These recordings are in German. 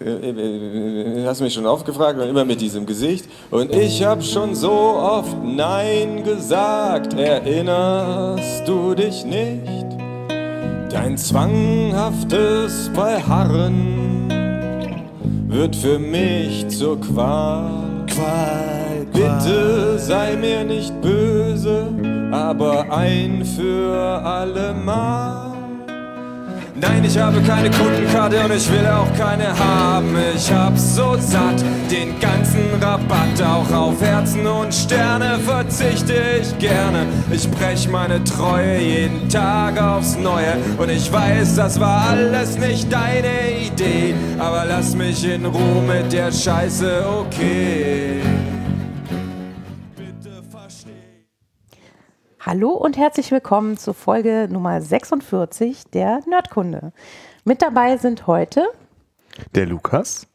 äh, äh, hast mich schon oft gefragt und immer mit diesem Gesicht. Und ich hab schon so oft Nein gesagt. Erinnerst du dich nicht? Dein zwanghaftes Beharren wird für mich zur Qual. Qual, Qual. Bitte sei mir nicht böse, aber ein für alle Mal. Nein, ich habe keine Kundenkarte und ich will auch keine haben. Ich hab's so satt, den ganzen Rabatt, auch auf Herzen und Sterne verzichte ich gerne. Ich brech meine Treue jeden Tag aufs Neue und ich weiß, das war alles nicht deine Idee. Aber lass mich in Ruhe mit der Scheiße, okay. Hallo und herzlich willkommen zur Folge Nummer 46 der Nerdkunde. Mit dabei sind heute der Lukas,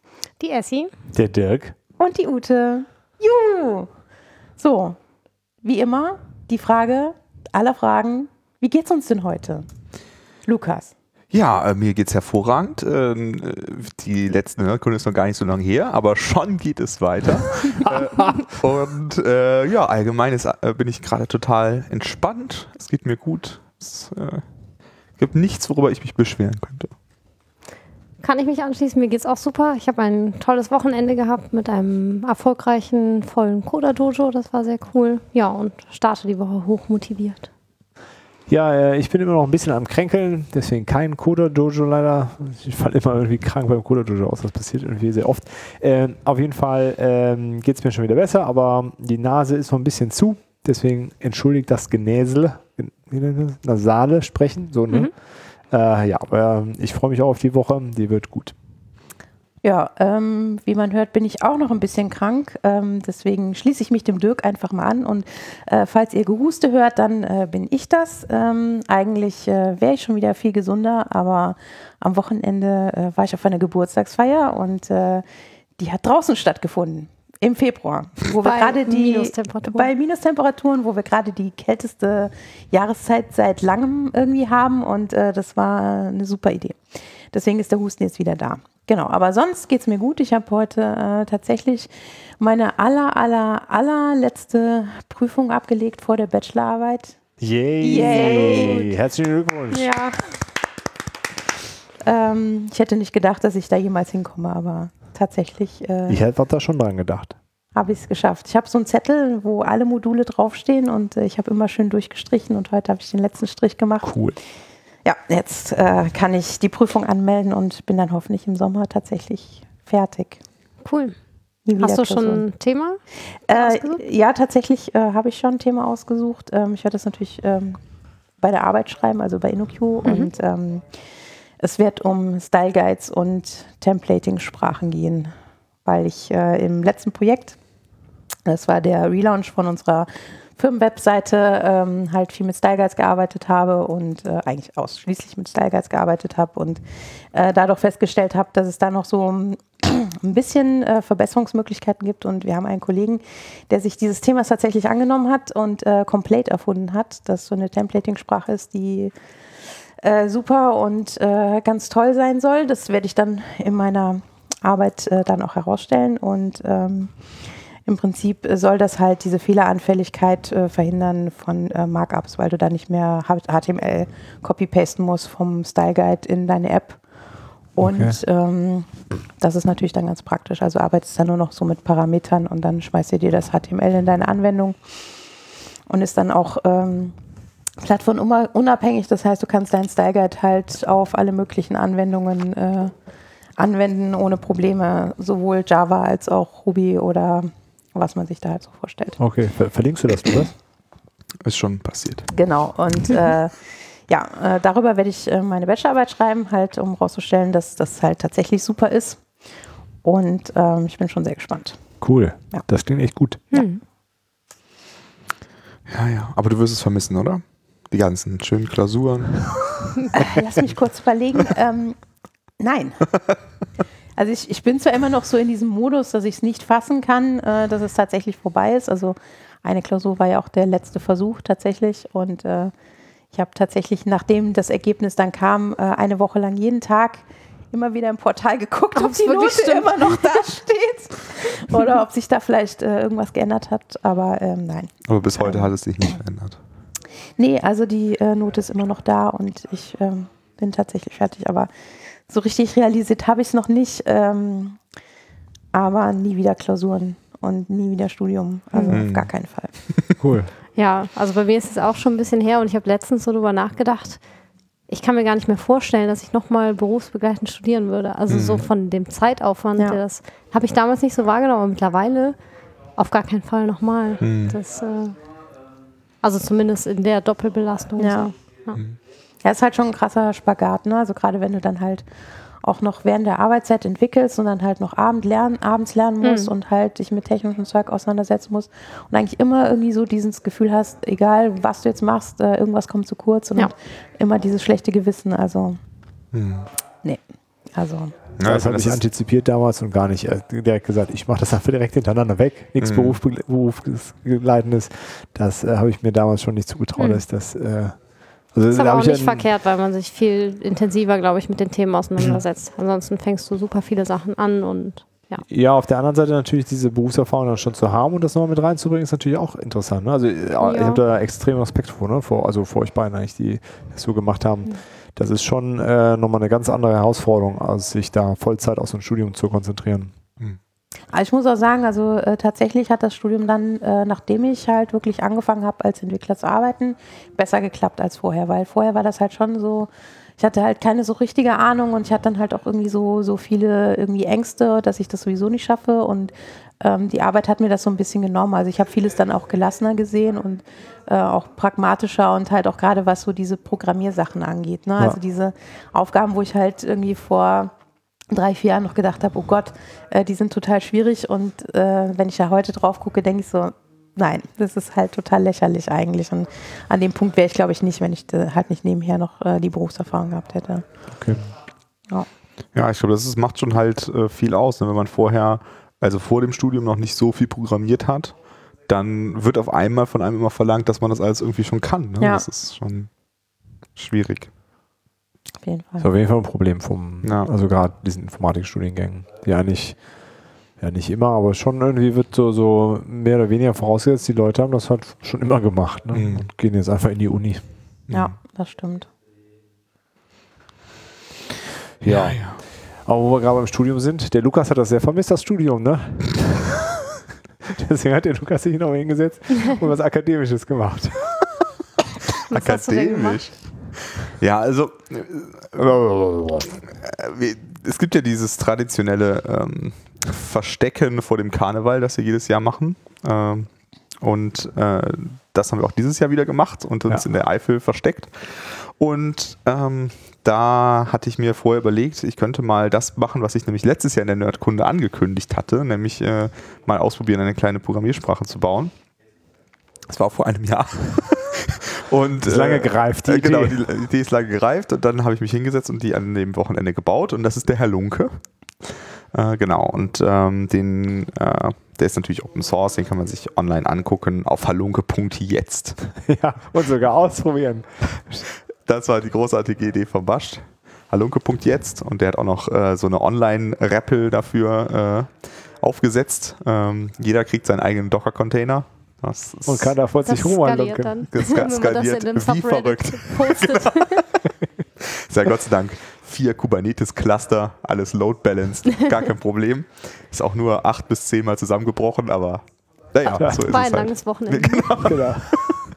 die Essie, der Dirk und die Ute. Juhu! So, wie immer die Frage aller Fragen, wie geht's uns denn heute? Lukas. Ja, äh, mir geht's hervorragend. Ähm, äh, die letzten Nerdkunde ist noch gar nicht so lange her, aber schon geht es weiter. äh, und äh, ja, allgemein ist, äh, bin ich gerade total entspannt. Es geht mir gut. Es äh, gibt nichts, worüber ich mich beschweren könnte. Kann ich mich anschließen? Mir geht's auch super. Ich habe ein tolles Wochenende gehabt mit einem erfolgreichen, vollen Coda-Dojo. Das war sehr cool. Ja, und starte die Woche hoch motiviert. Ja, äh, ich bin immer noch ein bisschen am Kränkeln, deswegen kein Coder-Dojo leider. Ich falle immer irgendwie krank beim Coder-Dojo aus, das passiert irgendwie sehr oft. Ähm, auf jeden Fall ähm, geht es mir schon wieder besser, aber die Nase ist noch ein bisschen zu, deswegen entschuldigt das Genäsel, nasale Sprechen, so, ne? Mhm. Äh, ja, aber ich freue mich auch auf die Woche, die wird gut. Ja, ähm, wie man hört, bin ich auch noch ein bisschen krank. Ähm, deswegen schließe ich mich dem Dirk einfach mal an. Und äh, falls ihr Gehuste hört, dann äh, bin ich das. Ähm, eigentlich äh, wäre ich schon wieder viel gesunder, aber am Wochenende äh, war ich auf einer Geburtstagsfeier und äh, die hat draußen stattgefunden. Im Februar, wo wir gerade die Minustemperaturen. bei Minustemperaturen, wo wir gerade die kälteste Jahreszeit seit langem irgendwie haben und äh, das war eine super Idee. Deswegen ist der Husten jetzt wieder da. Genau, aber sonst geht es mir gut. Ich habe heute äh, tatsächlich meine aller, aller, allerletzte Prüfung abgelegt vor der Bachelorarbeit. Yay! Yay. Herzlichen Glückwunsch! Ja. Ähm, ich hätte nicht gedacht, dass ich da jemals hinkomme, aber tatsächlich. Äh, ich hätte da schon dran gedacht. Habe ich es geschafft. Ich habe so einen Zettel, wo alle Module draufstehen und äh, ich habe immer schön durchgestrichen und heute habe ich den letzten Strich gemacht. Cool ja, jetzt äh, kann ich die Prüfung anmelden und bin dann hoffentlich im Sommer tatsächlich fertig. Cool. Hast du schon ein Thema? Äh, ja, tatsächlich äh, habe ich schon ein Thema ausgesucht. Ähm, ich werde das natürlich ähm, bei der Arbeit schreiben, also bei InnoQ. Mhm. Und ähm, es wird um Style Guides und Templating-Sprachen gehen, weil ich äh, im letzten Projekt, das war der Relaunch von unserer Firmenwebseite ähm, halt viel mit Style Guides gearbeitet habe und äh, eigentlich ausschließlich mit Style Guides gearbeitet habe und äh, dadurch festgestellt habe, dass es da noch so ein bisschen äh, Verbesserungsmöglichkeiten gibt und wir haben einen Kollegen, der sich dieses Themas tatsächlich angenommen hat und äh, Complete erfunden hat, das so eine Templating-Sprache ist, die äh, super und äh, ganz toll sein soll. Das werde ich dann in meiner Arbeit äh, dann auch herausstellen und ähm, im Prinzip soll das halt diese Fehleranfälligkeit äh, verhindern von äh, Markups, weil du da nicht mehr HTML copy-pasten musst vom Style Guide in deine App. Und okay. ähm, das ist natürlich dann ganz praktisch. Also arbeitest dann nur noch so mit Parametern und dann schmeißt ihr dir das HTML in deine Anwendung und ist dann auch ähm, plattformunabhängig. Das heißt, du kannst deinen Style Guide halt auf alle möglichen Anwendungen äh, anwenden ohne Probleme, sowohl Java als auch Ruby oder was man sich da halt so vorstellt. Okay, Ver verlinkst du das, du das? Ist schon passiert. Genau, und äh, ja, äh, darüber werde ich äh, meine Bachelorarbeit schreiben, halt, um herauszustellen, dass das halt tatsächlich super ist. Und ähm, ich bin schon sehr gespannt. Cool, ja. das klingt echt gut. Ja. Mhm. ja, ja, aber du wirst es vermissen, oder? Die ganzen schönen Klausuren. Lass mich kurz überlegen. Ähm, nein. Also ich, ich bin zwar immer noch so in diesem Modus, dass ich es nicht fassen kann, äh, dass es tatsächlich vorbei ist. Also eine Klausur war ja auch der letzte Versuch tatsächlich. Und äh, ich habe tatsächlich, nachdem das Ergebnis dann kam, äh, eine Woche lang jeden Tag immer wieder im Portal geguckt, ob Ob's die Note stimmt. immer noch da steht oder ob sich da vielleicht äh, irgendwas geändert hat. Aber ähm, nein. Aber bis heute hat es sich nicht verändert. Nee, also die äh, Note ist immer noch da und ich ähm, bin tatsächlich fertig. Aber so richtig realisiert habe ich es noch nicht. Ähm, aber nie wieder Klausuren und nie wieder Studium. Also Mhm. auf gar keinen Fall. Cool. Ja, also bei mir ist es auch schon ein bisschen her und ich habe letztens so drüber nachgedacht. Ich kann mir gar nicht mehr vorstellen, dass ich nochmal berufsbegleitend studieren würde. Also so von dem Zeitaufwand, Ja. der das habe ich damals nicht so wahrgenommen, aber mittlerweile auf gar keinen Fall nochmal. Das, äh, also zumindest in der Doppelbelastung. Ja. So. Ja, ist halt schon ein krasser Spagat, ne? Also gerade wenn du dann halt auch noch während der Arbeitszeit entwickelst und dann halt noch Abend lernen, abends lernen musst und halt dich mit technischem Zeug auseinandersetzen musst und eigentlich immer irgendwie so dieses Gefühl hast, egal was du jetzt machst, äh, irgendwas kommt zu kurz und Ja. immer dieses schlechte Gewissen. Also, nee. Also, Ja, das habe das ich ist- antizipiert damals und gar nicht äh, direkt gesagt, ich mache das einfach direkt hintereinander weg. Nichts Mhm. Beruf, Berufsbegleitendes. Das äh, habe ich mir damals schon nicht zugetraut, Mhm. dass ich das. Äh, also Ist aber auch ich nicht ja verkehrt, weil man sich viel intensiver, glaube ich, mit den Themen auseinandersetzt. Ansonsten fängst du super viele Sachen an und ja. Ja, auf der anderen Seite natürlich diese Berufserfahrung dann schon zu haben und das nochmal mit reinzubringen, ist natürlich auch interessant. Ne? Also äh, ich habe da extrem Respekt vor, ne? vor, also vor euch beiden eigentlich, die das so gemacht haben. Das ist schon äh, nochmal eine ganz andere Herausforderung, als sich da Vollzeit auf so ein Studium zu konzentrieren. Aber ich muss auch sagen, also äh, tatsächlich hat das Studium dann, äh, nachdem ich halt wirklich angefangen habe, als Entwickler zu arbeiten, besser geklappt als vorher, weil vorher war das halt schon so, ich hatte halt keine so richtige Ahnung und ich hatte dann halt auch irgendwie so, so viele irgendwie Ängste, dass ich das sowieso nicht schaffe und ähm, die Arbeit hat mir das so ein bisschen genommen. Also ich habe vieles dann auch gelassener gesehen und äh, auch pragmatischer und halt auch gerade was so diese Programmiersachen angeht. Ne? Ja. Also diese Aufgaben, wo ich halt irgendwie vor drei, vier Jahren noch gedacht habe, oh Gott, äh, die sind total schwierig und äh, wenn ich da heute drauf gucke, denke ich so, nein, das ist halt total lächerlich eigentlich und an dem Punkt wäre ich glaube ich nicht, wenn ich äh, halt nicht nebenher noch äh, die Berufserfahrung gehabt hätte. Okay. Ja, ich glaube, das ist, macht schon halt äh, viel aus, ne? wenn man vorher, also vor dem Studium noch nicht so viel programmiert hat, dann wird auf einmal von einem immer verlangt, dass man das alles irgendwie schon kann. Ne? Ja. Das ist schon schwierig. Auf jeden Fall. Das ist auf jeden Fall ein Problem vom, Ja. also gerade diesen Informatikstudiengängen, die eigentlich, ja nicht immer, aber schon irgendwie wird so, so mehr oder weniger vorausgesetzt, die Leute haben das halt schon immer gemacht ne? Mhm. und gehen jetzt einfach in die Uni. Ja, das stimmt. Ja. Aber wo wir gerade beim Studium sind, der Lukas hat das sehr vermisst, das Studium, ne? Deswegen hat der Lukas sich noch hingesetzt und was Akademisches gemacht. Was hast du denn gemacht? Ja, also äh, äh, wir- es gibt ja dieses traditionelle ähm, Verstecken vor dem Karneval, das wir jedes Jahr machen. Ähm, und äh, das haben wir auch dieses Jahr wieder gemacht und uns Ja. in der Eifel versteckt. Und ähm, da hatte ich mir vorher überlegt, ich könnte mal das machen, was ich nämlich letztes Jahr in der Nerdkunde angekündigt hatte, nämlich äh, mal ausprobieren, eine kleine Programmiersprache zu bauen. Das war vor einem Jahr. Und, Ist lange gereift, die äh, Genau, Idee. die Idee ist lange gereift und dann habe ich mich hingesetzt und die an dem Wochenende gebaut und das ist der Herr Lunke. Äh, genau, und ähm, den, äh, der ist natürlich Open Source, den kann man sich online angucken auf halunke.jetzt. ja, und sogar ausprobieren. Das war die großartige Idee von Bascht. Halunke.jetzt und der hat auch noch äh, so eine Online-Rappel dafür äh, aufgesetzt. Ähm, jeder kriegt seinen eigenen Docker-Container. Das ist Und kann da vor Das sich rum skaliert dann. Das wenn man das skaliert in wie Subreddit verrückt. postet. Ist ja Gott sei Dank vier Kubernetes-Cluster, alles load-balanced, gar kein Problem. Ist auch nur acht bis zehnmal zusammengebrochen, aber naja, Ja. so ist War ein es halt. langes Wochenende. genau.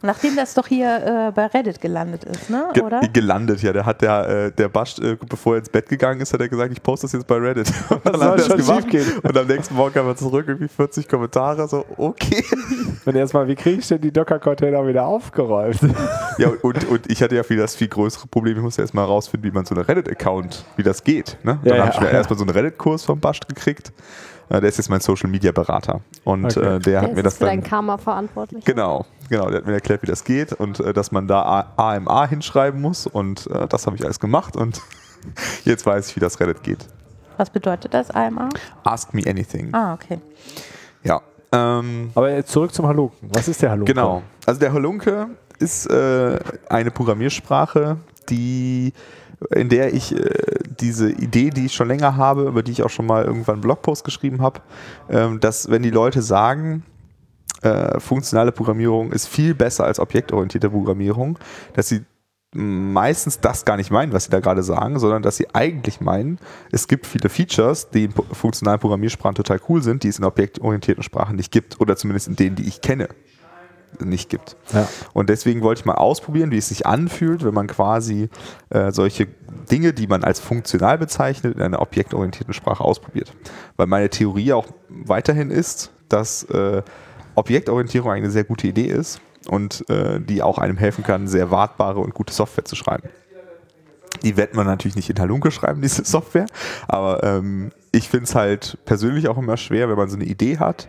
Nachdem das doch hier äh, bei Reddit gelandet ist, ne? Ge Oder? gelandet, ja. Der hat der, äh, der Bascht, äh, bevor er ins Bett gegangen ist, hat er gesagt, ich poste das jetzt bei Reddit. Und dann hat er schon das gemacht. schiefgehen. Und am nächsten Morgen kam er zurück, irgendwie 40 Kommentare, so, okay. Und erstmal, wie kriege ich denn die Docker-Container wieder aufgeräumt? Ja, und, und ich hatte ja viel das viel größere Problem, ich musste erstmal herausfinden, wie man so einen Reddit-Account, wie das geht. Ne? Ja, Dann habe ja. ich mir erstmal so einen Reddit-Kurs vom Bascht gekriegt. Äh, der ist jetzt mein Social-Media-Berater. Und Okay. äh, der, Der hat mir ist das für dein dann... Karma verantwortlich. Genau, genau, der hat mir erklärt, wie das geht und äh, dass man da A- AMA hinschreiben muss und äh, das habe ich alles gemacht und jetzt weiß ich, wie das Reddit geht. Was bedeutet das, AMA? Ask me anything. Ah, okay. Ja. Ähm, Aber jetzt zurück zum Halunken. Was ist der Halunke? Genau. Also der Halunke ist äh, eine Programmiersprache, die in der ich äh, diese Idee, die ich schon länger habe, über die ich auch schon mal irgendwann einen Blogpost geschrieben habe, ähm, dass wenn die Leute sagen, äh, funktionale Programmierung ist viel besser als objektorientierte Programmierung, dass sie meistens das gar nicht meinen, was sie da gerade sagen, sondern dass sie eigentlich meinen, es gibt viele Features, die in funktionalen Programmiersprachen total cool sind, die es in objektorientierten Sprachen nicht gibt oder zumindest in denen, die ich kenne, nicht gibt. Ja. Und deswegen wollte ich mal ausprobieren, wie es sich anfühlt, wenn man quasi äh, solche Dinge, die man als funktional bezeichnet, in einer objektorientierten Sprache ausprobiert. Weil meine Theorie auch weiterhin ist, dass äh, Objektorientierung eine sehr gute Idee ist und äh, die auch einem helfen kann, sehr wartbare und gute Software zu schreiben. Die wird man natürlich nicht in Halunke schreiben, diese Software, aber ähm, ich finde es halt persönlich auch immer schwer, wenn man so eine Idee hat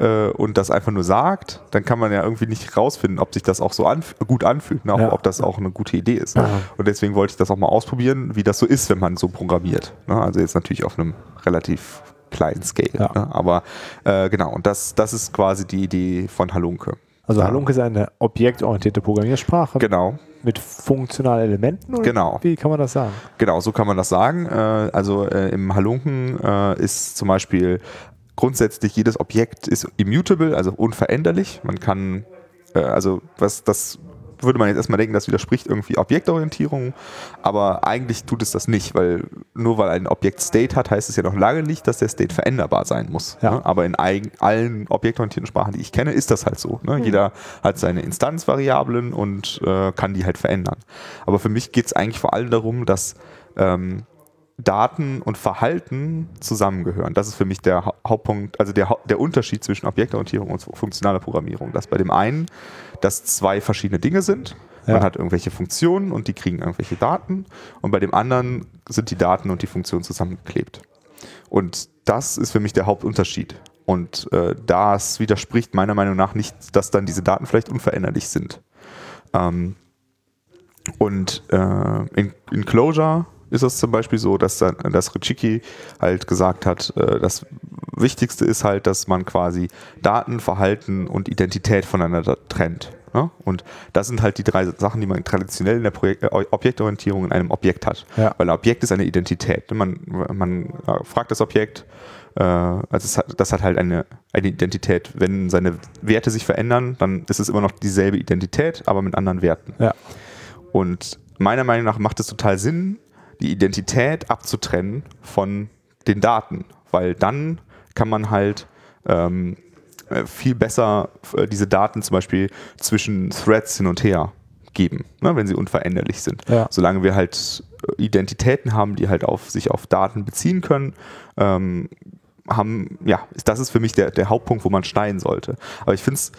äh, und das einfach nur sagt, dann kann man ja irgendwie nicht rausfinden, ob sich das auch so anf gut anfühlt, ne? Ja. ob das auch eine gute Idee ist. Und deswegen wollte ich das auch mal ausprobieren, wie das so ist, wenn man so programmiert. Ne? Also jetzt natürlich auf einem relativ kleinen Scale. Ja. Ne? Aber äh, genau, und das, das ist quasi die Idee von Halunke. Also. Halunke ist eine objektorientierte Programmiersprache Genau, mit funktionalen Elementen. Oder Genau. Wie kann man das sagen? Genau, so kann man das sagen. Äh, also äh, im Halunken äh, ist zum Beispiel grundsätzlich jedes Objekt ist immutable, also unveränderlich. Man kann, äh, also was das würde man jetzt erstmal denken, das widerspricht irgendwie Objektorientierung, aber eigentlich tut es das nicht, weil nur weil ein Objekt State hat, heißt es ja noch lange nicht, dass der State veränderbar sein muss. Ja. Ne? Aber in eigen, allen objektorientierten Sprachen, die ich kenne, ist das halt so. Ne? Jeder hat seine Instanzvariablen und äh, kann die halt verändern. Aber für mich geht es eigentlich vor allem darum, dass ähm, Daten und Verhalten zusammengehören. Das ist für mich der Hau- Hauptpunkt, also der, der Unterschied zwischen Objektorientierung und funktionaler Programmierung. Dass bei dem einen das zwei verschiedene Dinge sind. Man Ja. hat irgendwelche Funktionen und die kriegen irgendwelche Daten. Und bei dem anderen sind die Daten und die Funktionen zusammengeklebt. Und das ist für mich der Hauptunterschied. Und äh, das widerspricht meiner Meinung nach nicht, dass dann diese Daten vielleicht unveränderlich sind. Ähm, und äh, in, in Clojure ist es zum Beispiel so, dass, dass Richiki halt gesagt hat, äh, das Wichtigste ist halt, dass man quasi Daten, Verhalten und Identität voneinander trennt. Ne? Und das sind halt die drei Sachen, die man traditionell in der Projekt, äh, Objektorientierung in einem Objekt hat. Ja. Weil ein Objekt ist eine Identität. Man, man äh, fragt das Objekt, also es das hat halt eine, eine Identität. Wenn seine Werte sich verändern, dann ist es immer noch dieselbe Identität, aber mit anderen Werten. Ja. Und meiner Meinung nach macht es total Sinn, die Identität abzutrennen von den Daten, weil dann kann man halt ähm, äh, viel besser äh, diese Daten zum Beispiel zwischen Threads hin und her geben, ne, wenn sie unveränderlich sind. Ja. Solange wir halt äh, Identitäten haben, die halt auf sich auf Daten beziehen können, ähm, haben, ja, das ist für mich der, der Hauptpunkt, wo man schneiden sollte. Aber ich finde es,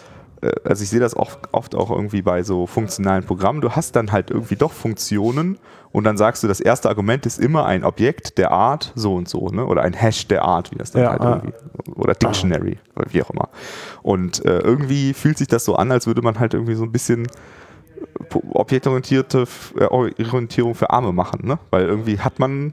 also ich sehe das oft, oft auch irgendwie bei so funktionalen Programmen. Du hast dann halt irgendwie doch Funktionen und dann sagst du, das erste Argument ist immer ein Objekt der Art so und so, ne? Oder ein Hash der Art, wie das dann Ja, halt ah. irgendwie. Oder Dictionary, oder wie auch immer. Und äh, irgendwie fühlt sich das so an, als würde man halt irgendwie so ein bisschen äh, objektorientierte äh, Orientierung für Arme machen, ne? Weil irgendwie hat man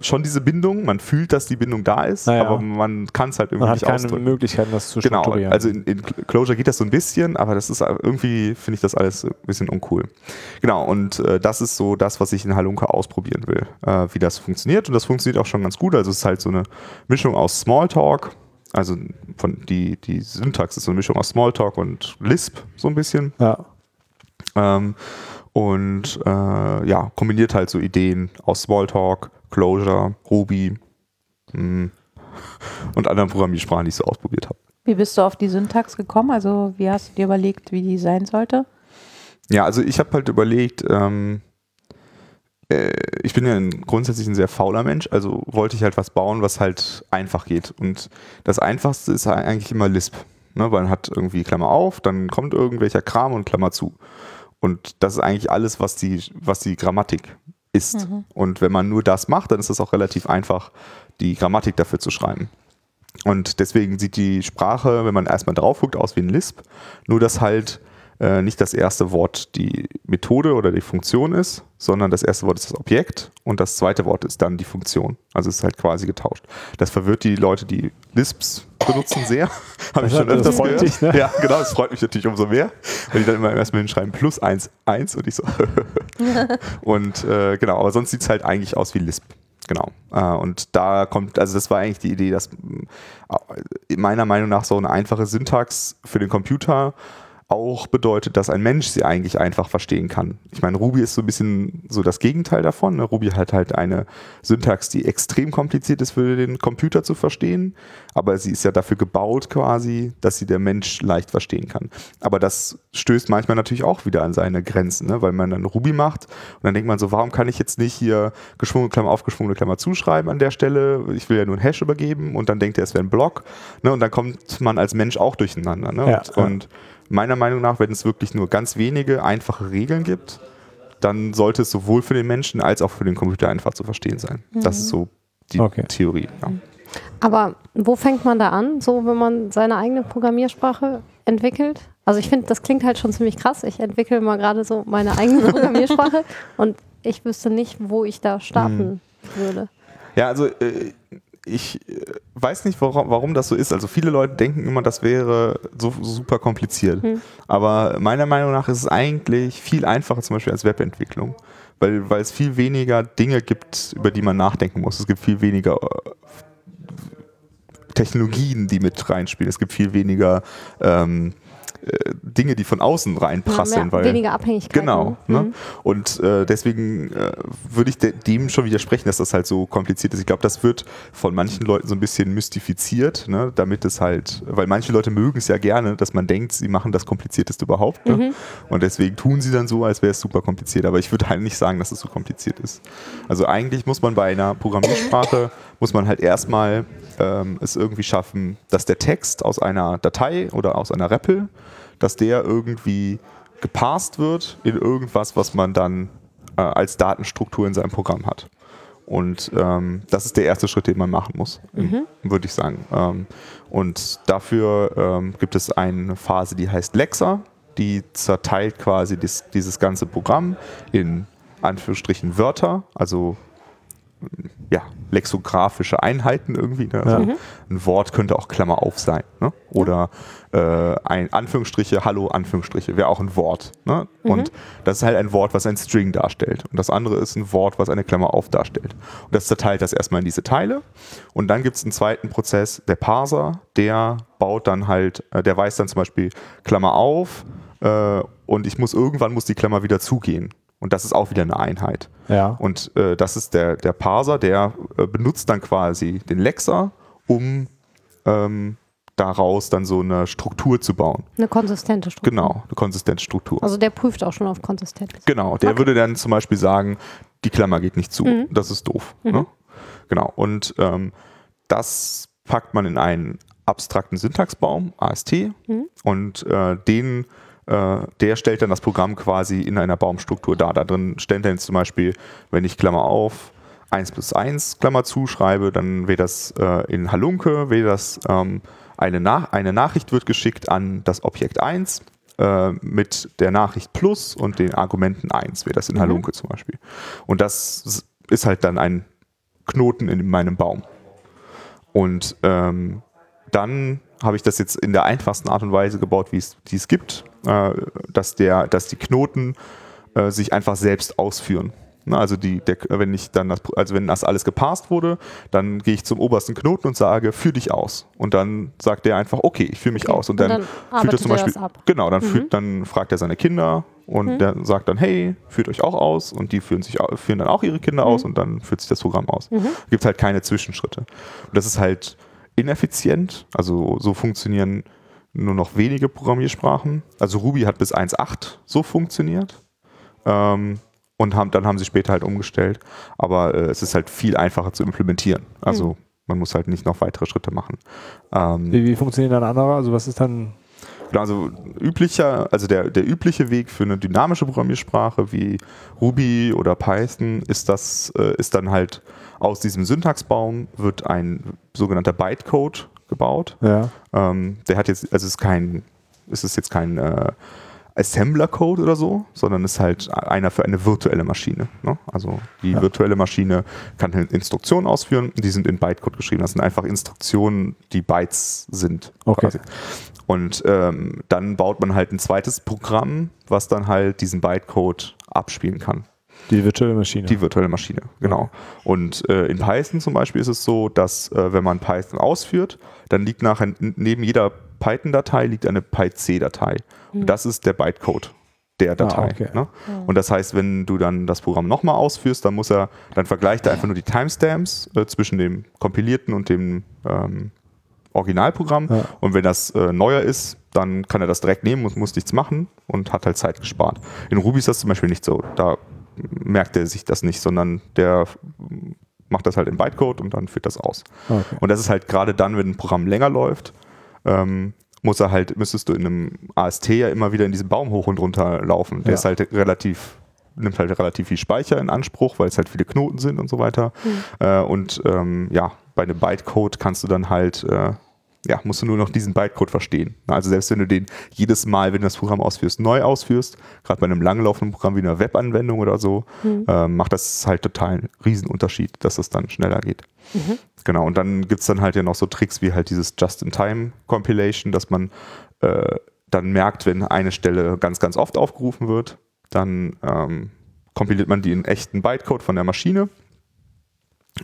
schon diese Bindung, man fühlt, dass die Bindung da ist, Naja. aber man kann es halt irgendwie Man hat nicht keine ausdrücken. Möglichkeiten, das zu Genau, strukturieren. also in, in Clojure geht das so ein bisschen, aber das ist irgendwie, finde ich das alles ein bisschen uncool. Genau, und äh, das ist so das, was ich in Halunke ausprobieren will, äh, wie das funktioniert. Und das funktioniert auch schon ganz gut. Also es ist halt so eine Mischung aus Smalltalk, also von die, die Syntax ist so eine Mischung aus Smalltalk und Lisp, so ein bisschen. ja. Ähm, und äh, ja, kombiniert halt so Ideen aus Smalltalk, Clojure, Ruby mh, und anderen Programmiersprachen, die ich so ausprobiert habe. Wie bist du auf die Syntax gekommen? Also wie hast du dir überlegt, wie die sein sollte? Ja, also ich habe halt überlegt, ähm, äh, ich bin ja ein, grundsätzlich ein sehr fauler Mensch, also wollte ich halt was bauen, was halt einfach geht. Und das Einfachste ist eigentlich immer Lisp. Ne? Weil man hat irgendwie Klammer auf, dann kommt irgendwelcher Kram und Klammer zu. Und das ist eigentlich alles, was die, was die Grammatik ist. Und wenn man nur das macht, dann ist es auch relativ einfach, die Grammatik dafür zu schreiben. Und deswegen sieht die Sprache, wenn man erstmal drauf guckt, aus wie ein Lisp. Nur, dass halt äh, nicht das erste Wort die Methode oder die Funktion ist, sondern das erste Wort ist das Objekt und das zweite Wort ist dann die Funktion. Also es ist halt quasi getauscht. Das verwirrt die Leute, die Lisps benutzen sehr. Habe ich Das- schon öfters freut gehört. dich, ne? Ja, genau, das freut mich natürlich umso mehr. Weil die dann immer erstmal hinschreiben plus 1, 1 und ich so. und äh, genau, aber sonst sieht es halt eigentlich aus wie Lisp. Genau. Äh, und da kommt, also das war eigentlich die Idee, dass äh, meiner Meinung nach so eine einfache Syntax für den Computer auch bedeutet, dass ein Mensch sie eigentlich einfach verstehen kann. Ich meine, Ruby ist so ein bisschen so das Gegenteil davon. Ne? Ruby hat halt eine Syntax, die extrem kompliziert ist für den Computer zu verstehen, aber sie ist ja dafür gebaut quasi, dass sie der Mensch leicht verstehen kann. Aber das stößt manchmal natürlich auch wieder an seine Grenzen, ne? weil man dann Ruby macht und dann denkt man so, warum kann ich jetzt nicht hier geschwungene Klammer auf, geschwungene Klammer zuschreiben an der Stelle? Ich will ja nur einen Hash übergeben und dann denkt er, es wäre ein Block ne? und dann kommt man als Mensch auch durcheinander. Ne? Ja, und, ja. und meiner Meinung nach, wenn es wirklich nur ganz wenige einfache Regeln gibt, dann sollte es sowohl für den Menschen als auch für den Computer einfach zu verstehen sein. Das ist so die Okay. Theorie. Ja. Aber wo fängt man da an, so wenn man seine eigene Programmiersprache entwickelt? Also ich finde, das klingt halt schon ziemlich krass. Ich entwickle mal gerade so meine eigene Programmiersprache und ich wüsste nicht, wo ich da starten würde. Ja, also äh, ich äh, weiß nicht, warum, warum das so ist. Also viele Leute denken immer, das wäre so super kompliziert. Aber meiner Meinung nach ist es eigentlich viel einfacher zum Beispiel als Webentwicklung. Weil, weil es viel weniger Dinge gibt, über die man nachdenken muss. Es gibt viel weniger äh, Technologien, die mit reinspielen. Es gibt viel weniger ähm, äh, Dinge, die von außen reinprasseln. mehr, weil, weniger Abhängigkeiten. Genau. Mhm. Ne? Und äh, deswegen äh, würde ich de dem schon widersprechen, dass das halt so kompliziert ist. Ich glaube, das wird von manchen Leuten so ein bisschen mystifiziert, ne? damit es halt, weil manche Leute mögen es ja gerne, dass man denkt, sie machen das Komplizierteste überhaupt. Ne? Und deswegen tun sie dann so, als wäre es super kompliziert. Aber ich würde halt nicht sagen, dass es so kompliziert ist. Also eigentlich muss man bei einer Programmiersprache, muss man halt erstmal ähm, es irgendwie schaffen, dass der Text aus einer Datei oder aus einer REPL, dass der irgendwie geparst wird in irgendwas, was man dann äh, als Datenstruktur in seinem Programm hat. Und ähm, das ist der erste Schritt, den man machen muss, würde ich sagen. Ähm, und dafür ähm, gibt es eine Phase, die heißt Lexa, die zerteilt quasi dies, dieses ganze Programm in Anführungsstrichen Wörter, also ja, lexographische Einheiten irgendwie. Ne? Also Ein Wort könnte auch Klammer auf sein. Ne? Oder äh, ein Anführungsstriche, Hallo, Anführungsstriche, wäre auch ein Wort. Ne? Und das ist halt ein Wort, was ein String darstellt. Und das andere ist ein Wort, was eine Klammer auf darstellt. Und das zerteilt das erstmal in diese Teile. Und dann gibt es einen zweiten Prozess, der Parser, der baut dann halt, äh, der weiß dann zum Beispiel Klammer auf äh, und ich muss irgendwann muss die Klammer wieder zugehen. Und das ist auch wieder eine Einheit. Ja. Und äh, das ist der, der Parser, der äh, benutzt dann quasi den Lexer, um ähm, daraus dann so eine Struktur zu bauen. Eine konsistente Struktur. Genau, eine konsistente Struktur. Also der prüft auch schon auf Konsistenz. Genau, der Okay. würde dann zum Beispiel sagen, die Klammer geht nicht zu. Das ist doof. Ne? Genau. Und ähm, das packt man in einen abstrakten Syntaxbaum, AST, und äh, den, äh, der stellt dann das Programm quasi in einer Baumstruktur dar. Da drin stellt dann zum Beispiel, wenn ich Klammer auf 1 plus 1 Klammer zuschreibe, dann wäre das äh, in Halunke, wäre das ähm, eine, Nach eine Nachricht wird geschickt an das Objekt 1 äh, mit der Nachricht plus und den Argumenten 1, wäre das in Halunke zum Beispiel. Und das ist halt dann ein Knoten in meinem Baum. Und ähm, dann habe ich das jetzt in der einfachsten Art und Weise gebaut, wie es die es gibt, äh, dass, der, dass die Knoten äh, sich einfach selbst ausführen. Ne, also die, der, wenn ich dann das, also wenn das alles gepasst wurde, dann gehe ich zum obersten Knoten und sage, führ dich aus. Und dann sagt der einfach, okay, ich führe mich Okay. aus. Und Und dann, dann führt er zum Beispiel, genau, dann, führt, dann fragt er seine Kinder und der sagt dann, hey, führt euch auch aus und die führen, sich, führen dann auch ihre Kinder aus und dann führt sich das Programm aus. Gibt halt keine Zwischenschritte. Und das ist halt ineffizient, also so funktionieren nur noch wenige Programmiersprachen. Also Ruby hat bis 1.8 so funktioniert. Ähm, und haben, dann haben sie später halt umgestellt. Aber äh, es ist halt viel einfacher zu implementieren. Also man muss halt nicht noch weitere Schritte machen. Ähm, Wie, wie funktionieren dann andere? Also was ist dann Genau, also üblicher, also der, der übliche Weg für eine dynamische Programmiersprache wie Ruby oder Python ist das, äh, ist dann halt aus diesem Syntaxbaum wird ein sogenannter Bytecode gebaut. Ja. Ähm, der hat jetzt, also es ist kein, es ist jetzt kein äh, Assembler-Code oder so, sondern ist halt einer für eine virtuelle Maschine. Ne? Also die Ja. virtuelle Maschine kann halt Instruktionen ausführen, die sind in Bytecode geschrieben. Das sind einfach Instruktionen, die Bytes sind. Okay. quasi. Und ähm, dann baut man halt ein zweites Programm, was dann halt diesen Bytecode abspielen kann. Die virtuelle Maschine. Die virtuelle Maschine, genau. Und äh, in Python zum Beispiel ist es so, dass äh, wenn man Python ausführt, dann liegt nachher neben jeder Python-Datei liegt eine PyC-Datei. Und das ist der Bytecode der Datei. okay. ne? Und das heißt, wenn du dann das Programm nochmal ausführst, dann muss er, dann vergleicht er einfach nur die Timestamps äh, zwischen dem kompilierten und dem ähm, Originalprogramm. Ja. Und wenn das äh, neuer ist, dann kann er das direkt nehmen und muss nichts machen und hat halt Zeit gespart. In Ruby ist das zum Beispiel nicht so. Da merkt er sich das nicht, sondern der macht das halt in Bytecode und dann führt das aus. Okay. Und das ist halt gerade dann, wenn ein Programm länger läuft, ähm, muss er halt, müsstest du in einem AST ja immer wieder in diesem Baum hoch und runter laufen. Der Ja. ist halt relativ, nimmt halt relativ viel Speicher in Anspruch, weil es halt viele Knoten sind und so weiter. Äh, und ähm, ja, bei einem Bytecode kannst du dann halt, äh, ja, musst du nur noch diesen Bytecode verstehen. Also selbst wenn du den jedes Mal, wenn du das Programm ausführst, neu ausführst, gerade bei einem langlaufenden Programm wie einer Webanwendung oder so, äh, macht das halt total einen Riesenunterschied, dass es dann schneller geht. Genau, und dann gibt es dann halt ja noch so Tricks wie halt dieses Just-in-Time-Compilation, dass man äh, dann merkt, wenn eine Stelle ganz, ganz oft aufgerufen wird, dann ähm, kompiliert man die in echten Bytecode von der Maschine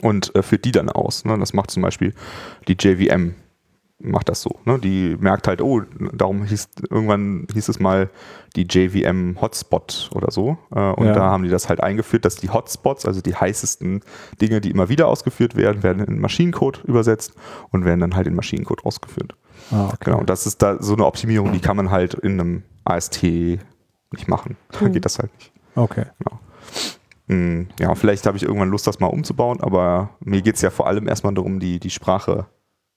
und äh, führt die dann aus. Ne? Das macht zum Beispiel die JVM macht das so. Ne? Die merkt halt, oh, darum hieß irgendwann hieß es mal die JVM Hotspot oder so. Äh, und Ja. da haben die das halt eingeführt, dass die Hotspots, also die heißesten Dinge, die immer wieder ausgeführt werden, werden in Maschinencode übersetzt und werden dann halt in Maschinencode ausgeführt. Ah, okay. Genau, und das ist da so eine Optimierung, die kann man halt in einem AST nicht machen. Da geht das halt nicht. okay. Mm, Ja, vielleicht habe ich irgendwann Lust, das mal umzubauen, aber mir geht es ja vor allem erstmal darum, die, die Sprache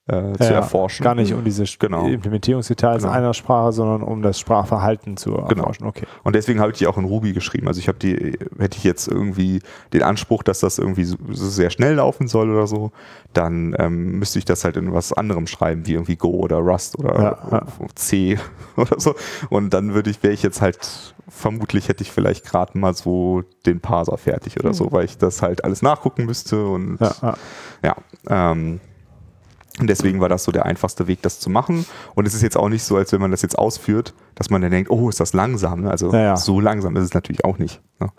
äh, zu Ja, erforschen. Gar nicht um diese Genau. Implementierungsdetails Genau. einer Sprache, sondern um das Sprachverhalten zu erforschen. Okay. Und deswegen habe ich die auch in Ruby geschrieben. Also ich habe die, hätte ich jetzt irgendwie den Anspruch, dass das irgendwie so, so sehr schnell laufen soll oder so, dann ähm, müsste ich das halt in was anderem schreiben, wie irgendwie Go oder Rust oder Ja, ja. C oder so. Und dann würde ich, wäre ich jetzt halt, vermutlich hätte ich vielleicht gerade mal so den Parser fertig oder so, weil ich das halt alles nachgucken müsste und Ja, ja. ja, ähm, und deswegen war das so der einfachste Weg, das zu machen. Und es ist jetzt auch nicht so, als wenn man das jetzt ausführt, dass man dann denkt, oh, ist das langsam. Ne? Also Ja, ja. so langsam ist es natürlich auch nicht. Ne?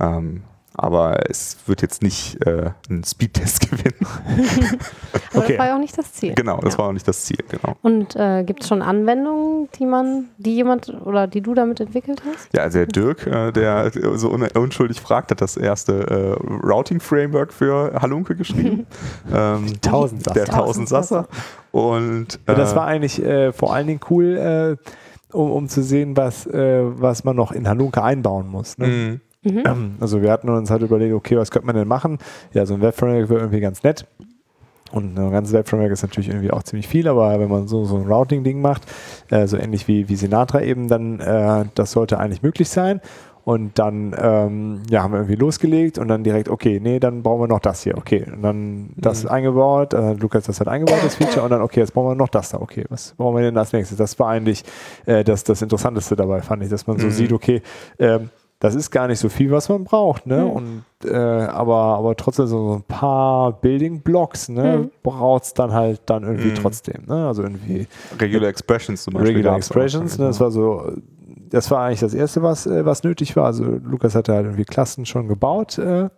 Ähm, aber es wird jetzt nicht äh, einen Speedtest gewinnen. Aber Okay. das war ja auch nicht das Ziel. genau, das Ja. war auch nicht das Ziel. Genau. Und äh, gibt es schon Anwendungen, die man, die jemand oder die du damit entwickelt hast? Ja, also der Dirk, äh, der so un unschuldig fragt, hat das erste äh, Routing-Framework für Halunke geschrieben. ähm, Tausendsasser. Der Tausendsasser. Und Ja, das äh, war eigentlich äh, vor allen Dingen cool, äh, um, um zu sehen, was, äh, was man noch in Halunke einbauen muss. Ne? mh, Ähm, Also wir hatten uns halt überlegt, okay, was könnte man denn machen? Ja, so ein Webframework wäre irgendwie ganz nett. Und ein ganzes Webframework ist natürlich irgendwie auch ziemlich viel, aber wenn man so, so ein Routing-Ding macht, äh, so ähnlich wie, wie Sinatra eben, dann äh, das sollte eigentlich möglich sein. Und dann ähm, ja, haben wir irgendwie losgelegt und dann direkt, okay, nee, dann brauchen wir noch das hier, okay. Und dann das eingebaut, äh, Lukas das hat eingebaut, das Feature, und dann, okay, jetzt brauchen wir noch das da, okay, was brauchen wir denn als nächstes? Das war eigentlich äh, das, das Interessanteste dabei, fand ich, dass man so Mhm. sieht, okay, ähm, das ist gar nicht so viel, was man braucht, ne? Mhm. Und äh, aber, aber trotzdem so ein paar Building Blocks, ne, Mhm. braucht es dann halt dann irgendwie Mhm. trotzdem, ne? Also irgendwie Regular Expressions zum Beispiel. Regular. Expressions, ne? Das war so, das war eigentlich das erste, was, äh, was nötig war. Also Lukas hatte halt irgendwie Klassen schon gebaut äh,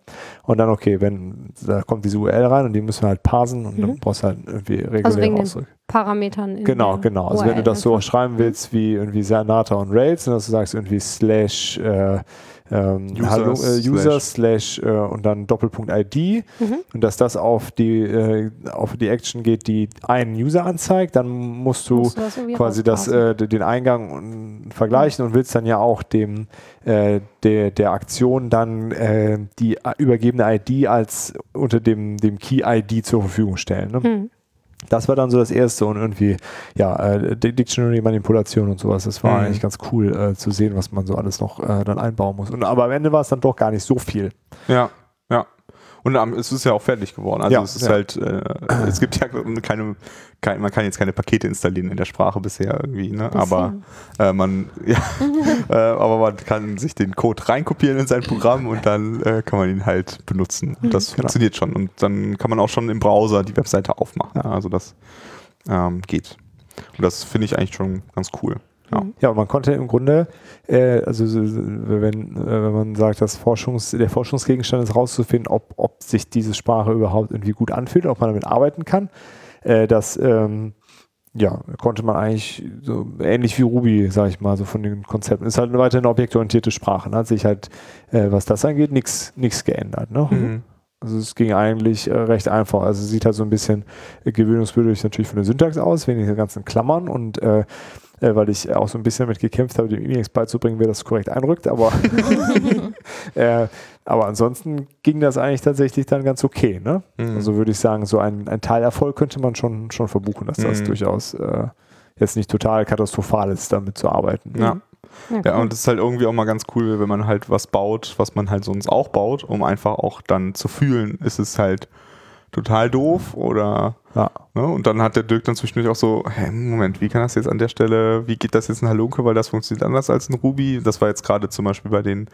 und dann, okay, wenn da kommt diese URL rein und die müssen wir halt parsen und dann Mhm. brauchst du halt irgendwie Also wegen den ausdrücken. Parametern Genau, genau. Also wenn du URL das so schreiben willst wie irgendwie Sanata und Rails, und dass du sagst irgendwie slash äh, ähm, User Hallo, äh, slash- User slash äh, und dann Doppelpunkt ID Mhm. und dass das auf die äh, auf die Action geht, die einen User anzeigt, dann musst du Musst du quasi das, äh, den Eingang und vergleichen und willst dann ja auch dem äh, der, der Aktion dann äh, die übergebene ID als unter dem, dem Key-ID zur Verfügung stellen. Ne? Hm. Das war dann so das erste und irgendwie, ja, äh, Di- Dictionary-Manipulation und sowas. Das war Mhm. eigentlich ganz cool äh, zu sehen, was man so alles noch äh, dann einbauen muss. Und, aber am Ende war es dann doch gar nicht so viel. Ja, ja. Und es ist ja auch fertig geworden. Also Ja, es ist ja. halt, äh, es gibt ja keine, kein, man kann jetzt keine Pakete installieren in der Sprache bisher irgendwie, ne? Aber äh, man, ja, äh, aber man kann sich den Code reinkopieren in sein Programm und dann äh, kann man ihn halt benutzen. Und das funktioniert schon. Und dann kann man auch schon im Browser die Webseite aufmachen. Also das ähm, geht. Und das finde ich eigentlich schon ganz cool. Ja. Ja, und man konnte im Grunde, äh, also so- so, wenn, äh, wenn man sagt, dass Forschungs, der Forschungsgegenstand ist rauszufinden, ob, ob sich diese Sprache überhaupt irgendwie gut anfühlt, ob man damit arbeiten kann. Äh, das ähm, ja, konnte man eigentlich so ähnlich wie Ruby, sage ich mal, so von den Konzepten. Ist halt eine weiterhin eine objektorientierte Sprache. Ne? Hat sich halt, äh, was das angeht, nichts geändert. Ne? Mhm. Also es ging eigentlich äh, recht einfach. Also sieht halt so ein bisschen äh, gewöhnungsbedürftig natürlich von der Syntax aus, wegen den ganzen Klammern und äh, äh, weil ich auch so ein bisschen damit gekämpft habe, dem Emacs beizubringen, wer das korrekt einrückt, aber, äh, aber ansonsten ging das eigentlich tatsächlich dann ganz okay. Ne? Mhm. Also würde ich sagen, so ein, ein Teilerfolg könnte man schon, schon verbuchen, dass das Mhm. durchaus äh, jetzt nicht total katastrophal ist, damit zu arbeiten. Ja. Ja, Ja, cool. und es ist halt irgendwie auch mal ganz cool, wenn man halt was baut, was man halt sonst auch baut, um einfach auch dann zu fühlen, ist es halt total doof oder Ja. ne? und dann hat der Dirk dann zwischendurch auch so, hä, Moment, wie kann das jetzt an der Stelle, wie geht das jetzt in Halunke, weil das funktioniert anders als in Ruby. Das war jetzt gerade zum Beispiel bei den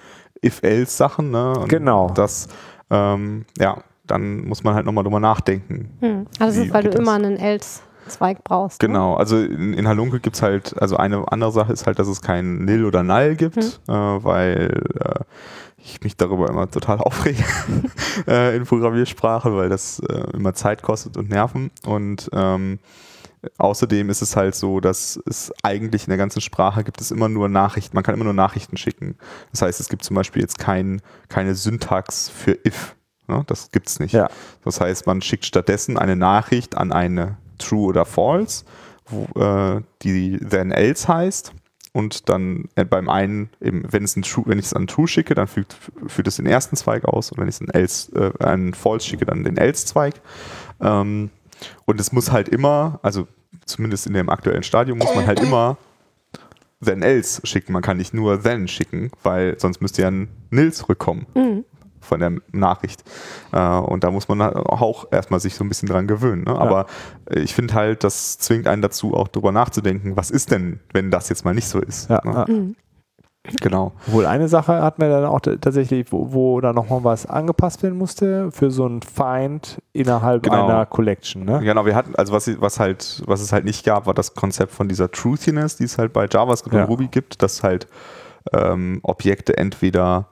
If-Else-Sachen, ne? Und Genau. Das, ähm, ja, dann muss man halt nochmal drüber nachdenken. Hm. Ah, das Wie ist, weil du das? immer einen Else-Zweig brauchst. Ne? Genau, also in, in Halunke gibt es halt, also eine andere Sache ist halt, dass es kein Nil oder Null gibt, äh, weil äh, ich mich darüber immer total aufrege äh, in Programmiersprache, weil das äh, immer Zeit kostet und Nerven. Und ähm, außerdem ist es halt so, dass es eigentlich in der ganzen Sprache gibt es immer nur Nachrichten, man kann immer nur Nachrichten schicken. Das heißt, es gibt zum Beispiel jetzt kein, keine Syntax für if. Ne? Das gibt es nicht. Ja. Das heißt, man schickt stattdessen eine Nachricht an eine True oder False, wo, äh, die then else heißt. Und dann äh, beim einen, eben, wenn, es ein True, wenn ich es an True schicke, dann fügt, führt es den ersten Zweig aus. Und wenn ich es an, else, äh, an False schicke, dann den Else-Zweig. Ähm, und es muss halt immer, also zumindest in dem aktuellen Stadium, muss man halt immer then else schicken. Man kann nicht nur then schicken, weil sonst müsste ja ein nil zurückkommen von der Nachricht. Äh, und da muss man auch erstmal sich so ein bisschen dran gewöhnen. Ne? Aber äh, ich finde halt, das zwingt einen dazu, auch drüber nachzudenken, was ist denn, wenn das jetzt mal nicht so ist. Ja, ne? ja. Genau. Wohl eine Sache hat mir dann auch tatsächlich, wo, wo da nochmal was angepasst werden musste für so ein Find innerhalb Genau. einer Collection. Ne? Genau, wir hatten, also was, was halt, was es halt nicht gab, war das Konzept von dieser Truthiness, die es halt bei JavaScript Ja. und Ruby gibt, dass halt ähm, Objekte entweder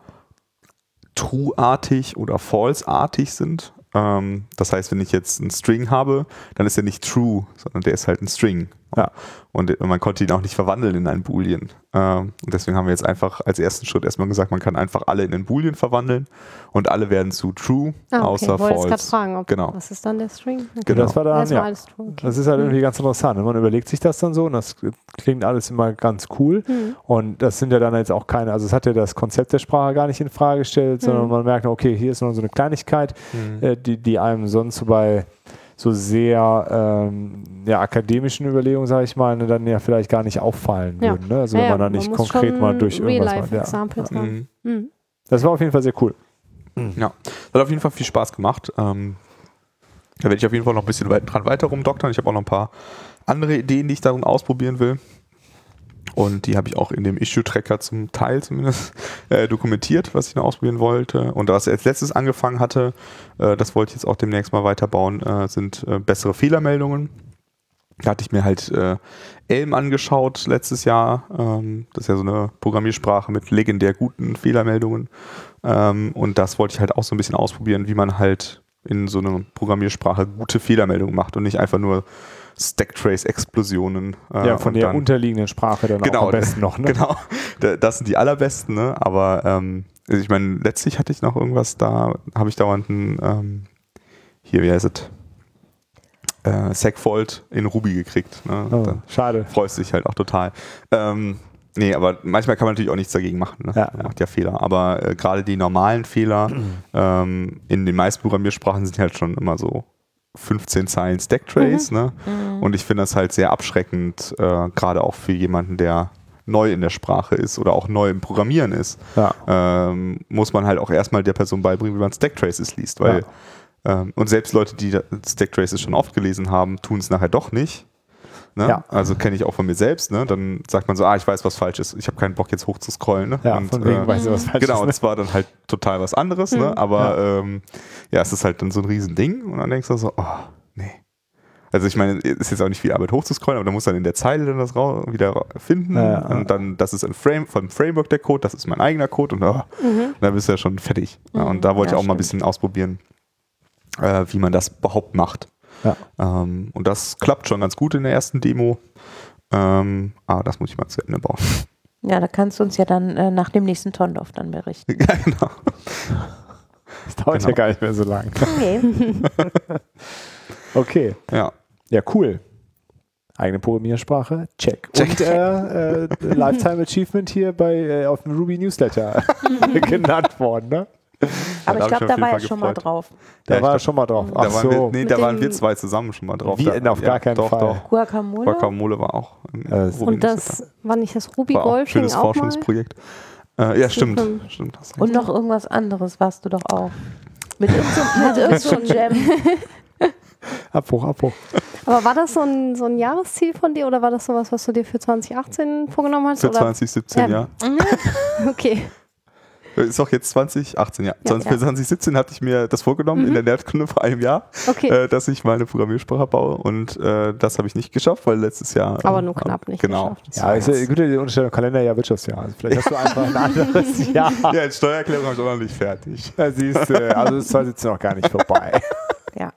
true-artig oder false-artig sind. Ähm, das heißt, wenn ich jetzt einen String habe, dann ist er nicht true, sondern der ist halt ein String. Ja. Und man konnte ihn auch nicht verwandeln in einen Boolean. Ähm, und deswegen haben wir jetzt einfach als ersten Schritt erstmal gesagt, man kann einfach alle in einen Boolean verwandeln und alle werden zu true, Ah, okay. außer Ich wollte gerade false. fragen, ob, Genau. was ist dann der String? Okay. Genau. Das war dann, ja. alles true. Okay. Das ist halt irgendwie ganz interessant. ne? Man überlegt sich das dann so und das klingt alles immer ganz cool. Hm. Und das sind ja dann jetzt auch keine, also es hat ja das Konzept der Sprache gar nicht in Frage gestellt, sondern Mhm. man merkt, okay, hier ist noch so eine Kleinigkeit, äh, die, die einem sonst so bei so sehr ähm, ja, akademischen Überlegungen, sage ich mal, ne, dann ja vielleicht gar nicht auffallen Ja. würden. Ne? Also Ja, wenn man da nicht muss konkret mal durch irgendwas macht. Ja. Mhm. Mhm. Das war auf jeden Fall sehr cool. Ja, das hat auf jeden Fall viel Spaß gemacht. Ähm, da werde ich auf jeden Fall noch ein bisschen weit, dran weiter rumdoktern. Ich habe auch noch ein paar andere Ideen, die ich darin ausprobieren will. Und die habe ich auch in dem Issue-Tracker zum Teil zumindest äh, dokumentiert, was ich noch ausprobieren wollte. Und was ich als letztes angefangen hatte, äh, das wollte ich jetzt auch demnächst mal weiterbauen, äh, sind äh, bessere Fehlermeldungen. Da hatte ich mir halt äh, Elm angeschaut letztes Jahr. Ähm, das ist ja so eine Programmiersprache mit legendär guten Fehlermeldungen. Ähm, und das wollte ich halt auch so ein bisschen ausprobieren, wie man halt in so einer Programmiersprache gute Fehlermeldungen macht und nicht einfach nur Stacktrace-Explosionen. äh, ja, von der dann- unterliegenden Sprache dann Genau, auch am besten noch. Ne? Genau, Da- das sind die allerbesten, ne? aber ähm, also ich meine, letztlich hatte ich noch irgendwas da, habe ich dauernd ein, ähm, hier, wie heißt es, äh, Segfault in Ruby gekriegt. Ne? Oh, schade. freust dich halt auch total. Ähm, nee, aber manchmal kann man natürlich auch nichts dagegen machen. Ne? Ja, Man macht ja Fehler. Aber äh, gerade die normalen Fehler ähm, in den meisten Programmiersprachen sind halt schon immer so 15 Zeilen Stacktrace. Ne? Und ich finde das halt sehr abschreckend, äh, gerade auch für jemanden, der neu in der Sprache ist oder auch neu im Programmieren ist, Ja. ähm, muss man halt auch erstmal der Person beibringen, wie man Stacktraces liest. Weil, ähm, und selbst Leute, die Stacktraces schon oft gelesen haben, tun es nachher doch nicht. Ne? Ja. Also kenne ich auch von mir selbst. Ne? Dann sagt man so, ah, ich weiß, was falsch ist. Ich habe keinen Bock jetzt hochzuscrollen. Ne? Ja, Und, von wegen äh, weiß ich was falsch Genau, ist. und Ne? es war dann halt total was anderes, ne? aber ähm, ja, es ist halt dann so ein Riesending und dann denkst du so, oh, nee. Also ich meine, es ist jetzt auch nicht viel Arbeit hochzuscrollen, aber du musst dann in der Zeile dann das wieder finden Ja, ja. und dann, das ist ein Frame, vom Framework der Code, das ist mein eigener Code und oh, dann bist du ja schon fertig. Ja, und da wollte Ja, ich auch mal ein stimmt. bisschen ausprobieren, äh, wie man das überhaupt macht. Ja. Ähm, und das klappt schon ganz gut in der ersten Demo. Ähm, aber das muss ich mal zu Ende bauen. Ja, da kannst du uns ja dann äh, nach dem nächsten Tondorf dann berichten. ja, genau. Das dauert Genau. ja gar nicht mehr so lang. Nee. Okay. Ja. Ja, cool. Eigene Programmiersprache, check. Check. Und äh, äh, Lifetime Achievement hier bei äh, auf dem Ruby Newsletter genannt worden, ne? Aber Da ich glaube, da war er schon mal drauf. Da Ja, war er schon mal drauf. Ach Da, waren so. wir, nee, Mit da waren wir zwei zusammen schon mal drauf. Wir da, auf gar keinen doch, Fall. Doch. Guacamole? Guacamole war auch. Ja, Ruby Und das war nicht das Ruby war Golfing schönes auch? Forschungsprojekt. Äh, ja, stimmt. Stimmt recht. Und noch irgendwas anderes warst du doch auch. Mit irgendeinem mit irgendeinem Jam. Abbruch, Abbruch. Aber war das so ein, so ein Jahresziel von dir oder war das sowas, was du dir für 2018 vorgenommen hast? Für oder? 2017, Ja. ja. Okay. Ist auch jetzt 2018, ja. Ja, 20, Für ja. 2017 hatte ich mir das vorgenommen in der Nerdkunde vor einem Jahr, Okay. äh, dass ich meine Programmiersprache baue und äh, das habe ich nicht geschafft, weil letztes Jahr. Aber ähm, nur knapp nicht Genau. geschafft. Ja, ist ja gut, die Unterstellung Kalenderjahr, Wirtschaftsjahr. Also vielleicht hast du einfach ein anderes Jahr. Ja, die Steuererklärung habe ich auch noch nicht fertig. Da siehst du, also ist 2017 noch gar nicht vorbei.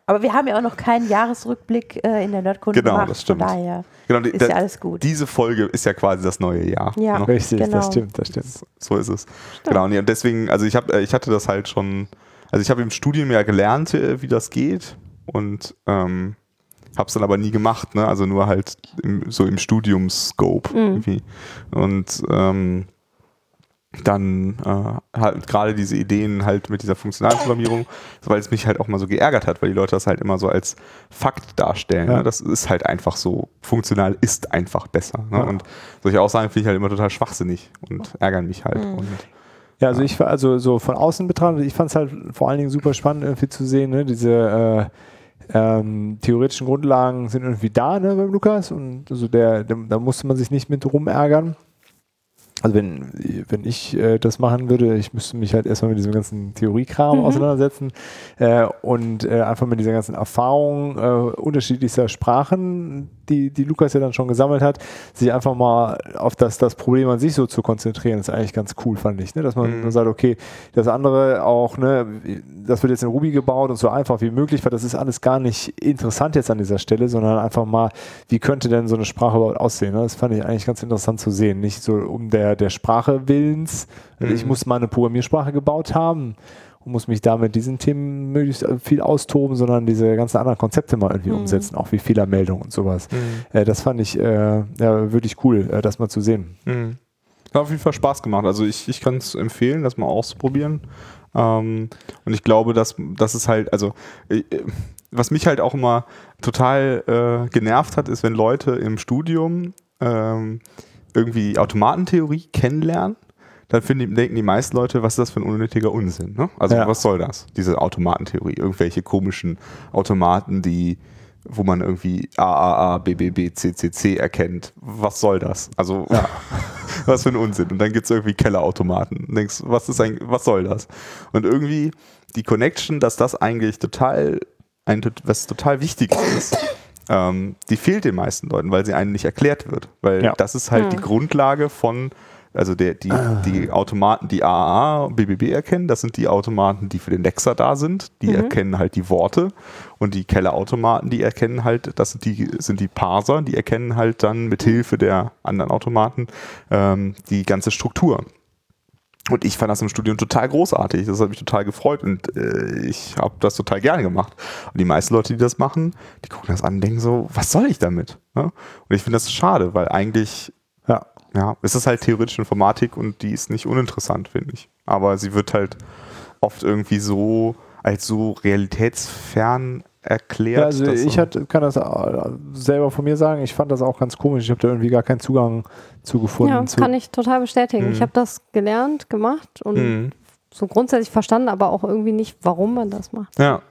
Aber wir haben ja auch noch keinen Jahresrückblick äh, in der Nerdkunde Genau, gemacht. das stimmt. Von daher Genau, die, ist da- ja alles gut. Diese Folge ist ja quasi das neue Jahr. Ja. ne? Richtig, Genau. das stimmt, das stimmt. So ist es. Genau. Und deswegen, also ich habe, ich hatte das halt schon, also ich habe im Studium ja gelernt, äh, wie das geht und ähm, habe es dann aber nie gemacht, ne? Also nur halt im, so im Studiumscope irgendwie. Und ähm, dann äh, halt gerade diese Ideen halt mit dieser funktionalen Programmierung, weil es mich halt auch mal so geärgert hat, weil die Leute das halt immer so als Fakt darstellen. Ja. Ne? Das ist halt einfach so, funktional ist einfach besser. Ne? Ja. Und solche Aussagen finde ich halt immer total schwachsinnig und ärgern mich halt. Und Ja, also ich war also so von außen betrachtet, ich fand es halt vor allen Dingen super spannend irgendwie zu sehen, ne? diese äh, ähm, theoretischen Grundlagen sind irgendwie da ne, beim Lukas und also der, der, da musste man sich nicht mit rumärgern. Also wenn, wenn ich äh, das machen würde, ich müsste mich halt erstmal mit diesem ganzen Theoriekram auseinandersetzen äh, und äh, einfach mit dieser ganzen Erfahrung äh, unterschiedlichster Sprachen, die, die Lukas ja dann schon gesammelt hat, sich einfach mal auf das, das Problem an sich so zu konzentrieren, ist eigentlich ganz cool, fand ich. Ne? Dass man Mhm. sagt, okay, das andere auch, ne, das wird jetzt in Ruby gebaut und so einfach wie möglich, weil das ist alles gar nicht interessant jetzt an dieser Stelle, sondern einfach mal, wie könnte denn so eine Sprache überhaupt aussehen? Ne? Das fand ich eigentlich ganz interessant zu sehen. Nicht so um der, der Sprache willens, also ich Mhm. muss mal eine Programmiersprache gebaut haben und muss mich da mit diesen Themen möglichst viel austoben, sondern diese ganzen anderen Konzepte mal irgendwie umsetzen, auch wie Fehlermeldung und sowas. Äh, das fand ich äh, ja, wirklich cool, äh, das mal zu sehen. Mhm. Hat auf jeden Fall Spaß gemacht. Also ich, ich kann es empfehlen, das mal auszuprobieren. Ähm, und ich glaube, dass das ist halt, also äh, was mich halt auch immer total äh, genervt hat, ist, wenn Leute im Studium ähm, irgendwie Automatentheorie kennenlernen, dann finden, die- denken die meisten Leute, was ist das für ein unnötiger Unsinn? Ne? Also Ja. was soll das, diese Automatentheorie? Irgendwelche komischen Automaten, die wo man irgendwie AAA, BBB, CCC erkennt. Was soll das? Also, was für ein Unsinn. Und dann gibt es irgendwie Kellerautomaten. Und denkst, was ist ein, was soll das? Und irgendwie die Connection, dass das eigentlich total, ein, was total wichtig ist, ähm, die fehlt den meisten Leuten, weil sie einem nicht erklärt wird. Weil Ja. das ist halt die Grundlage von, also der, die, die Automaten, die AAA und BBB erkennen, das sind die Automaten, die für den Lexer da sind. Die erkennen halt die Worte. Und die Kellerautomaten, die erkennen halt, das sind die, sind die Parser, die erkennen halt dann mit Hilfe der anderen Automaten ähm, die ganze Struktur. Und ich fand das im Studium total großartig. Das hat mich total gefreut und äh, ich habe das total gerne gemacht. Und die meisten Leute, die das machen, die gucken das an und denken so, was soll ich damit? Ne? Und ich finde das schade, weil eigentlich, Ja. ja, es ist halt theoretische Informatik und die ist nicht uninteressant, finde ich. Aber sie wird halt oft irgendwie so als so realitätsfern erklärt. Ja, also ich hatte, kann das selber von mir sagen, ich fand das auch ganz komisch. Ich habe da irgendwie gar keinen Zugang zu gefunden. Ja, zu, kann ich total bestätigen. Mhm. Ich habe das gelernt, gemacht und Mhm. so grundsätzlich verstanden, aber auch irgendwie nicht, warum man das macht. Ja.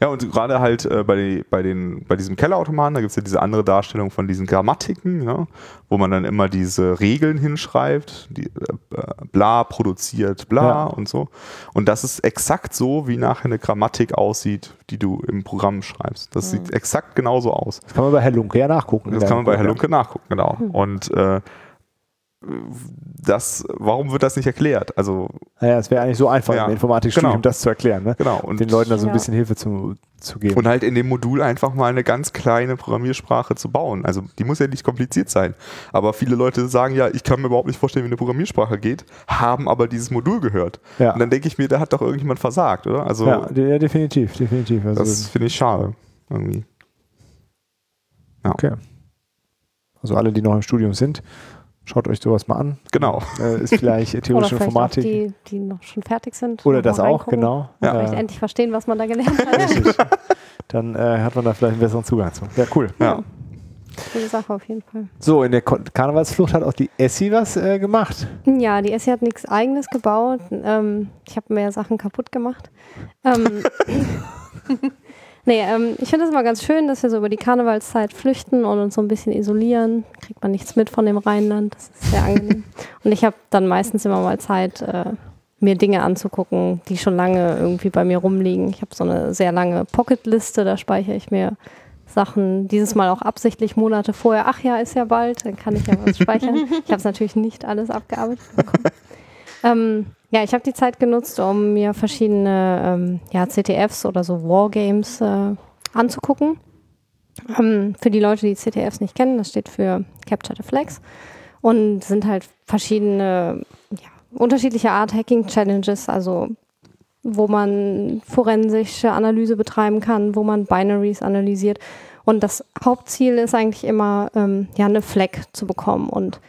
Ja, und gerade halt äh, bei, bei, den, bei diesem Kellerautomaten, da gibt es ja diese andere Darstellung von diesen Grammatiken, ja, wo man dann immer diese Regeln hinschreibt, die, äh, bla produziert bla Ja. und so. Und das ist exakt so, wie nachher eine Grammatik aussieht, die du im Programm schreibst. Das sieht exakt genauso aus. das kann man bei Herr Lunke ja nachgucken. Das kann man bei Herr Lunke nachgucken, genau. Und äh, das, warum wird das nicht erklärt? Also, Naja, es wäre eigentlich so einfach Ja, im Informatikstudium genau. das zu erklären, ne? genau. Und den Leuten da so ein Ja. bisschen Hilfe zu, zu geben. Und halt in dem Modul einfach mal eine ganz kleine Programmiersprache zu bauen. Also die muss ja nicht kompliziert sein. Aber viele Leute sagen ja, ich kann mir überhaupt nicht vorstellen, wie eine Programmiersprache geht, haben aber dieses Modul gehört. ja, Und dann denke ich mir, da hat doch irgendjemand versagt, oder? Also ja, de- ja, definitiv, definitiv. Also, das finde ich schade. Irgendwie. okay. Also alle, die noch im Studium sind, schaut euch sowas mal an. Genau. Äh, ist vielleicht Oder theoretische vielleicht Informatik. auch die, die noch schon fertig sind. Oder das auch, genau. Ja. Vielleicht Äh, endlich verstehen, was man da gelernt hat. richtig. Dann äh, hat man da vielleicht einen besseren Zugang zu. Ja, cool. Ja. Coole Sache auf jeden Fall. So, in der Ko- Karnevalsflucht hat auch die Essi was äh, gemacht. Ja, die Essie hat nichts eigenes gebaut. Ähm, ich habe mehr Sachen kaputt gemacht. Ähm, nee, ähm, ich finde es immer ganz schön, dass wir so über die Karnevalszeit flüchten und uns so ein bisschen isolieren. Kriegt man nichts mit von dem Rheinland. Das ist sehr angenehm. und ich habe dann meistens immer mal Zeit, äh, mir Dinge anzugucken, die schon lange irgendwie bei mir rumliegen. Ich habe so eine sehr lange Pocket-Liste, da speichere ich mir Sachen, dieses Mal auch absichtlich Monate vorher. Ach ja, ist ja bald, dann kann ich ja was speichern. Ich habe es natürlich nicht alles abgearbeitet bekommen. ähm, ja, ich habe die Zeit genutzt, um mir verschiedene ähm, ja, CTFs oder so Wargames äh, anzugucken. Ähm, für die Leute, die CTFs nicht kennen, das steht für Capture the Flags und sind halt verschiedene, ja, unterschiedliche Art Hacking-Challenges, also wo man forensische Analyse betreiben kann, wo man Binaries analysiert. Und das Hauptziel ist eigentlich immer, ähm, ja, eine Flag zu bekommen und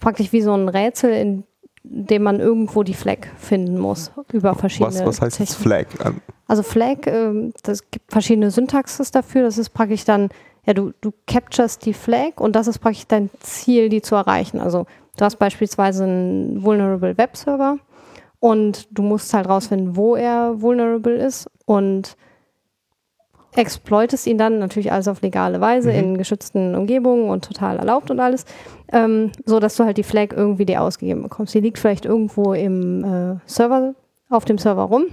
praktisch wie so ein Rätsel, in dem man irgendwo die Flag finden muss über verschiedene Was, was heißt Techniken. Flag? Ähm, Also Flag, ähm, das gibt verschiedene Syntaxes dafür. Das ist praktisch dann, ja, du, du capturest die Flag und das ist praktisch dein Ziel, die zu erreichen. Also du hast beispielsweise einen vulnerable Webserver und du musst halt rausfinden, wo er vulnerable ist und exploitest ihn dann natürlich alles auf legale Weise Mhm. in geschützten Umgebungen und total erlaubt und alles, ähm, so dass du halt die Flag irgendwie dir ausgegeben bekommst. Die liegt vielleicht irgendwo im äh, Server, auf dem Server rum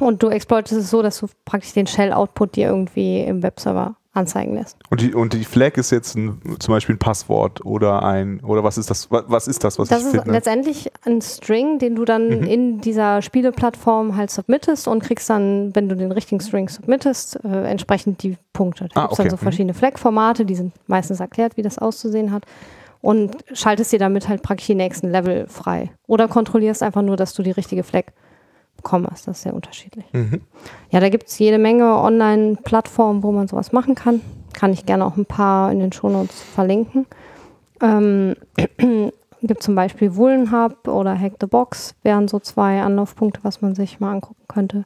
und du exploitest es so, dass du praktisch den Shell-Output dir irgendwie im Webserver anzeigen lässt. Und die, und die Flag ist jetzt ein, zum Beispiel ein Passwort oder ein, oder was ist das, was, ist das, was Das ich ist finde? letztendlich ein String, den du dann Mhm. in dieser Spieleplattform halt submittest und kriegst dann, wenn du den richtigen String submittest, äh, entsprechend die Punkte. Da Ah, gibt es dann okay. so Mhm. verschiedene Flag-Formate, die sind meistens erklärt, wie das auszusehen hat. Und schaltest dir damit halt praktisch die nächsten Level frei. Oder kontrollierst einfach nur, dass du die richtige Flag bekommen hast. Das ist sehr unterschiedlich. Mhm. Ja, da gibt es jede Menge Online-Plattformen, wo man sowas machen kann. Kann ich gerne auch ein paar in den Shownotes verlinken. Ähm, gibt zum Beispiel Woolen-Hub oder Hack the Box, wären so zwei Anlaufpunkte, was man sich mal angucken könnte.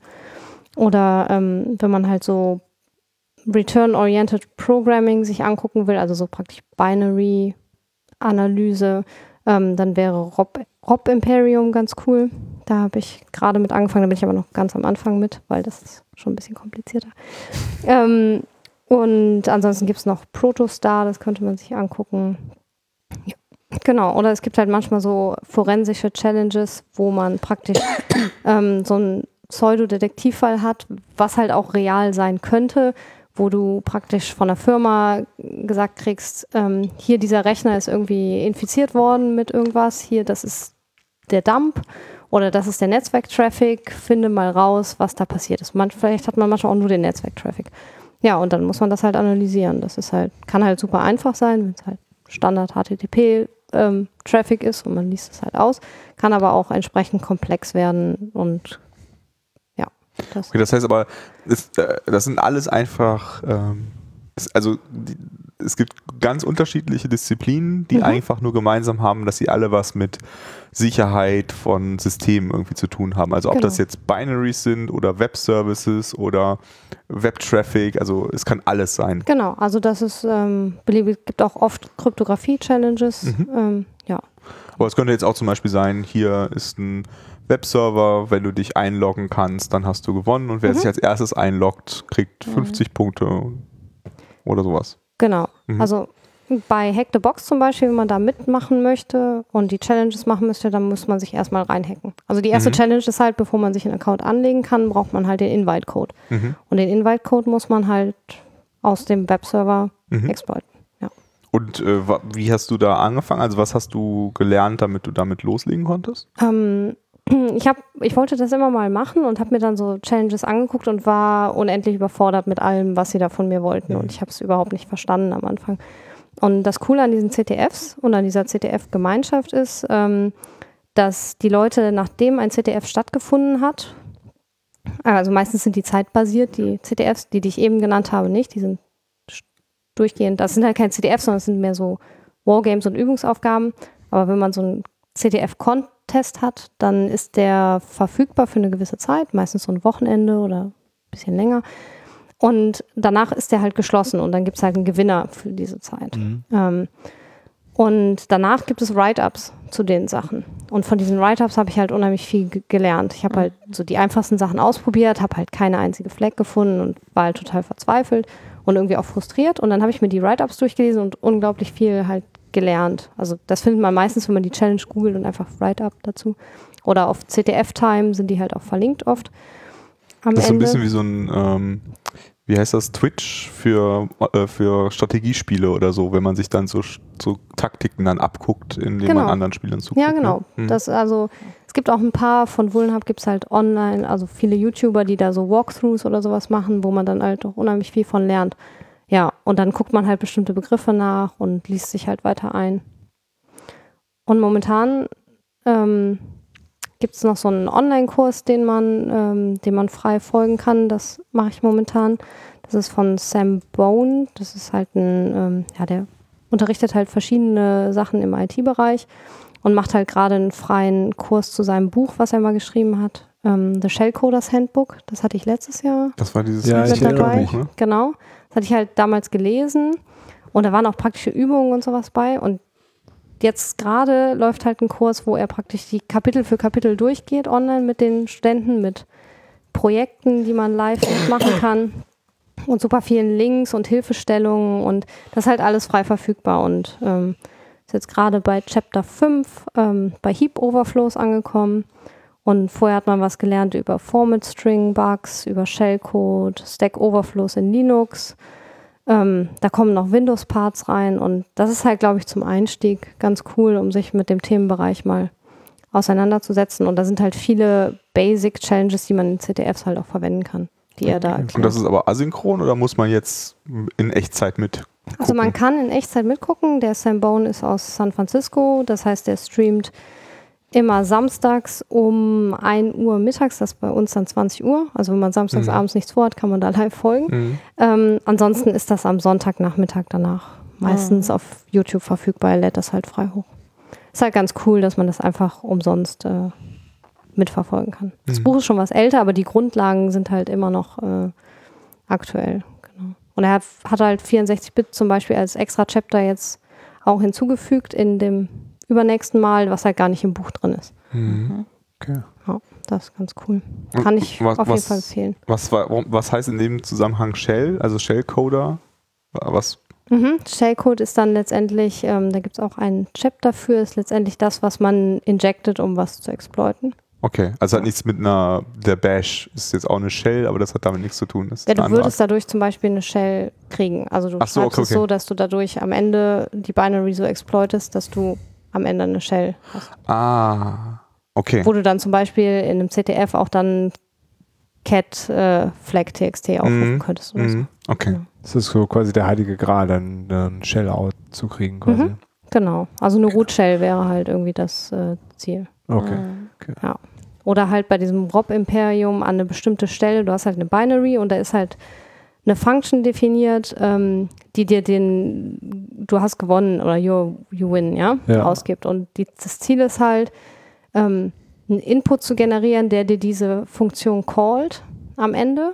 Oder ähm, wenn man halt so Return-Oriented Programming sich angucken will, also so praktisch Binary-Analyse, ähm, dann wäre Rob, Rob Imperium ganz cool. Da habe ich gerade mit angefangen, da bin ich aber noch ganz am Anfang mit, weil das ist schon ein bisschen komplizierter. Ähm, und ansonsten gibt es noch Protostar, das könnte man sich angucken. Ja, genau, oder es gibt halt manchmal so forensische Challenges, wo man praktisch ähm, so einen Pseudodetektivfall hat, was halt auch real sein könnte, wo du praktisch von der Firma gesagt kriegst, ähm, hier dieser Rechner ist irgendwie infiziert worden mit irgendwas, hier das ist der Dump oder das ist der Netzwerktraffic, finde mal raus, was da passiert ist. Man, vielleicht hat man manchmal auch nur den Netzwerktraffic. Ja, und dann muss man das halt analysieren. Das ist halt, kann halt super einfach sein, wenn es halt Standard HTTP ähm, Traffic ist und man liest es halt aus, kann aber auch entsprechend komplex werden und ja, das Okay, das heißt aber, ist, äh, das sind alles einfach, ähm, also die, es gibt ganz unterschiedliche Disziplinen, die Mhm. einfach nur gemeinsam haben, dass sie alle was mit Sicherheit von Systemen irgendwie zu tun haben. Also ob Genau. das jetzt Binaries sind oder Web-Services oder Web-Traffic, also es kann alles sein. Genau, also das ist ähm, beliebig, gibt auch oft Kryptographie-Challenges. Mhm. Ähm, ja, Aber es könnte jetzt auch zum Beispiel sein, hier ist ein Webserver, wenn du dich einloggen kannst, dann hast du gewonnen und wer Mhm. sich als erstes einloggt, kriegt 50 Punkte oder sowas. Genau. Mhm. Also bei Hack the Box zum Beispiel, wenn man da mitmachen möchte und die Challenges machen möchte, dann muss man sich erstmal reinhacken. Also die erste Mhm. Challenge ist halt, bevor man sich einen Account anlegen kann, braucht man halt den Invite-Code. Mhm. Und den Invite-Code muss man halt aus dem Webserver Mhm. exploiten. Und äh, wie hast du da angefangen? Also was hast du gelernt, damit du damit loslegen konntest? Ähm, ich, hab, ich wollte das immer mal machen und habe mir dann so Challenges angeguckt und war unendlich überfordert mit allem, was sie da von mir wollten. Und ich habe es überhaupt nicht verstanden am Anfang. Und das Coole an diesen CTFs und an dieser CTF-Gemeinschaft ist, ähm, dass die Leute, nachdem ein CTF stattgefunden hat, also meistens sind die zeitbasiert, die CTFs, die, die ich eben genannt habe, nicht, die sind durchgehend, das sind halt keine CTFs, sondern es sind mehr so Wargames und Übungsaufgaben. Aber wenn man so einen CTF-Contest hat, dann ist der verfügbar für eine gewisse Zeit, meistens so ein Wochenende oder ein bisschen länger. Und danach ist der halt geschlossen und dann gibt es halt einen Gewinner für diese Zeit. Ähm, und danach gibt es Write-ups zu den Sachen. Und von diesen Write-ups habe ich halt unheimlich viel ge- gelernt. Ich habe halt so die einfachsten Sachen ausprobiert, habe halt keine einzige Fleck gefunden und war halt total verzweifelt und irgendwie auch frustriert. Und dann habe ich mir die Write-ups durchgelesen und unglaublich viel halt gelernt. Also das findet man meistens, wenn man die Challenge googelt und einfach Write-up dazu. Oder auf CTF-Time sind die halt auch verlinkt oft. Am Das ist so ein bisschen wie so ein, ähm, wie heißt das, Twitch für, äh, für Strategiespiele oder so, wenn man sich dann so, so Taktiken dann abguckt, indem Genau. man anderen Spielern zuguckt. Ja, genau. Ne? Mhm. Das also, es gibt auch ein paar von Vulnhub gibt es halt online, also viele YouTuber, die da so Walkthroughs oder sowas machen, wo man dann halt auch unheimlich viel von lernt. Ja, und dann guckt man halt bestimmte Begriffe nach und liest sich halt weiter ein. Und momentan ähm, gibt es noch so einen Online-Kurs, den man, ähm, dem man frei folgen kann. Das mache ich momentan. Das ist von Sam Bone. Das ist halt ein, ähm, ja, der unterrichtet halt verschiedene Sachen im IT-Bereich und macht halt gerade einen freien Kurs zu seinem Buch, was er mal geschrieben hat. Ähm, The Shellcoders Handbook. Das hatte ich letztes Jahr Das war dieses Ja, ich mit erinnere dabei. mich. ne? Genau. Das hatte ich halt damals gelesen und da waren auch praktische Übungen und sowas bei. Und jetzt gerade läuft halt ein Kurs, wo er praktisch die Kapitel für Kapitel durchgeht online mit den Studenten, mit Projekten, die man live machen kann und super vielen Links und Hilfestellungen und das ist halt alles frei verfügbar und ähm, ist jetzt gerade bei Chapter 5 ähm, bei Heap Overflows angekommen und vorher hat man was gelernt über Format String Bugs, über Shellcode, Stack Overflows in Linux. Ähm, da kommen noch Windows-Parts rein und das ist halt, glaube ich, zum Einstieg ganz cool, um sich mit dem Themenbereich mal auseinanderzusetzen. Und da sind halt viele Basic-Challenges, die man in CTFs halt auch verwenden kann, die er da erklärt. Und das ist aber asynchron oder muss man jetzt in Echtzeit mit? Also man kann in Echtzeit mitgucken. Der Sam Bone ist aus San Francisco. Das heißt, der streamt immer samstags um 1 Uhr mittags. Das ist bei uns dann 20 Uhr. Also wenn man samstags Mhm. abends nichts vorhat, kann man da live folgen. Mhm. Ähm, ansonsten ist das am Sonntagnachmittag danach meistens auf YouTube verfügbar. Er lädt das halt frei hoch. Ist halt ganz cool, dass man das einfach umsonst äh, mitverfolgen kann. Das Mhm. Buch ist schon was älter, aber die Grundlagen sind halt immer noch äh, aktuell. Genau. Und er hat, hat halt 64-Bit zum Beispiel als extra Chapter jetzt auch hinzugefügt in dem übernächsten Mal, was halt gar nicht im Buch drin ist. Mhm. Okay. Ja, das ist ganz cool. Kann ich was- auf jeden was- Fall empfehlen. Was, was heißt in dem Zusammenhang Shell, also Shellcoder? Was? Mhm. Shellcode ist dann letztendlich, ähm, da gibt es auch einen Chapter für, ist letztendlich das, was man injectet, um was zu exploiten. Okay, also hat nichts mit einer, der Bash ist jetzt auch eine Shell, aber das hat damit nichts zu tun. Das ist Ja, du würdest dadurch zum Beispiel eine Shell kriegen. Also du Ach so, schreibst okay, es so, okay. dass du dadurch am Ende die Binary so exploitest, dass du am Ende eine Shell hast. Ah, okay. Wo du dann zum Beispiel in einem CTF auch dann cat äh, flag txt aufrufen Mhm. könntest oder so. Mhm. Okay. Ja. Das ist so quasi der heilige Gral, dann ein Shell-Out zu kriegen quasi. Mhm. Genau. Also eine Root Shell wäre halt irgendwie das äh, Ziel. Okay. Mhm. Oder halt bei diesem Rob-Imperium an eine bestimmte Stelle, du hast halt eine Binary und da ist halt eine Function definiert, ähm, die dir den, du hast gewonnen oder you, you win, ja, Ja. ausgibt. Und die, das Ziel ist halt, ähm, einen Input zu generieren, der dir diese Funktion callt am Ende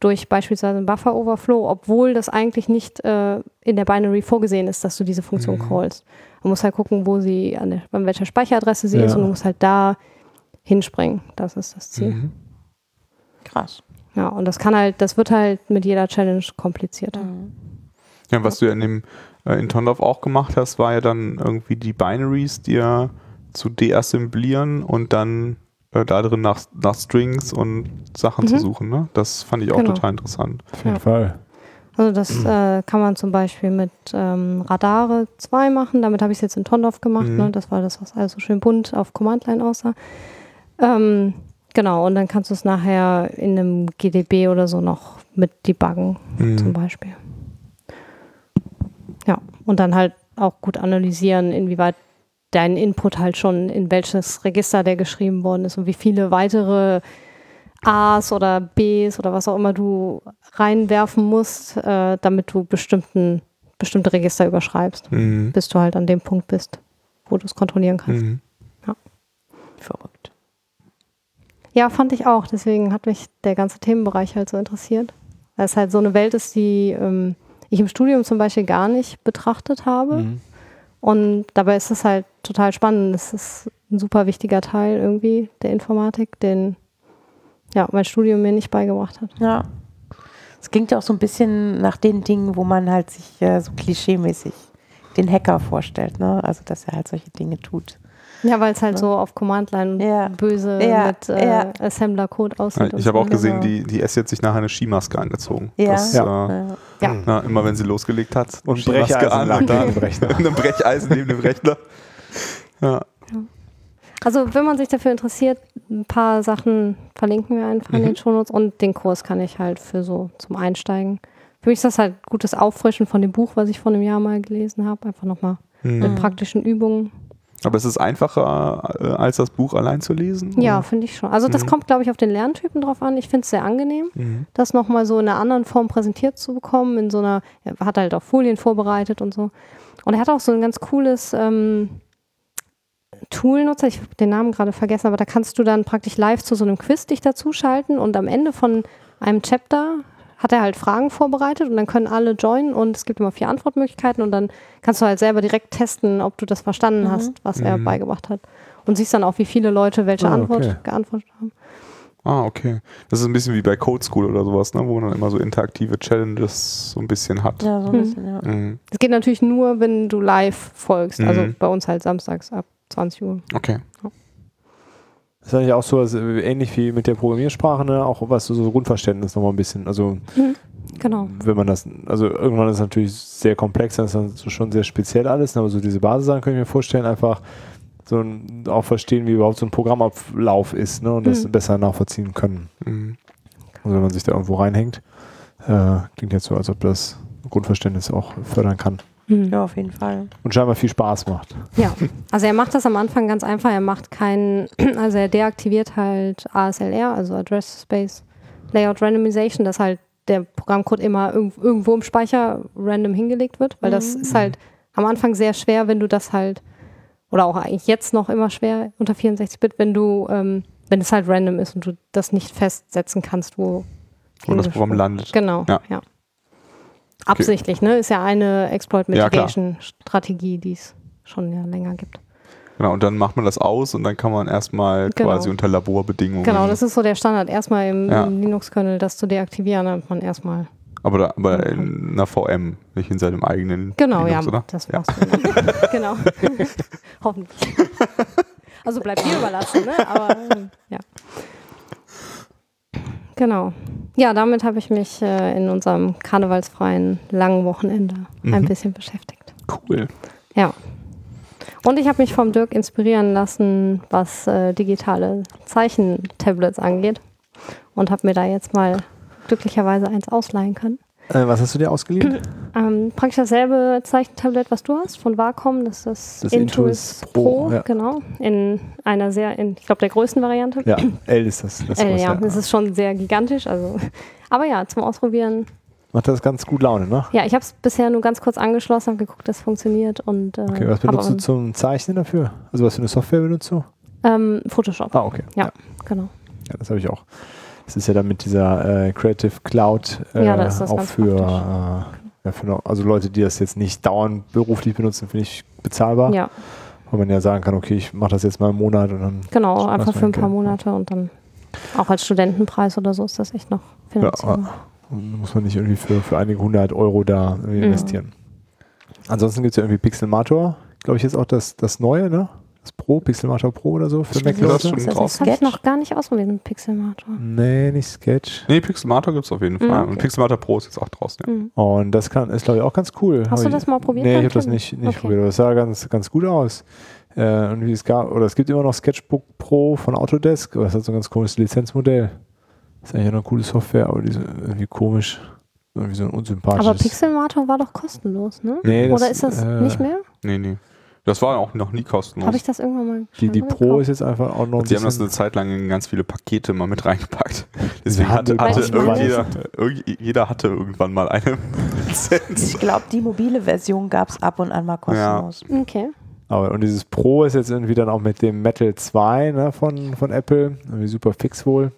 durch beispielsweise einen Buffer Overflow, obwohl das eigentlich nicht äh, in der Binary vorgesehen ist, dass du diese Funktion callst. Man muss halt gucken, wo sie, an, der, an welcher Speicheradresse sie Ja. ist und du musst halt da hinspringen. Das ist das Ziel. Mhm. Krass. Ja, und das kann halt, das wird halt mit jeder Challenge komplizierter. Ja, was du ja in dem äh, in Tondorf auch gemacht hast, war ja dann irgendwie die Binaries dir zu deassemblieren und dann äh, da drin nach, nach Strings und Sachen zu Mhm. suchen. Ne? Das fand ich auch Genau. total interessant. Auf jeden Ja. Fall. Also das äh, kann man zum Beispiel mit ähm, Radare 2 machen. Damit habe ich es jetzt in Tondorf gemacht. Mhm. Ne? Das war das, was alles so schön bunt auf Command-Line aussah. Ähm, genau, und dann kannst du es nachher in einem GDB oder so noch mit debuggen zum Mhm. Beispiel. Ja, und dann halt auch gut analysieren, inwieweit dein Input halt schon in welches Register der geschrieben worden ist und wie viele weitere A's oder B's oder was auch immer du reinwerfen musst, äh, damit du bestimmten, bestimmte Register überschreibst, Mhm. bis du halt an dem Punkt bist, wo du es kontrollieren kannst. Mhm. Verrückt. Ja, fand ich auch. Deswegen hat mich der ganze Themenbereich halt so interessiert. Weil es halt so eine Welt ist, die ähm, ich im Studium zum Beispiel gar nicht betrachtet habe. Mhm. Und dabei ist es halt total spannend. Es ist ein super wichtiger Teil irgendwie der Informatik, den ja, mein Studium mir nicht beigebracht hat. Ja. Es klingt ja auch so ein bisschen nach den Dingen, wo man halt sich äh, so klischeemäßig den Hacker vorstellt, ne? Also dass er halt solche Dinge tut. Ja, weil es halt so auf Command-Line Ja. böse Ja, mit äh, ja. Assembler-Code aussieht. Ich habe auch gesehen, genau. die, die S hat sich nachher eine Skimaske angezogen. Ja. Das, Ja. Äh, Ja. Ja. na, immer wenn sie losgelegt hat. Und Skimaske Brecheisen an lag und dann neben dem Rechner. und ein Brecheisen neben dem Rechner. Ja. Also wenn man sich dafür interessiert, ein paar Sachen verlinken wir einfach in Mhm. den Shownotes und den Kurs kann ich halt für so zum Einsteigen. Für mich ist das halt gutes Auffrischen von dem Buch, was ich vor einem Jahr mal gelesen habe. Einfach nochmal Mhm. mit praktischen Übungen. Aber es ist einfacher, äh, als das Buch allein zu lesen? Ja, finde ich schon. Also das Mhm. kommt, glaube ich, auf den Lerntypen drauf an. Ich finde es sehr angenehm, Mhm. das nochmal so in einer anderen Form präsentiert zu bekommen. In so einer, er hat halt auch Folien vorbereitet und so. Und er hat auch so ein ganz cooles ähm, Tool-Nutzer, ich habe den Namen gerade vergessen, aber da kannst du dann praktisch live zu so einem Quiz dich dazuschalten und am Ende von einem Chapter hat er halt Fragen vorbereitet und dann können alle joinen und es gibt immer vier Antwortmöglichkeiten und dann kannst du halt selber direkt testen, ob du das verstanden hast, was er Mhm. beigebracht hat. Und siehst dann auch, wie viele Leute welche Ah, Antwort okay. geantwortet haben. Ah, okay. Das ist ein bisschen wie bei Code School oder sowas, ne? wo man dann immer so interaktive Challenges so ein bisschen hat. Ja, so ein Hm. bisschen, ja. Mhm. Es geht natürlich nur, wenn du live folgst. Also Mhm. bei uns halt samstags ab 20 Uhr. Okay. Das ist eigentlich auch so, dass, äh, ähnlich wie mit der Programmiersprache, ne? auch was so, Grundverständnis nochmal ein bisschen. Also, Genau. wenn man das, also irgendwann ist es natürlich sehr komplex, das ist dann so schon sehr speziell alles, ne? aber so diese Basissachen könnte ich mir vorstellen, einfach so ein, auch verstehen, wie überhaupt so ein Programmablauf ist ne? und das Mhm. besser nachvollziehen können. Mhm. Also, wenn man sich da irgendwo reinhängt, äh, klingt jetzt so, als ob das Grundverständnis auch fördern kann. Mhm. ja, auf jeden Fall. Und scheinbar viel Spaß macht. Ja, also er macht das am Anfang ganz einfach. Er macht keinen, also er deaktiviert halt ASLR, also Address Space Layout Randomization, dass halt der Programmcode immer irg irgendwo im Speicher random hingelegt wird, weil das ist halt am Anfang sehr schwer, wenn du das halt, oder auch eigentlich jetzt noch immer schwer unter 64-Bit, wenn du, ähm, wenn es halt random ist und du das nicht festsetzen kannst, wo Wo das Programm landet. Genau, Ja. ja. Absichtlich, ne? Ist ja eine Exploit Ja. Mitigation Strategie, die es schon ja länger gibt. Genau, und dann macht man das aus und dann kann man erstmal Genau. quasi unter Laborbedingungen. Genau, das ist so der Standard. Erstmal im, Ja. im Linux-Kernel das zu deaktivieren, damit man erstmal. aber da, aber Okay. in einer VM, nicht in seinem eigenen Genau, Linux, ja, oder? das Ja. du. Dann. genau. Hoffentlich. Also bleibt dir überlassen, ne? Aber ähm, ja. Genau. Ja, damit habe ich mich äh, in unserem karnevalsfreien langen Wochenende ein Mhm. bisschen beschäftigt. Cool. Ja. Und ich habe mich vom Dirk inspirieren lassen, was äh, digitale Zeichentablets angeht. Und habe mir da jetzt mal glücklicherweise eins ausleihen können. Äh, was hast du dir ausgeliehen? Ähm, praktisch dasselbe Zeichentablett, was du hast von Wacom. Das ist das, Das Intuos Intuos Pro, Pro, ja. genau. In einer sehr, in, ich glaube, der größten Variante. ja, L ist das. das Äh, was, ja, das ist schon sehr gigantisch. Also, aber ja, zum Ausprobieren Macht das ganz gut Laune, ne? Ja, ich habe es bisher nur ganz kurz angeschlossen, habe geguckt, dass es funktioniert und äh, Okay, was benutzt du zum Zeichnen dafür? Also was für eine Software benutzt du? ähm, Photoshop. Ah, okay. Ja. Genau. Ja, das habe ich auch. Das ist ja dann mit dieser äh, Creative Cloud äh, Ja, auch für, äh, ja, für also Leute, die das jetzt nicht dauernd beruflich benutzen, finde ich bezahlbar. Ja, Weil man ja sagen kann, okay, ich mache das jetzt mal im Monat und dann genau, einfach für ein paar Geld. Monate und dann auch als Studentenpreis oder so ist das echt noch finanzierbar. Und muss man nicht irgendwie für, für einige hundert Euro da Mhm. investieren. Ansonsten gibt es ja irgendwie Pixelmator, glaube ich, jetzt auch das, das neue, ne? Das Pro, Pixelmator Pro oder so für Das Mac-Leute. schon Das, das, drauf. ich Sketch? noch gar nicht ausprobiert mit Pixelmator. Nee, nicht Sketch. Nee, Pixelmator gibt es auf jeden Fall. Mhm, Und okay. Pixelmator Pro ist jetzt auch draußen. Ja. Mhm. Und das kann, ist, glaube ich, auch ganz cool. Hast Hab du ich, das mal probiert? Nee, ich habe das nicht, nicht Okay. probiert, aber es sah ganz, ganz gut aus. Äh, irgendwie es gab, oder es gibt immer noch Sketchbook Pro von Autodesk, aber das hat so ein ganz komisches Lizenzmodell. Das ist eigentlich auch eine coole Software, aber die ist irgendwie komisch. Irgendwie so ein unsympathisches. Aber Pixelmator war doch kostenlos, ne? Nee, das, Oder ist das äh, nicht mehr? Nee, nee. Das war auch noch nie kostenlos. Habe ich das irgendwann mal Die, die Pro gekauft? ist jetzt einfach auch noch ein Sie haben das eine Zeit lang in ganz viele Pakete mal mit reingepackt. Deswegen Ja, hatte, hatte irgendjeder, irgend- jeder hatte irgendwann mal eine Lizenz. Ich glaube, die mobile Version gab es ab und an mal kostenlos. Okay. aber, und dieses Pro ist jetzt irgendwie dann auch mit dem Metal 2 ne, von, von Apple, irgendwie super fix wohl.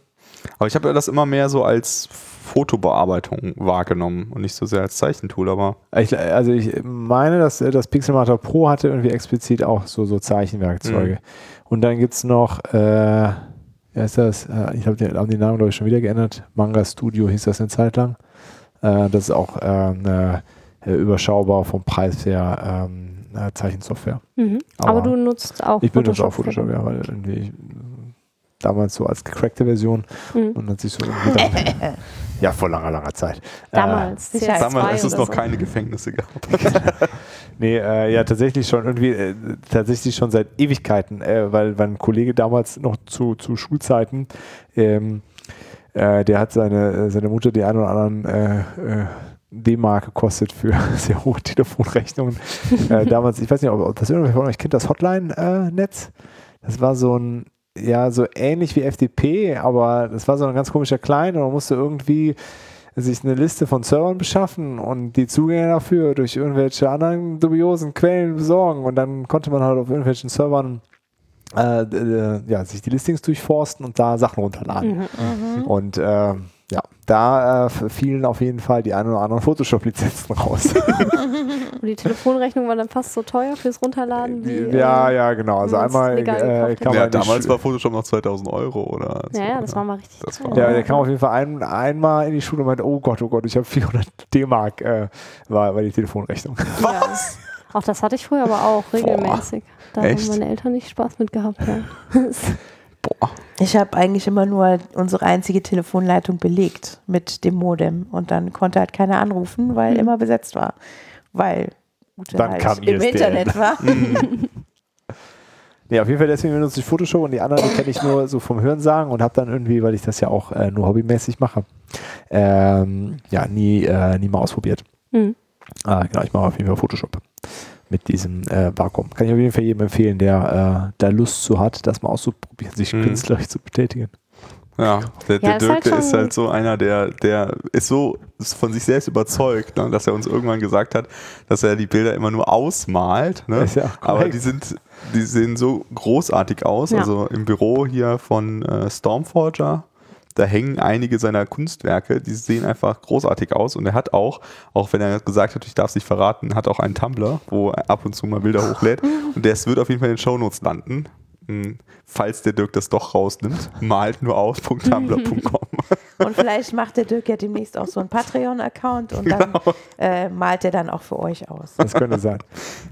Aber ich habe ja das immer mehr so als Fotobearbeitung wahrgenommen und nicht so sehr als Zeichentool, aber Ich, also ich meine, dass das Pixelmator Pro hatte irgendwie explizit auch so, so Zeichenwerkzeuge. Mhm. Und dann gibt es noch, äh, wie heißt das? Äh, ich habe haben die Namen, glaube ich, schon wieder geändert. Manga Studio hieß das eine Zeit lang. Äh, das ist auch äh, eine, äh, überschaubar vom Preis her ähm, Zeichensoftware. Mhm. Aber Aber, du nutzt auch Ich benutze auch Photoshop, ja, weil irgendwie ich, damals so als gecrackte Version Mhm. und hat sich so ja, vor langer, langer Zeit. Äh, Damals. Sicherheit. CS2 damals ist es noch so. keine Gefängnisse gehabt. Nee, äh, ja, tatsächlich schon irgendwie, äh, tatsächlich schon seit Ewigkeiten, äh, weil, weil ein Kollege damals noch zu, zu Schulzeiten, ähm, äh, der hat seine, äh, seine Mutter die ein oder anderen äh, äh, D-Mark gekostet für sehr hohe Telefonrechnungen. äh, damals, ich weiß nicht, ob, ob das irgendwer von euch kennt, das Hotline-Netz. das war so ein, ja, so ähnlich wie FTP, aber das war so ein ganz komischer Klein und man musste irgendwie sich eine Liste von Servern beschaffen und die Zugänge dafür durch irgendwelche anderen dubiosen Quellen besorgen und dann konnte man halt auf irgendwelchen Servern äh, äh, ja, sich die Listings durchforsten und da Sachen runterladen. Mhm. Und äh, ja, da äh, fielen auf jeden Fall die ein oder anderen Photoshop-Lizenzen raus. Und die Telefonrechnung war dann fast so teuer fürs Runterladen wie. ja, äh, ja, genau. Also einmal äh, kann ja, damals war Photoshop noch 2000 Euro oder so. Ja, ja, das war mal richtig Das teuer. war- Ja, der kam auf jeden Fall ein, einmal in die Schule und meinte, oh Gott, oh Gott, ich habe 400 D-Mark, äh, war, war die Telefonrechnung. Ja. Auch das hatte ich früher aber auch regelmäßig. Da Echt? haben meine Eltern nicht Spaß mit gehabt. Ja. Boah. Ich habe eigentlich immer nur unsere einzige Telefonleitung belegt mit dem Modem und dann konnte halt keiner anrufen, weil Mhm. immer besetzt war. Weil Ute Dann halt kam im ISDN. Internet war. Nee, auf jeden Fall deswegen benutze ich Photoshop und die anderen die kenne ich nur so vom Hörensagen und habe dann irgendwie, weil ich das ja auch äh, nur hobbymäßig mache, ähm, ja, nie, äh, nie mal ausprobiert. Mhm. Ah, genau, ich mache auf jeden Fall Photoshop mit diesem äh, Vakuum. Kann ich auf jeden Fall jedem empfehlen, der äh, da Lust zu hat, das mal auszuprobieren, sich Mhm. künstlerisch zu betätigen. Ja, der, der Ja, ist Dirk, halt der ist halt so einer, der, der ist so ist von sich selbst überzeugt, ne, dass er uns irgendwann gesagt hat, dass er die Bilder immer nur ausmalt. Ne? Ist ja Aber die sind, die sehen so großartig aus. Ja. Also im Büro hier von äh, Stormforger, da hängen einige seiner Kunstwerke, die sehen einfach großartig aus. Und er hat auch, auch wenn er gesagt hat, ich darf es nicht verraten, hat auch einen Tumblr, wo er ab und zu mal Bilder hochlädt. Und das wird auf jeden Fall in den Shownotes landen. Hm, Falls der Dirk das doch rausnimmt, malt nur aus.tumblr.com. Und vielleicht macht der Dirk ja demnächst auch so einen Patreon-Account und dann äh, malt er dann auch für euch aus. Das könnte sein.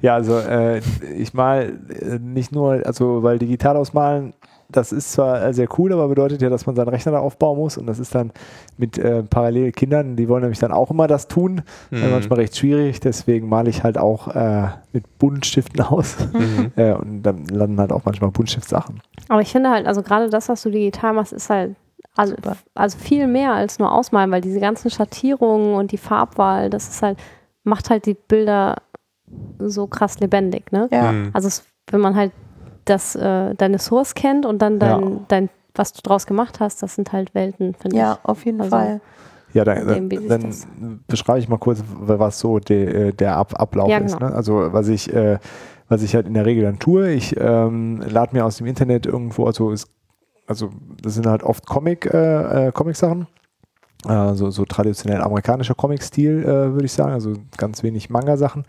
Ja, also äh, ich mal äh, nicht nur, also weil digital ausmalen, das ist zwar äh, sehr cool, aber bedeutet ja, dass man seinen Rechner da aufbauen muss und das ist dann mit äh, parallel Kindern, die wollen nämlich dann auch immer das tun. Äh, Mhm. manchmal recht schwierig, deswegen male ich halt auch äh, mit Buntstiften aus Mhm. äh, und dann landen halt auch manchmal Buntstiftsachen. Aber ich finde halt, also gerade das, was du digital machst, ist halt also, also viel mehr als nur ausmalen, weil diese ganzen Schattierungen und die Farbwahl, das ist halt, macht halt die Bilder so krass lebendig, ne? Ja. Mhm. Also es, wenn man halt das, äh, deine Source kennt und dann dein, Ja. dein, was du draus gemacht hast, das sind halt Welten, finde Ja, auf jeden Also- Fall. Ja, dann, dann das. beschreibe ich mal kurz, was so de, der Ab Ablauf Ja, ist. genau. Ne? Also was ich, äh, was ich halt in der Regel dann tue, ich ähm, lade mir aus dem Internet irgendwo, also, ist, also das sind halt oft Comic, äh, äh, Comic-Sachen. Äh, so, so traditionell amerikanischer Comic-Stil, äh, würde ich sagen, also ganz wenig Manga-Sachen.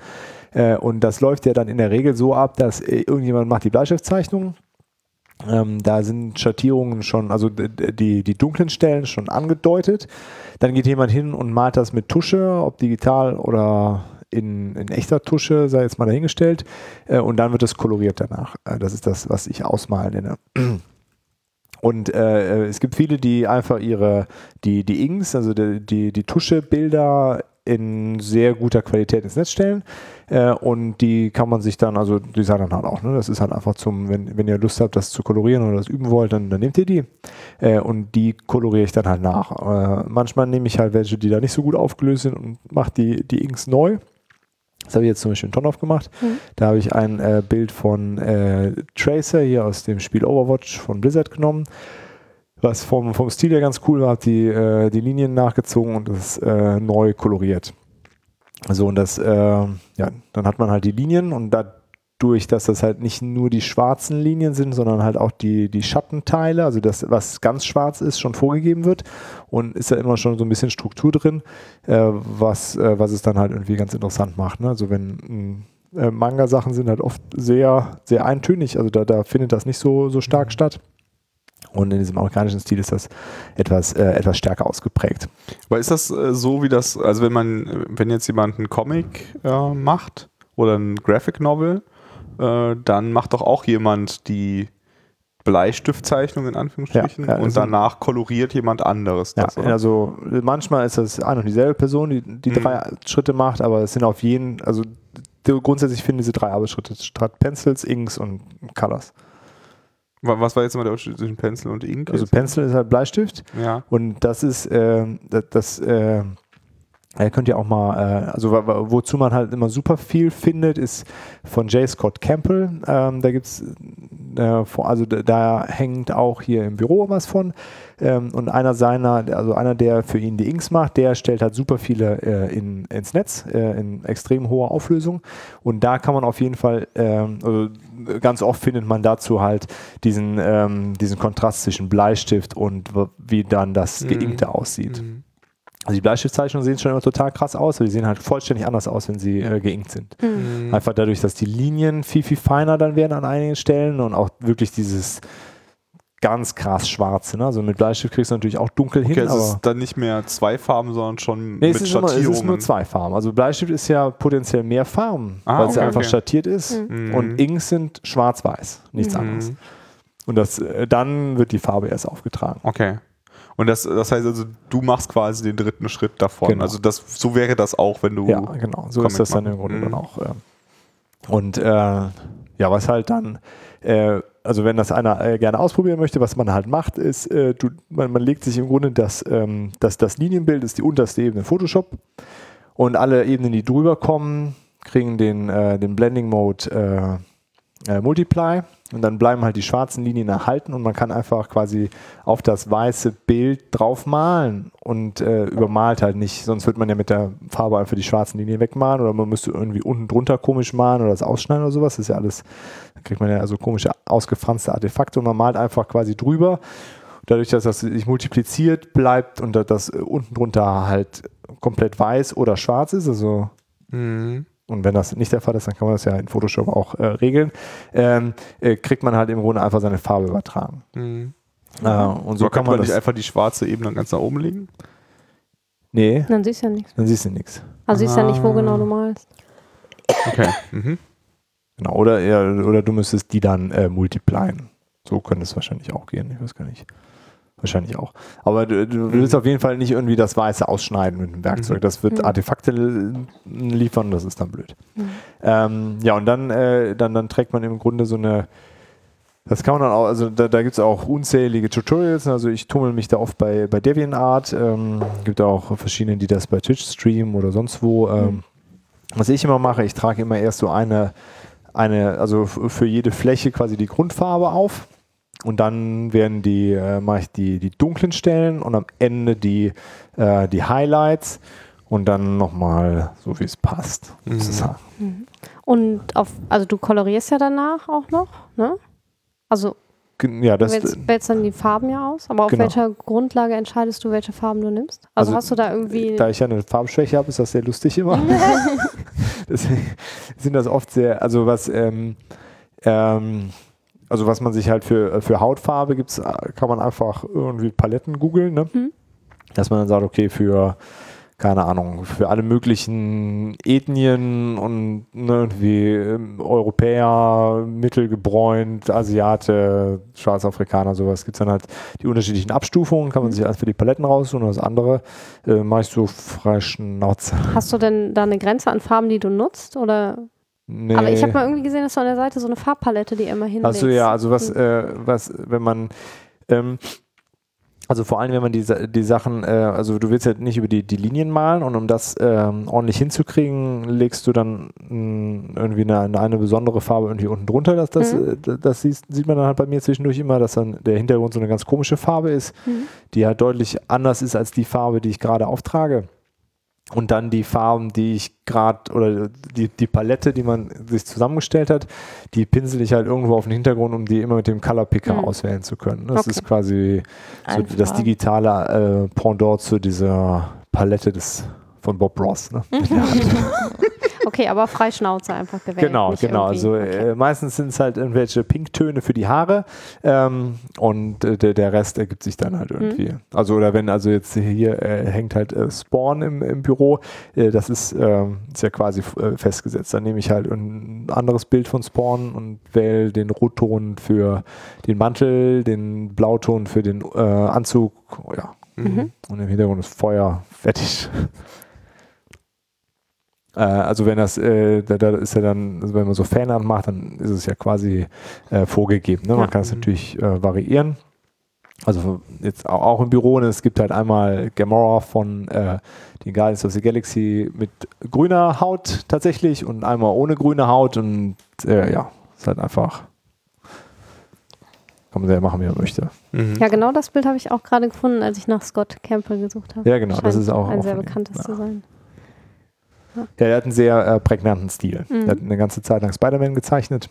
Äh, und das läuft ja dann in der Regel so ab, dass äh, irgendjemand macht die Bleistiftzeichnung. Ähm, da sind Schattierungen schon, also die, die dunklen Stellen schon angedeutet. Dann geht jemand hin und malt das mit Tusche, ob digital oder in, in echter Tusche, sei jetzt mal dahingestellt. Äh, und dann wird es koloriert danach. Äh, das ist das, was ich ausmalen nenne. Und äh, es gibt viele, die einfach ihre, die, die Inks, also die, die, die Tuschebilder in sehr guter Qualität ins Netz stellen. Äh, und die kann man sich dann, also die sagen dann halt auch, ne, das ist halt einfach zum, wenn, wenn ihr Lust habt, das zu kolorieren oder das üben wollt, dann, dann nehmt ihr die. Äh, und die koloriere ich dann halt nach. Äh, manchmal nehme ich halt welche, die da nicht so gut aufgelöst sind und mache die, die Inks neu. Das habe ich jetzt zum Beispiel in Tonov gemacht. Mhm. Da habe ich ein äh, Bild von äh, Tracer hier aus dem Spiel Overwatch von Blizzard genommen, was vom, vom Stil her ganz cool war, hat die, äh, die Linien nachgezogen und das äh, neu koloriert. So, und das, äh, ja, dann hat man halt die Linien und dadurch, dass das halt nicht nur die schwarzen Linien sind, sondern halt auch die, die Schattenteile, also das, was ganz schwarz ist, schon vorgegeben wird und ist da immer schon so ein bisschen Struktur drin, äh, was, äh, was es dann halt irgendwie ganz interessant macht. Ne? Also wenn mh, äh, Manga-Sachen sind halt oft sehr, sehr eintönig, also da, da findet das nicht so, so stark statt. Und in diesem amerikanischen Stil ist das etwas, äh, etwas stärker ausgeprägt. Aber ist das äh, so, wie das, also wenn man, wenn jetzt jemand einen Comic äh, macht oder ein Graphic Novel, äh, dann macht doch auch jemand die Bleistiftzeichnung in Anführungsstrichen Ja, ja, und also- danach koloriert jemand anderes Ja, das, oder? also manchmal ist das eine und dieselbe Person, die die Mhm. drei Schritte macht, aber es sind auf jeden, also grundsätzlich finden diese drei Arbeitsschritte statt Pencils, Inks und Colors. Wa- Was war jetzt mal der Unterschied zwischen Pencil und Ink? Also? Pencil ist halt Bleistift ja. und das ist, ähm, das, das äh, ihr könnt ja auch mal, äh, also wozu man halt immer super viel findet, ist von J. Scott Campbell. Ähm, da gibt es, äh, also da, da hängt auch hier im Büro was von. Ähm, und einer seiner, also einer, der für ihn die Inks macht, der stellt halt super viele äh, in, ins Netz äh, in extrem hoher Auflösung. Und da kann man auf jeden Fall, ähm, also ganz oft findet man dazu halt diesen, ähm, diesen Kontrast zwischen Bleistift und wie dann das Mhm. Geinkte aussieht. Mhm. Also die Bleistiftzeichnungen sehen schon immer total krass aus, aber die sehen halt vollständig anders aus, wenn sie äh, geinkt sind. Mhm. Einfach dadurch, dass die Linien viel, viel feiner dann werden an einigen Stellen und auch wirklich dieses ganz krass schwarze. Ne? Also mit Bleistift kriegst du natürlich auch dunkel Okay, hin, es aber ist dann nicht mehr zwei Farben, sondern schon nee, mit es, ist immer, es Schattierungen. ist nur zwei Farben. Also Bleistift ist ja potenziell mehr Farben, Ah, weil es ja okay, einfach okay. schattiert ist. Mhm. Und Inks sind schwarz-weiß, nichts Mhm. anderes. Mhm. Und das, äh, dann wird die Farbe erst aufgetragen. Okay. Und das, das heißt also, du machst quasi den dritten Schritt davon. Genau. Also das, so wäre das auch, wenn du. Ja, genau. So Comic ist das dann im Grunde Mhm. dann auch. Und äh, ja, was halt dann, äh, also wenn das einer äh, gerne ausprobieren möchte, was man halt macht, ist, äh, du, man, man legt sich im Grunde das, ähm, das, das Linienbild, ist die unterste Ebene in Photoshop. Und alle Ebenen, die drüber kommen, kriegen den, äh, den Blending Mode äh, äh, Multiply und dann bleiben halt die schwarzen Linien erhalten und man kann einfach quasi auf das weiße Bild drauf malen und äh, übermalt halt nicht, sonst wird man ja mit der Farbe einfach die schwarzen Linien wegmalen oder man müsste irgendwie unten drunter komisch malen oder das ausschneiden oder sowas, das ist ja alles, da kriegt man ja also komische ausgefranste Artefakte und man malt einfach quasi drüber. Dadurch, dass das sich multipliziert, bleibt und das unten drunter halt komplett weiß oder schwarz ist, also Mhm. Und wenn das nicht der Fall ist, dann kann man das ja in Photoshop auch äh, regeln, ähm, äh, kriegt man halt im Grunde einfach seine Farbe übertragen. Mhm. Äh, und so So kann man nicht das. einfach die schwarze Ebene ganz nach oben legen? Nee, Dann siehst du ja nichts. dann siehst du nichts. Also siehst ja nicht, wo Ah. genau du malst. Okay. Mhm. Genau. Oder, ja, oder du müsstest die dann äh, multiplien. So könnte es wahrscheinlich auch gehen. Ich weiß gar nicht. Wahrscheinlich auch. Aber du, du willst auf jeden Fall nicht irgendwie das Weiße ausschneiden mit dem Werkzeug. Mhm. Das wird Mhm. Artefakte liefern, das ist dann blöd. Mhm. Ähm, ja, und dann, äh, dann, dann trägt man im Grunde so eine, das kann man dann auch, also da, da gibt es auch unzählige Tutorials, also ich tummel mich da oft bei, bei DeviantArt, ähm, gibt auch verschiedene, die das bei Twitch streamen oder sonst wo. Ähm, Was ich immer mache, ich trage immer erst so eine, eine also für jede Fläche quasi die Grundfarbe auf und dann werden die, äh, mache ich die, die dunklen Stellen und am Ende die, äh, die Highlights und dann nochmal so wie es passt. sozusagen. Und auf, also du kolorierst ja danach auch noch, ne? Also Ja, du das, wählst, wählst dann die Farben ja aus, aber auf Genau. welcher Grundlage entscheidest du, welche Farben du nimmst? Also, Also, hast du da irgendwie. da ich ja eine Farbschwäche habe, ist das sehr lustig immer. Deswegen sind das oft sehr, also was, ähm, ähm, also was man sich halt für, für Hautfarbe gibt, kann man einfach irgendwie Paletten googeln, ne? Mhm. Dass man dann sagt, okay, für, keine Ahnung, für alle möglichen Ethnien und ne, irgendwie ähm, Europäer, mittelgebräunt, Asiate, Schwarzafrikaner, sowas, gibt es dann halt die unterschiedlichen Abstufungen, kann man sich erst für die Paletten raussuchen und das andere äh, mache ich so frei Schnauze. Hast du denn da eine Grenze an Farben, die du nutzt? Oder? Nee. Aber ich habe mal irgendwie gesehen, dass du an der Seite so eine Farbpalette, die immer hinlegst. Also ja, also was, Mhm. äh, was, wenn man, ähm, also vor allem, wenn man die, die Sachen, äh, also du willst ja nicht über die, die Linien malen und um das ähm, ordentlich hinzukriegen, legst du dann mh, irgendwie eine, eine, besondere Farbe irgendwie unten drunter. Das, das, Mhm. äh, das, das sieht, sieht man dann halt bei mir zwischendurch immer, dass dann der Hintergrund so eine ganz komische Farbe ist, Mhm. die halt deutlich anders ist als die Farbe, die ich gerade auftrage. Und dann die Farben, die ich gerade, oder die, die Palette, die man sich zusammengestellt hat, die pinsel ich halt irgendwo auf den Hintergrund, um die immer mit dem Color Picker Mhm. auswählen zu können. Das Okay. ist quasi so das digitale äh, Pendant zu dieser Palette des, von Bob Ross. Ne? Okay, aber frei Schnauze einfach gewählt. Genau, genau. Also okay. äh, meistens sind es halt irgendwelche Pinktöne für die Haare ähm, und äh, der, der Rest ergibt sich dann halt Mhm. irgendwie. Also oder wenn also jetzt hier äh, hängt halt äh, Spawn im, im Büro, äh, das ist, ähm, ist ja quasi äh, festgesetzt. Dann nehme ich halt ein anderes Bild von Spawn und wähle den Rotton für den Mantel, den Blauton für den äh, Anzug, ja. Mhm. Und im Hintergrund ist Feuer, fertig. Äh, also wenn das, äh, da, da ist ja dann, also wenn man so Fanart macht, dann ist es ja quasi äh, vorgegeben. Ne? Man Ja. kann es natürlich äh, variieren. Also jetzt au- auch im Büro, ne? es gibt halt einmal Gamora von äh, den Guardians of the Galaxy mit grüner Haut tatsächlich und einmal ohne grüne Haut und äh, ja, ist halt einfach, kann man sehr machen, wie man möchte. Mhm. Ja, genau das Bild habe ich auch gerade gefunden, als ich nach Scott Campbell gesucht habe. Ja, genau, das Scheint ist auch ein auch sehr bekanntes Ja. zu sein. Ja, der hat einen sehr äh, prägnanten Stil. Mhm. Er hat eine ganze Zeit lang Spider-Man gezeichnet.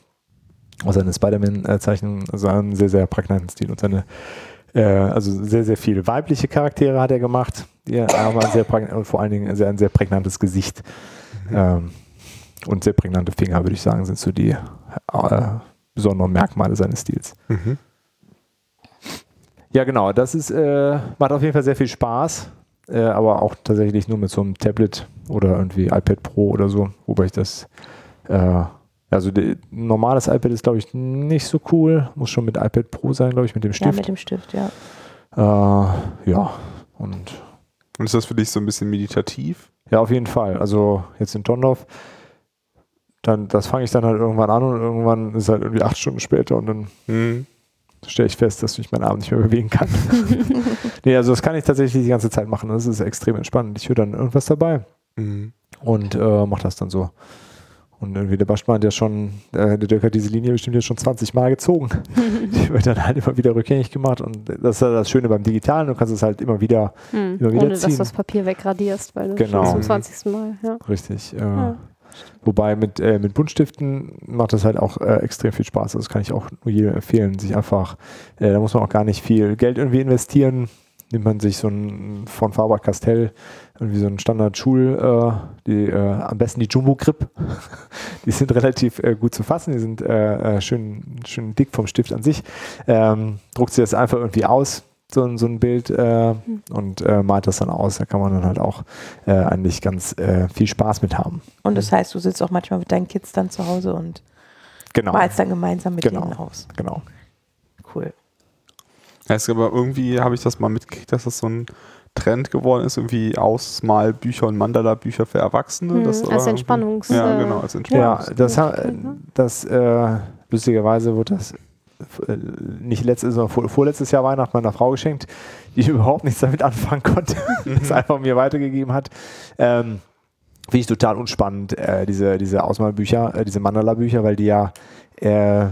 Also seine Spider-Man-Zeichnungen, also einen sehr, sehr prägnanten Stil. Und seine, äh, also sehr, sehr viele weibliche Charaktere hat er gemacht. Die haben ein sehr und vor allen Dingen sehr, ein sehr prägnantes Gesicht. Ähm, und sehr prägnante Finger, würde ich sagen, sind so die äh, besonderen Merkmale seines Stils. Mhm. Ja, genau. Das ist, äh, macht auf jeden Fall sehr viel Spaß, äh, aber auch tatsächlich nur mit so einem Tablet oder irgendwie iPad Pro oder so, wobei ich das, äh, also die, ein normales iPad ist, glaube ich, nicht so cool. Muss schon mit iPad Pro sein, glaube ich, mit dem Ja, Stift. mit dem Stift, ja. äh, ja, und Und ist das für dich so ein bisschen meditativ? ja, auf jeden Fall. Also jetzt in Tondorf, dann, das fange ich dann halt irgendwann an und irgendwann ist halt irgendwie acht Stunden später und dann Mhm. Stelle ich fest, dass ich meinen Arm nicht mehr bewegen kann. nee, also das kann ich tatsächlich die ganze Zeit machen. Das ist extrem entspannend. Ich höre dann irgendwas dabei Mhm. und äh, mache das dann so. Und irgendwie der Baschmann hat ja schon, äh, der Dirk hat diese Linie bestimmt jetzt schon 20 Mal gezogen. Die wird dann halt immer wieder rückgängig gemacht. Und das ist ja das Schöne beim Digitalen, du kannst es halt immer wieder, Hm. Immer wieder Ohne dass ziehen. du das Papier wegradierst, weil du Genau. schon zum 20. Mal. Ja. richtig. Äh, Ja. Wobei mit, äh, mit Buntstiften macht das halt auch äh, extrem viel Spaß. Also Das kann ich auch nur jedem empfehlen. Sich einfach, äh, da muss man auch gar nicht viel Geld irgendwie investieren. Nimmt man sich so ein von Faber-Castell irgendwie so einen Standard-Schul, äh, die, äh, am besten die Jumbo-Grip. die sind relativ äh, gut zu fassen. Die sind schön, schön dick vom Stift an sich. Ähm, druckt sich das einfach irgendwie aus, so, ein- so ein Bild, äh, und äh, malt das dann aus. Da kann man dann halt auch äh, eigentlich ganz äh, viel Spaß mit haben. Und das heißt, du sitzt auch manchmal mit deinen Kids dann zu Hause und Genau. malst dann gemeinsam mit Genau. denen aus. Genau. Cool. Heißt aber irgendwie habe ich das mal mitgekriegt, dass das so ein Trend geworden ist, irgendwie Ausmalbücher und Mandala-Bücher für Erwachsene. Hm, Das als Entspannungs. Ja, äh, genau, als Ja, Entspannungs. das, ha- äh, ne? das äh, lustigerweise wurde das nicht letztes, sondern vor, vorletztes Jahr Weihnachten meiner Frau geschenkt, die überhaupt nichts damit anfangen konnte, das einfach mir weitergegeben hat. Ähm, Finde ich total unspannend, äh, diese, diese Ausmalbücher, äh, diese Mandala-Bücher, weil die ja, äh,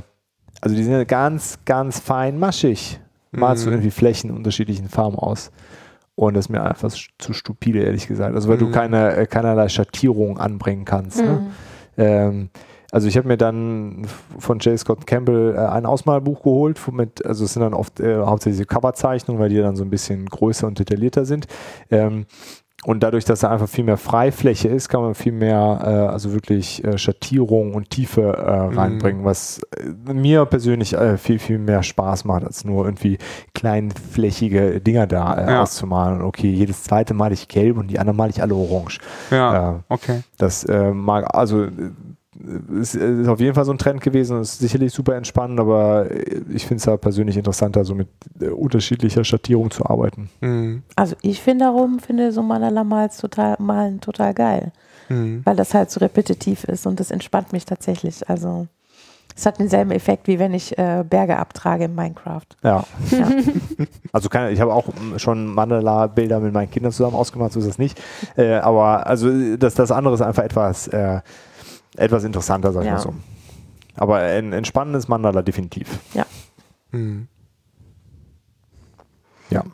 also die sind ja ganz, ganz fein maschig. Malst du Mhm. irgendwie Flächen in unterschiedlichen Farben aus. Und das ist mir einfach zu stupide, ehrlich gesagt. Also weil du Mhm. keine, äh, keinerlei Schattierung anbringen kannst. Ne? Mhm. Ähm, also ich habe mir dann von J. Scott Campbell äh, ein Ausmalbuch geholt, mit, also es sind dann oft äh, hauptsächlich Coverzeichnungen, weil die dann so ein bisschen größer und detaillierter sind. Ähm, und dadurch, dass da einfach viel mehr Freifläche ist, kann man viel mehr, äh, also wirklich äh, Schattierung und Tiefe äh, Mhm. reinbringen, was äh, mir persönlich äh, viel, viel mehr Spaß macht, als nur irgendwie kleinflächige Dinger da Ja. auszumalen. Okay, jedes zweite male ich gelb und die andere male ich alle orange. Ja, okay. das mag, also ist, ist auf jeden Fall so ein Trend gewesen und ist sicherlich super entspannend, aber ich finde es da persönlich interessanter, so mit äh, unterschiedlicher Schattierung zu arbeiten. Mhm. Also ich finde darum, finde so Mandala mals total, malen total geil, Mhm. weil das halt so repetitiv ist und das entspannt mich tatsächlich. Also es hat denselben Effekt, wie wenn ich äh, Berge abtrage in Minecraft. Ja. Ja. Also keine, ich habe auch mm, schon Mandala-Bilder mit meinen Kindern zusammen ausgemacht, so ist das nicht. Äh, aber also das, das andere ist einfach etwas, äh, etwas interessanter, sag ich Ja. mal so. Aber ein entspannendes Mandala definitiv. Mhm. Ja.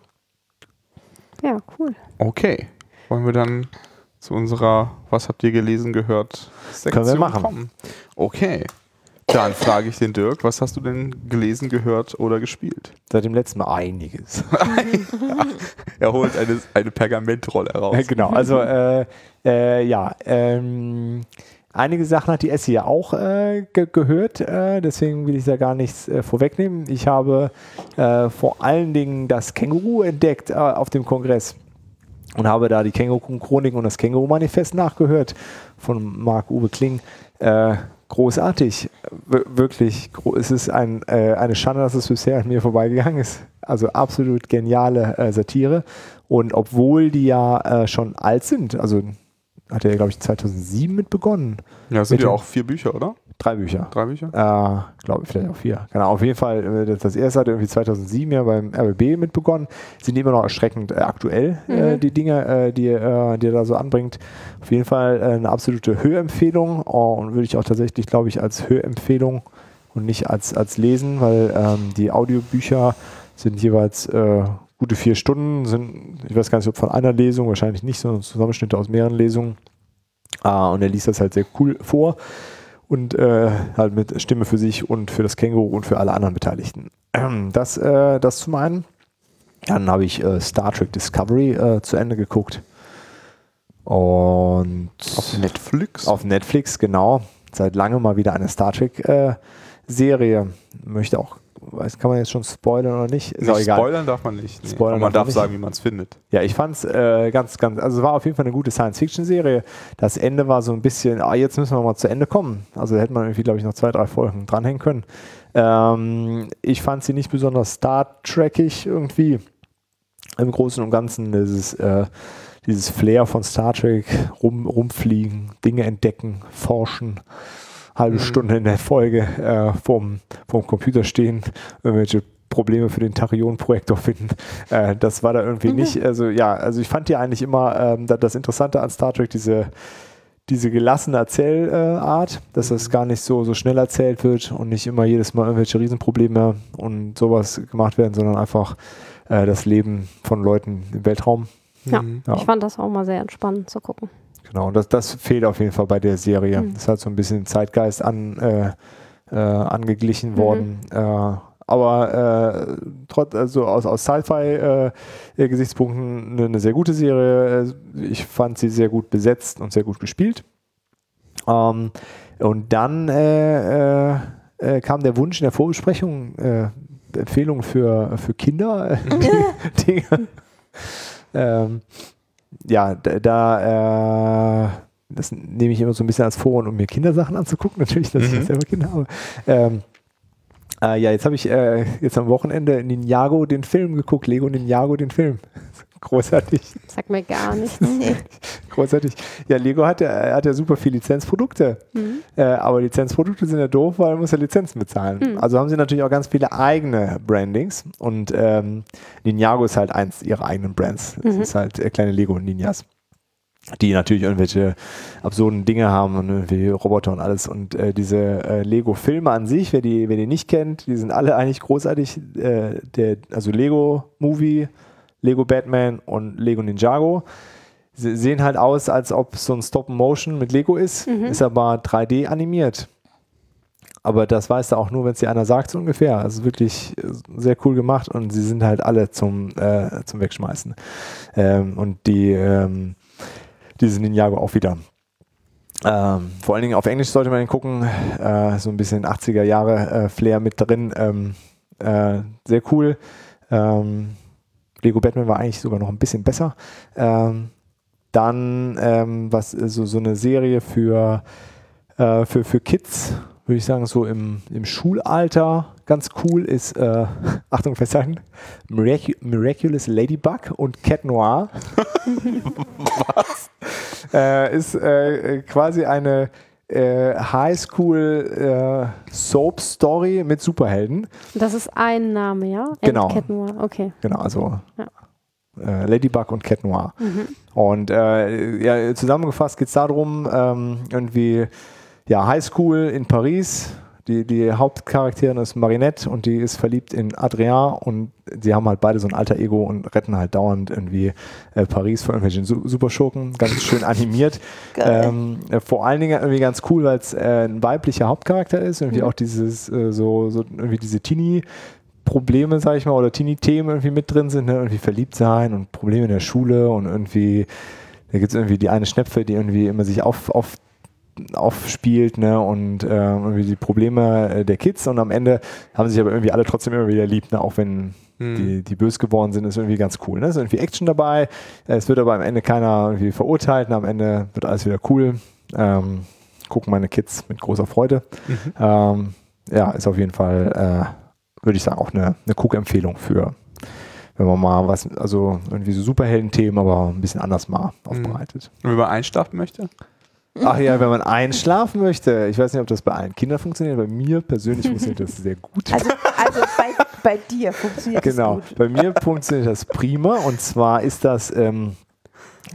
Ja, cool. Okay. Wollen wir dann zu unserer Was habt ihr gelesen gehört? Sektion Können wir machen. kommen? Okay. Dann frage ich den Dirk, was hast du denn gelesen, gehört oder gespielt? Seit dem letzten Mal einiges. Er holt eine, eine Pergamentrolle heraus. Ja, genau, also äh, äh, ja, ähm, einige Sachen hat die Essie ja auch äh, ge gehört, äh, deswegen will ich da gar nichts äh, vorwegnehmen. Ich habe äh, vor allen Dingen das Känguru entdeckt äh, auf dem Kongress und habe da die Känguru-Chroniken und das Känguru-Manifest nachgehört von Marc-Uwe Kling. Äh, großartig, Wir- wirklich. gro- Es ist ein, eine Schande, dass es bisher an mir vorbeigegangen ist. Also absolut geniale Satire. Und obwohl die ja schon alt sind, also hat er, glaube ich, 2007 mit begonnen. Ja, es sind ja auch vier Bücher, oder? Drei Bücher. Drei Bücher? Äh, glaube ich, vielleicht auch vier. Genau, auf jeden Fall, äh, das- das erste hat irgendwie 2007 ja beim RBB mit begonnen. Sind immer noch erschreckend äh, aktuell, äh, Mhm. die Dinge, äh, die, äh, die er da so anbringt. Auf jeden Fall äh, eine absolute Hörempfehlung oh, und würde ich auch tatsächlich, glaube ich, als Hörempfehlung und nicht als, als Lesen, weil ähm, die Audiobücher sind jeweils äh, gute vier Stunden, sind, ich weiß gar nicht, ob von einer Lesung, wahrscheinlich nicht, sondern Zusammenschnitte aus mehreren Lesungen. Ah, und er liest das halt sehr cool vor und äh, halt mit Stimme für sich und für das Känguru und für alle anderen Beteiligten. Das, äh, das zum einen. Dann habe ich äh, Star Trek Discovery äh, zu Ende geguckt. Und Auf Netflix? auf Netflix, genau. Seit langem mal wieder eine Star Trek äh, Serie. Möchte auch, weiß, kann man jetzt schon spoilern oder nicht? Ist nicht egal. spoilern darf man nicht. Nee. Spoilern Aber man darf darf sagen, wie man es findet. Ja, ich fand's äh, ganz, ganz, also es war auf jeden Fall eine gute Science-Fiction-Serie. Das Ende war so ein bisschen, ah, jetzt müssen wir mal zu Ende kommen. Also da hätte man irgendwie, glaube ich, noch zwei, drei Folgen dranhängen können. Ähm, ich fand sie nicht besonders Star Trekig irgendwie. Im Großen und Ganzen dieses, äh, dieses Flair von Star Trek, rum, rumfliegen, Dinge entdecken, forschen, halbe Mhm. Stunde in der Folge äh, vorm, vorm Computer stehen, irgendwelche Probleme für den Tachyon-Projektor finden. Äh, das war da irgendwie nicht. Also ja, also ich fand ja eigentlich immer ähm, da- das Interessante an Star Trek, diese, diese gelassene Erzählart, dass das gar nicht so, so schnell erzählt wird und nicht immer jedes Mal irgendwelche Riesenprobleme und sowas gemacht werden, sondern einfach äh, das Leben von Leuten im Weltraum. Ja. Mhm. Ja. Ich fand das auch mal sehr entspannend zu gucken. Genau, und das, das fehlt auf jeden Fall bei der Serie. Mhm. Das ist halt so ein bisschen Zeitgeist an, äh, äh, angeglichen Mhm. worden. Äh, aber äh, trotz, also aus, aus Sci-Fi-Gesichtspunkten eine, eine sehr gute Serie. Äh, Ich fand sie sehr gut besetzt und sehr gut gespielt. Ähm, und dann äh, äh, äh, kam der Wunsch in der Vorbesprechung, äh, Empfehlungen für, für Kinder. äh, Dinge. Ähm, ja, da, äh, das nehme ich immer so ein bisschen als Vorwand, um mir Kindersachen anzugucken, natürlich, dass ich Mhm. auch selber Kinder habe. Ähm, äh, ja, jetzt habe ich äh, jetzt am Wochenende Ninjago den Film geguckt, Lego Ninjago den Film. Großartig, Sagt mir gar nichts. großartig. Ja, Lego hat ja, hat ja super viele Lizenzprodukte, Mhm. äh, aber Lizenzprodukte sind ja doof, weil man muss ja Lizenzen bezahlen. Mhm. Also haben sie natürlich auch ganz viele eigene Brandings und ähm, Ninjago ist halt eins ihrer eigenen Brands. Das Mhm. ist halt äh, kleine Lego Ninjas. die natürlich irgendwelche absurden Dinge haben und irgendwie Roboter und alles. Und äh, diese äh, Lego-Filme an sich, wer die, wer die nicht kennt, die sind alle eigentlich großartig. Äh, der, also Lego-Movie, Lego Batman und Lego Ninjago. Sie sehen halt aus, als ob so ein Stop-Motion mit Lego ist, ist aber 3D animiert. Aber das weiß er auch nur, wenn es dir einer sagt, so ungefähr. Also wirklich äh, sehr cool gemacht und sie sind halt alle zum, äh, zum Wegschmeißen. Ähm, und die, ähm, diese Ninjago auch wieder. Ähm, vor allen Dingen auf Englisch sollte man ihn gucken. Äh, so ein bisschen 80er Jahre äh, Flair mit drin. Ähm, äh, sehr cool. Ähm, Lego Batman war eigentlich sogar noch ein bisschen besser. Ähm, dann ähm, was so, so eine Serie für, äh, für, für Kids, würde ich sagen, so im, im Schulalter ganz cool ist, äh, Achtung festhalten, Miracu Miraculous Ladybug und Cat Noir. was? Äh, ist äh, quasi eine äh, Highschool äh, Soap Story mit Superhelden. Das ist ein Name, ja? Genau. Cat Noir, okay. Genau, also Ja. äh, Ladybug und Cat Noir. Und äh, ja, zusammengefasst geht es darum, ähm, irgendwie, ja, Highschool in Paris. Die, die Hauptcharakterin ist Marinette und die ist verliebt in Adrien und sie haben halt beide so ein alter Ego und retten halt dauernd irgendwie äh, Paris vor irgendwelchen Su Superschurken. Ganz schön animiert. Ähm, äh, vor allen Dingen irgendwie ganz cool, weil es äh, ein weiblicher Hauptcharakter ist. Irgendwie auch dieses, äh, so, so irgendwie diese Teenie- Probleme, sag ich mal, oder Teenie-Themen irgendwie mit drin sind, ne? irgendwie verliebt sein und Probleme in der Schule und irgendwie, da gibt es irgendwie die eine Schnepfe, die irgendwie immer sich auf, auf, aufspielt, ne, und äh, irgendwie die Probleme äh, der Kids und am Ende haben sich aber irgendwie alle trotzdem immer wieder lieb, ne, auch wenn die, die böse geworden sind, ist irgendwie ganz cool. Ne? Es ist irgendwie Action dabei, es wird aber am Ende keiner irgendwie verurteilt und am Ende wird alles wieder cool. Ähm, gucken meine Kids mit großer Freude. Ähm, ja, ist auf jeden Fall, äh, würde ich sagen, auch eine, eine Cook-Empfehlung für, wenn man mal was, also irgendwie so Superhelden-Themen, aber ein bisschen anders mal aufbereitet. Und wenn man einschlafen möchte? Ach ja, wenn man einschlafen möchte, ich weiß nicht, ob das bei allen Kindern funktioniert, bei mir persönlich funktioniert das sehr gut. Also, also bei, bei dir funktioniert Genau, das gut. bei mir funktioniert das prima und zwar ist das, ähm,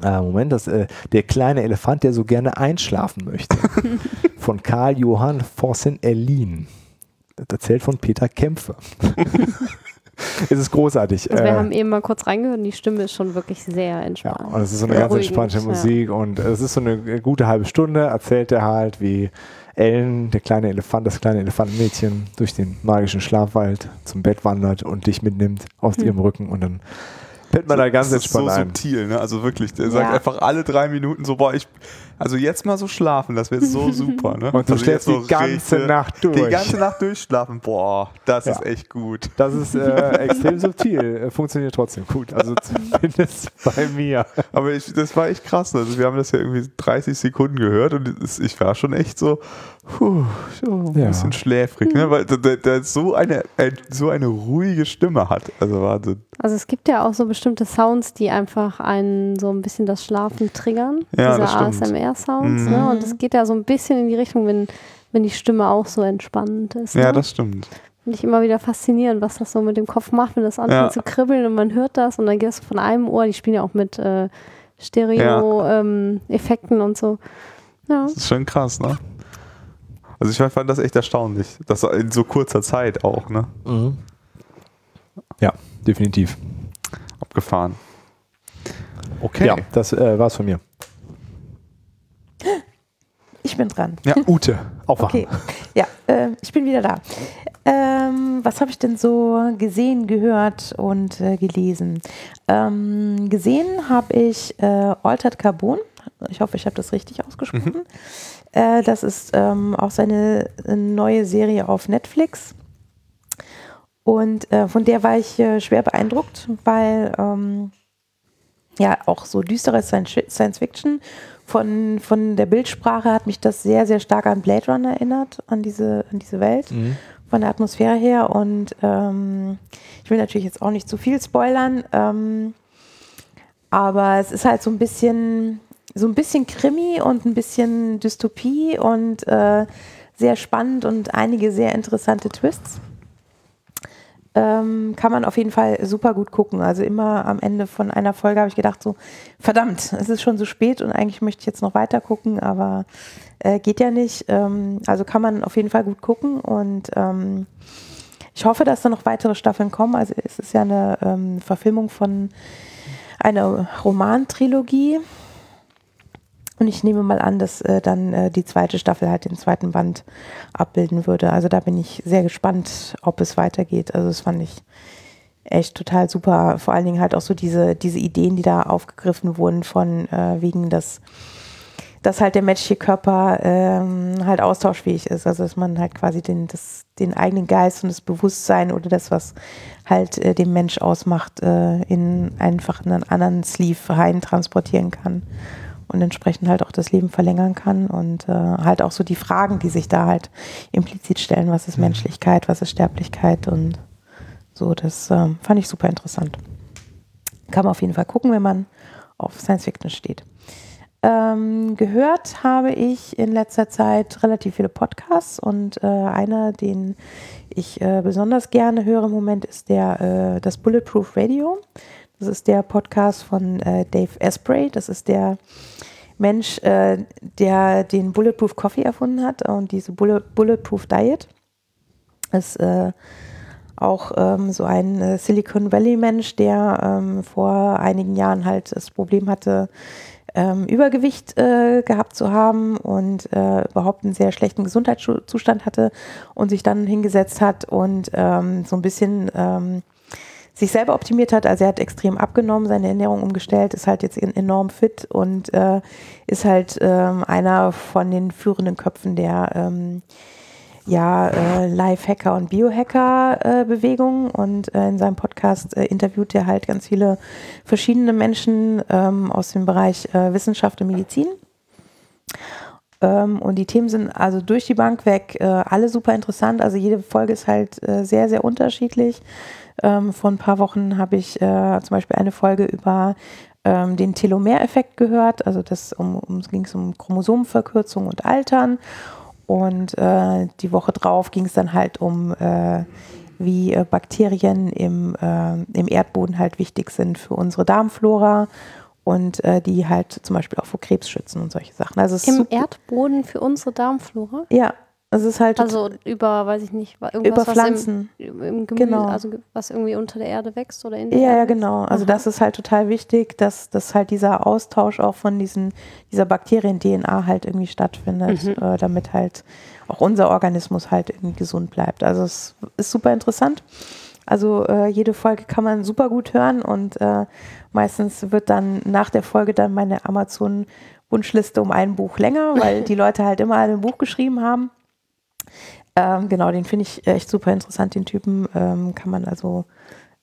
äh, Moment, das, äh, der kleine Elefant, der so gerne einschlafen möchte. von Karl Johann Vossen-Erlin. Das erzählt von Peter Kämpfe. es ist großartig. Also wir Äh, haben eben mal kurz reingehört und die Stimme ist schon wirklich sehr ja, entspannt. und es ist so eine ganz entspannte ja. Musik und es ist so eine gute halbe Stunde, erzählt er halt, wie Ellen, der kleine Elefant, das kleine Elefantenmädchen, durch den magischen Schlafwald zum Bett wandert und dich mitnimmt aus Hm. ihrem Rücken und dann pennt man da ganz das ist entspannt so ein. subtil, ne? Also wirklich, der Ja. sagt einfach alle drei Minuten so, boah, ich, also jetzt mal so schlafen, das wäre so super, ne? Und du also schläfst jetzt die ganze richtig- Nacht durch. Die ganze Nacht durchschlafen, boah, das Ja. ist echt gut. Das ist äh, extrem subtil, äh, funktioniert trotzdem gut. Also zumindest bei mir. Aber ich, das war echt krass. Also wir haben das ja irgendwie 30 Sekunden gehört und ich war schon echt so, puh, so ein Ja. bisschen schläfrig, ne? weil der, der, so, eine, äh, so eine ruhige Stimme hat. Also Wahnsinn. Also es gibt ja auch so bestimmte Sounds, die einfach einen so ein bisschen das Schlafen triggern. Ja, Diese das stimmt. ASMR-Sounds. Mhm. Ne? Und es geht ja so ein bisschen in die Richtung, wenn, wenn die Stimme auch so entspannend ist. Ja, ne? das stimmt. Finde ich immer wieder faszinierend, was das so mit dem Kopf macht, wenn das anfängt Ja. zu kribbeln und man hört das und dann geht es von einem Ohr, die spielen ja auch mit äh, Stereo-Effekten und so. Ja. Das ist schon krass, ne? Also ich fand das echt erstaunlich. Das in so kurzer Zeit auch, ne? Ja, definitiv. Abgefahren. Okay. Ja, das äh, war's von mir. Ich bin dran. Ja, Ute, aufwachen. Okay, ja, äh, ich bin wieder da. Ähm, was habe ich denn so gesehen, gehört und äh, gelesen? Ähm, gesehen habe ich äh, Altered Carbon. Ich hoffe, ich habe das richtig ausgesprochen. Äh, das ist ähm, auch seine äh, neue Serie auf Netflix. Und äh, von der war ich äh, schwer beeindruckt, weil ähm, ja auch so düstere Science Science Fiction. Von, von der Bildsprache hat mich das sehr, sehr stark an Blade Runner erinnert, an diese, an diese Welt, Mhm. von der Atmosphäre her. Und ähm, ich will natürlich jetzt auch nicht zu viel spoilern, ähm, aber es ist halt so ein bisschen, so ein bisschen Krimi und ein bisschen Dystopie und äh, sehr spannend und einige sehr interessante Twists. Ähm, kann man auf jeden Fall super gut gucken. Also immer am Ende von einer Folge habe ich gedacht, so, verdammt, es ist schon so spät und eigentlich möchte ich jetzt noch weiter gucken, aber äh, geht ja nicht. Ähm, also kann man auf jeden Fall gut gucken und ähm, ich hoffe, dass da noch weitere Staffeln kommen. Also es ist ja eine ähm, Verfilmung von einer Romantrilogie. Und ich nehme mal an, dass äh, dann äh, die zweite Staffel halt den zweiten Band abbilden würde. Also da bin ich sehr gespannt, ob es weitergeht. Also das fand ich echt total super. Vor allen Dingen halt auch so diese, diese Ideen, die da aufgegriffen wurden von äh, wegen des dass halt der menschliche Körper ähm, halt austauschfähig ist. Also dass man halt quasi den, das, den eigenen Geist und das Bewusstsein oder das, was halt äh, den Mensch ausmacht, äh, in einfach einen anderen Sleeve rein transportieren kann und entsprechend halt auch das Leben verlängern kann und äh, halt auch so die Fragen, die sich da halt implizit stellen, was ist mhm. Menschlichkeit, was ist Sterblichkeit und so, das äh, fand ich super interessant. Kann man auf jeden Fall gucken, wenn man auf Science Fiction steht. Ähm, gehört habe ich in letzter Zeit relativ viele Podcasts und äh, einer, den ich äh, besonders gerne höre im Moment, ist der äh, das Bulletproof Radio. Das ist der Podcast von äh, Dave Asprey. Das ist der Mensch, äh, der den Bulletproof Coffee erfunden hat und diese Bullet Bulletproof Diet. Ist äh, auch ähm, so ein Silicon Valley Mensch, der ähm, vor einigen Jahren halt das Problem hatte, ähm, Übergewicht äh, gehabt zu haben und äh, überhaupt einen sehr schlechten Gesundheitszustand hatte und sich dann hingesetzt hat und ähm, so ein bisschen ähm, sich selber optimiert hat. Also er hat extrem abgenommen, seine Ernährung umgestellt, ist halt jetzt enorm fit und äh, ist halt ähm, einer von den führenden Köpfen der ähm, ja, äh, Live-Hacker und Biohacker-Bewegung. Äh, und äh, in seinem Podcast äh, interviewt er halt ganz viele verschiedene Menschen ähm, aus dem Bereich äh, Wissenschaft und Medizin. Ähm, und die Themen sind also durch die Bank weg äh, alle super interessant. Also jede Folge ist halt sehr, sehr unterschiedlich. Ähm, vor ein paar Wochen habe ich zum Beispiel eine Folge über ähm, den Telomereffekt gehört. Also das um, um, ging es um Chromosomenverkürzung und Altern. Und äh, die Woche drauf ging es dann halt um, äh, wie äh, Bakterien im, äh, im Erdboden halt wichtig sind für unsere Darmflora und äh, die halt zum Beispiel auch vor Krebs schützen und solche Sachen. Also Im Erdboden für unsere Darmflora? Ja, es ist halt also über, weiß ich nicht, irgendwas, über Pflanzen. Was im, im Gemüse, genau. also was irgendwie unter der Erde wächst oder in der Ja, Erde ja, genau. Also Aha. das ist halt total wichtig, dass, dass halt dieser Austausch auch von diesen, dieser Bakterien-DNA halt irgendwie stattfindet, mhm. äh, damit halt auch unser Organismus halt irgendwie gesund bleibt. Also es ist super interessant. Also äh, jede Folge kann man super gut hören und äh, meistens wird dann nach der Folge dann meine Amazon Wunschliste um ein Buch länger, weil die Leute halt immer ein Buch geschrieben haben. Ähm, genau, den finde ich echt super interessant, den Typen. Ähm, kann man also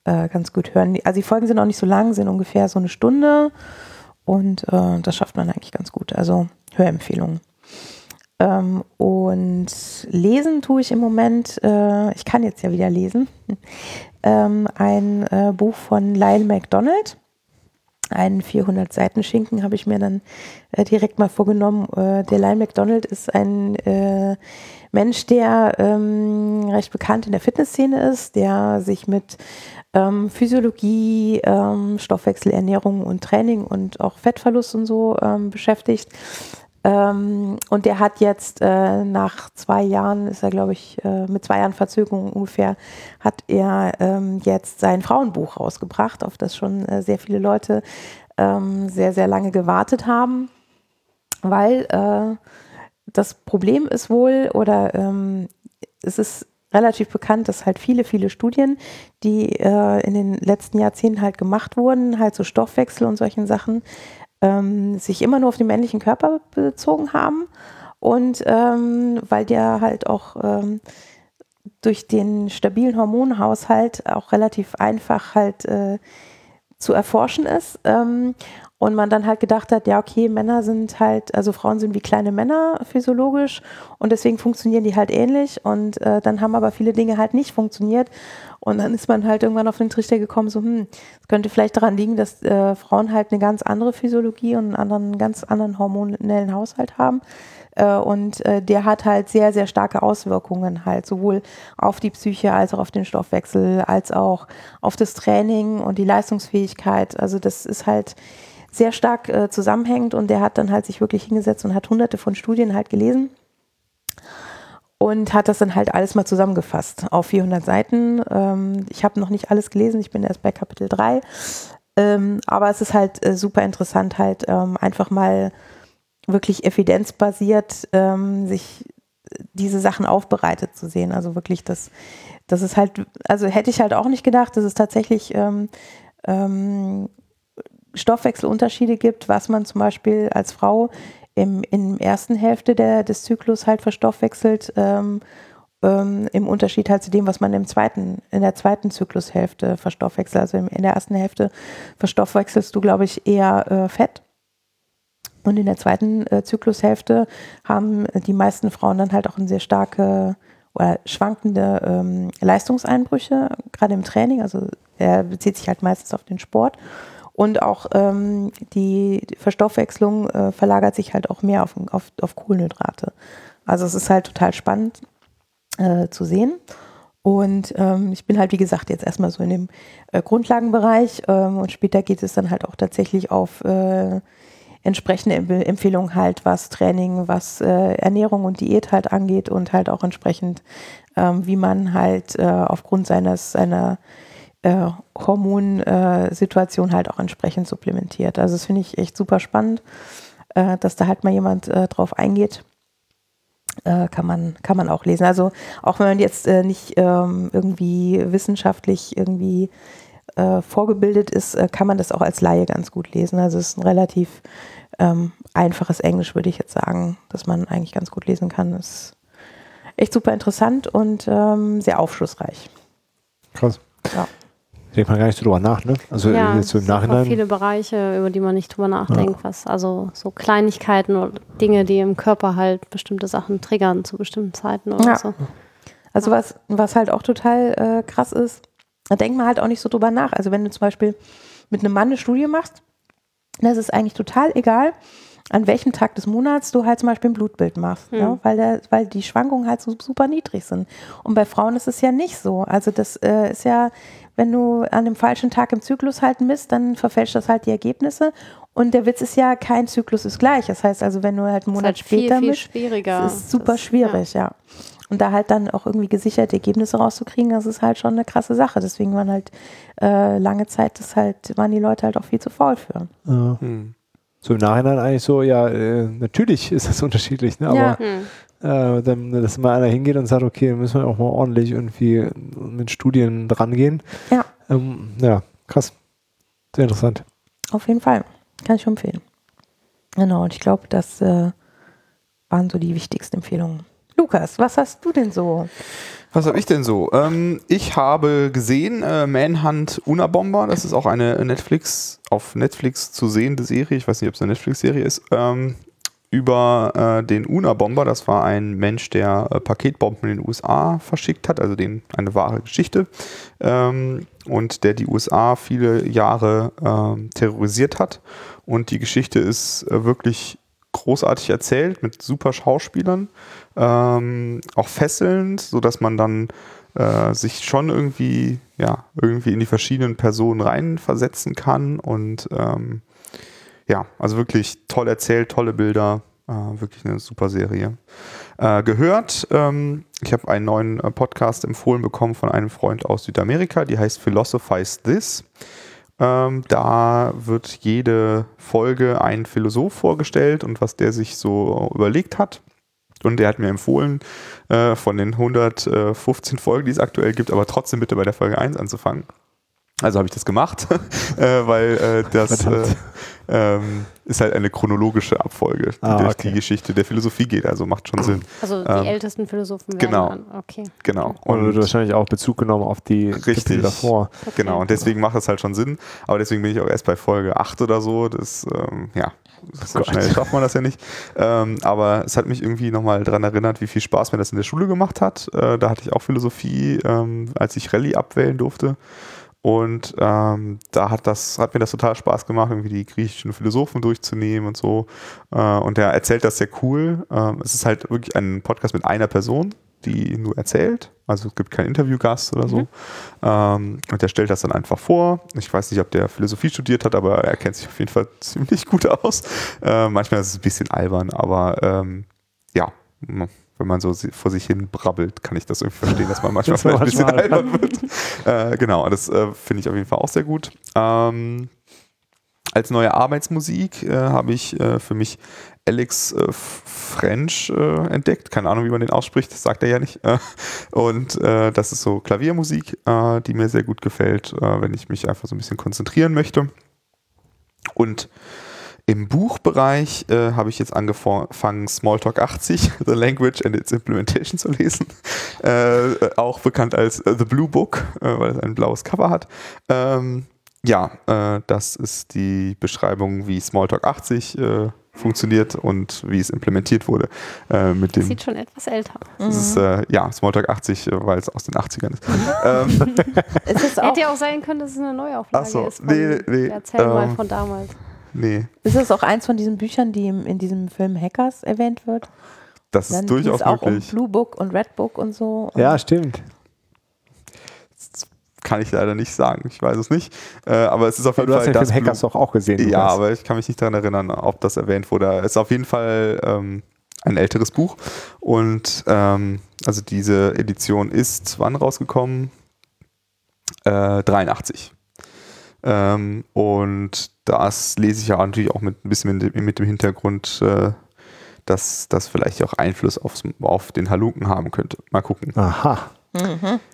äh, ganz gut hören. Also die Folgen sind auch nicht so lang, sind ungefähr so eine Stunde und äh, das schafft man eigentlich ganz gut. Also Hörempfehlungen. Ähm, und lesen tue ich im Moment, äh, ich kann jetzt ja wieder lesen, ähm, ein äh, Buch von Lyle MacDonald einen 400 Seiten Schinken habe ich mir dann äh, direkt mal vorgenommen. Äh, der Lyle McDonald ist ein äh, Mensch, der ähm, recht bekannt in der Fitnessszene ist, der sich mit ähm, Physiologie, ähm, Stoffwechsel, Ernährung und Training und auch Fettverlust und so ähm, beschäftigt. Ähm, und der hat jetzt äh, nach zwei Jahren, ist er glaube ich äh, mit zwei Jahren Verzögerung ungefähr, hat er ähm, jetzt sein Frauenbuch rausgebracht, auf das schon äh, sehr viele Leute sehr, sehr lange gewartet haben, weil äh, das Problem ist wohl oder ähm, es ist relativ bekannt, dass halt viele, viele Studien, die äh, in den letzten Jahrzehnten halt gemacht wurden, halt so Stoffwechsel und solchen Sachen, ähm, sich immer nur auf den männlichen Körper bezogen haben und ähm, weil der halt auch ähm, durch den stabilen Hormonhaushalt auch relativ einfach halt äh, zu erforschen ist. Und man dann halt gedacht hat, ja, okay, Männer sind halt, also Frauen sind wie kleine Männer physiologisch und deswegen funktionieren die halt ähnlich. Und äh, dann haben aber viele Dinge halt nicht funktioniert. Und dann ist man halt irgendwann auf den Trichter gekommen, so, hm, es könnte vielleicht daran liegen, dass äh, Frauen halt eine ganz andere Physiologie und einen anderen, ganz anderen hormonellen Haushalt haben. Äh, und äh, der hat halt sehr, sehr starke Auswirkungen halt, sowohl auf die Psyche als auch auf den Stoffwechsel, als auch auf das Training und die Leistungsfähigkeit. Also das ist halt sehr stark äh, zusammenhängend und der hat dann halt sich wirklich hingesetzt und hat hunderte von Studien halt gelesen und hat das dann halt alles mal zusammengefasst auf 400 Seiten. Ähm, ich habe noch nicht alles gelesen, ich bin erst bei Kapitel 3, ähm, aber es ist halt äh, super interessant halt ähm, einfach mal wirklich evidenzbasiert ähm, sich diese Sachen aufbereitet zu sehen. Also wirklich, das, das ist halt, also hätte ich halt auch nicht gedacht, dass es tatsächlich ähm, ähm, Stoffwechselunterschiede gibt, was man zum Beispiel als Frau im, in der ersten Hälfte der, des Zyklus halt verstoffwechselt, ähm, ähm, im Unterschied halt zu dem, was man im zweiten, in der zweiten Zyklushälfte verstoffwechselt. Also in der ersten Hälfte verstoffwechselst du, glaube ich, eher äh, Fett. Und in der zweiten äh, Zyklushälfte haben die meisten Frauen dann halt auch eine sehr starke oder schwankende ähm, Leistungseinbrüche, gerade im Training. Also er bezieht sich halt meistens auf den Sport. Und auch ähm, die Verstoffwechslung äh, verlagert sich halt auch mehr auf, auf, auf Kohlenhydrate. Also es ist halt total spannend äh, zu sehen. Und ähm, ich bin halt, wie gesagt, jetzt erstmal so in dem äh, Grundlagenbereich ähm, und später geht es dann halt auch tatsächlich auf äh, entsprechende Empfehlungen halt, was Training, was äh, Ernährung und Diät halt angeht und halt auch entsprechend, ähm, wie man halt äh, aufgrund seines, seiner äh, Hormonsituation halt auch entsprechend supplementiert. Also das finde ich echt super spannend, äh, dass da halt mal jemand äh, drauf eingeht. Äh, kann, man, kann man auch lesen. Also auch wenn man jetzt äh, nicht ähm, irgendwie wissenschaftlich irgendwie äh, vorgebildet ist, kann man das auch als Laie ganz gut lesen. Also es ist ein relativ ähm, einfaches Englisch, würde ich jetzt sagen, dass man eigentlich ganz gut lesen kann. Das ist echt super interessant und ähm, sehr aufschlussreich. Krass. Ja denkt man gar nicht so drüber nach, ne? Also ja, jetzt so im es gibt Nachhinein. viele Bereiche, über die man nicht drüber nachdenkt, was also so Kleinigkeiten oder Dinge, die im Körper halt bestimmte Sachen triggern zu bestimmten Zeiten oder Ja. so. Also was, was halt auch total äh, krass ist, da denkt man halt auch nicht so drüber nach. Also wenn du zum Beispiel mit einem Mann eine Studie machst, dann ist es eigentlich total egal, an welchem Tag des Monats du halt zum Beispiel ein Blutbild machst, Hm. ne? weil, der, weil die Schwankungen halt so super niedrig sind. Und bei Frauen ist es ja nicht so. Also das äh, ist ja, wenn du an dem falschen Tag im Zyklus halt misst, dann verfälscht das halt die Ergebnisse. Und der Witz ist ja, kein Zyklus ist gleich. Das heißt also, wenn du halt einen Das ist Monat halt viel, später viel misst, schwieriger. das ist super Das- schwierig, ja. Und da halt dann auch irgendwie gesicherte Ergebnisse rauszukriegen, das ist halt schon eine krasse Sache. Deswegen waren halt äh, lange Zeit, das halt, waren die Leute halt auch viel zu faul für. Ja. Hm. So im Nachhinein eigentlich so, ja, äh, natürlich ist das unterschiedlich, ne? Ja. aber Hm. Äh, dann, dass mal einer hingeht und sagt, okay, dann müssen wir auch mal ordentlich irgendwie mit Studien drangehen. Ja. Ähm, ja, krass. Sehr interessant. Auf jeden Fall. Kann ich empfehlen. Genau, und ich glaube, das äh, waren so die wichtigsten Empfehlungen. Lukas, was hast du denn so? Was habe ich denn so? Ähm, ich habe gesehen äh, Manhunt Unabomber. Das ist auch eine Netflix auf Netflix zu sehende Serie. Ich weiß nicht, ob es eine Netflix-Serie ist. Ähm, über äh, den Unabomber. Das war ein Mensch, der äh, Paketbomben in den USA verschickt hat, also den, eine wahre Geschichte. Ähm, und der die USA viele Jahre ähm, terrorisiert hat. Und die Geschichte ist äh, wirklich großartig erzählt mit super Schauspielern ähm, auch fesselnd, so dass man dann äh, sich schon irgendwie, ja, irgendwie in die verschiedenen Personen reinversetzen kann und ähm, ja, also wirklich toll erzählt, tolle Bilder, äh, wirklich eine super Serie. Äh, gehört, ähm, ich habe einen neuen äh, Podcast empfohlen bekommen von einem Freund aus Südamerika, die heißt Philosophize This. Ähm, da wird jede Folge ein Philosoph vorgestellt und was der sich so überlegt hat. Und der hat mir empfohlen, äh, von den 115 Folgen, die es aktuell gibt, aber trotzdem bitte bei der Folge 1 anzufangen. Also habe ich das gemacht, äh, weil äh, das, äh. Ähm, ist halt eine chronologische Abfolge, die Ah, durch okay. die Geschichte der Philosophie geht. Also macht schon Sinn. Also die Ähm, ältesten Philosophen werden genau. dann. Okay. Genau. Und wird wahrscheinlich auch Bezug genommen auf die Richtig. Kapitel davor. okay. Genau, und deswegen macht das halt schon Sinn. Aber deswegen bin ich auch erst bei Folge 8 oder so. Das, ähm, ja, so schnell schafft man das ja nicht. Ähm, aber es hat mich irgendwie nochmal daran erinnert, wie viel Spaß mir das in der Schule gemacht hat. Äh, da hatte ich auch Philosophie, ähm, als ich Rallye abwählen durfte. Und ähm, da hat das, hat mir das total Spaß gemacht, irgendwie die griechischen Philosophen durchzunehmen und so. Äh, und der erzählt das sehr cool. Ähm, es ist halt wirklich ein Podcast mit einer Person, die nur erzählt. Also es gibt keinen Interviewgast oder so. Ähm, und der stellt das dann einfach vor. Ich weiß nicht, ob der Philosophie studiert hat, aber er kennt sich auf jeden Fall ziemlich gut aus. Äh, manchmal ist es ein bisschen albern, aber ähm, ja, wenn man so vor sich hin brabbelt, kann ich das irgendwie verstehen, dass man manchmal Das vielleicht ein bisschen manchmal. albern wird. Äh, genau, das äh, finde ich auf jeden Fall auch sehr gut. Ähm, als neue Arbeitsmusik äh, habe ich äh, für mich Alex äh, French äh, entdeckt. Keine Ahnung, wie man den ausspricht, das sagt er ja nicht. Und das ist so Klaviermusik, die mir sehr gut gefällt, wenn ich mich einfach so ein bisschen konzentrieren möchte. Und im Buchbereich äh, habe ich jetzt angefangen, Smalltalk 80, The Language and its Implementation zu lesen. Äh, äh, auch bekannt als äh, The Blue Book, äh, weil es ein blaues Cover hat. Ähm, ja, äh, das ist die Beschreibung, wie Smalltalk 80 äh, funktioniert und wie es implementiert wurde. Äh, mit dem Sieht schon etwas älter. das ist, äh, ja, Smalltalk 80, äh, weil es aus den 80ern ist. ähm, Es ist auch, Hätte ja auch sein können, dass es eine Neuauflage Ach so, ist. Von, nee, nee, Erzähl mal ähm, von damals. Nee, ist es auch eins von diesen Büchern, die in diesem Film Hackers erwähnt wird? das ist Dann durchaus ging's auch möglich. um Blue Book und Red Book und so. Und Ja, stimmt. Kann ich leider nicht sagen. Ich weiß es nicht. Äh, aber es ist auf Aber jeden du hast Fall den das Film Hackers doch auch gesehen. Ja, aber ich kann mich nicht daran erinnern, ob das erwähnt wurde. Es ist auf jeden Fall ähm, ein älteres Buch. Und ähm, also diese Edition ist wann rausgekommen? Äh, 83. Ähm, und das lese ich ja natürlich auch mit ein bisschen mit, dem- mit dem Hintergrund, äh, dass das vielleicht auch Einfluss aufs, auf den Halunken haben könnte. Mal gucken. Aha.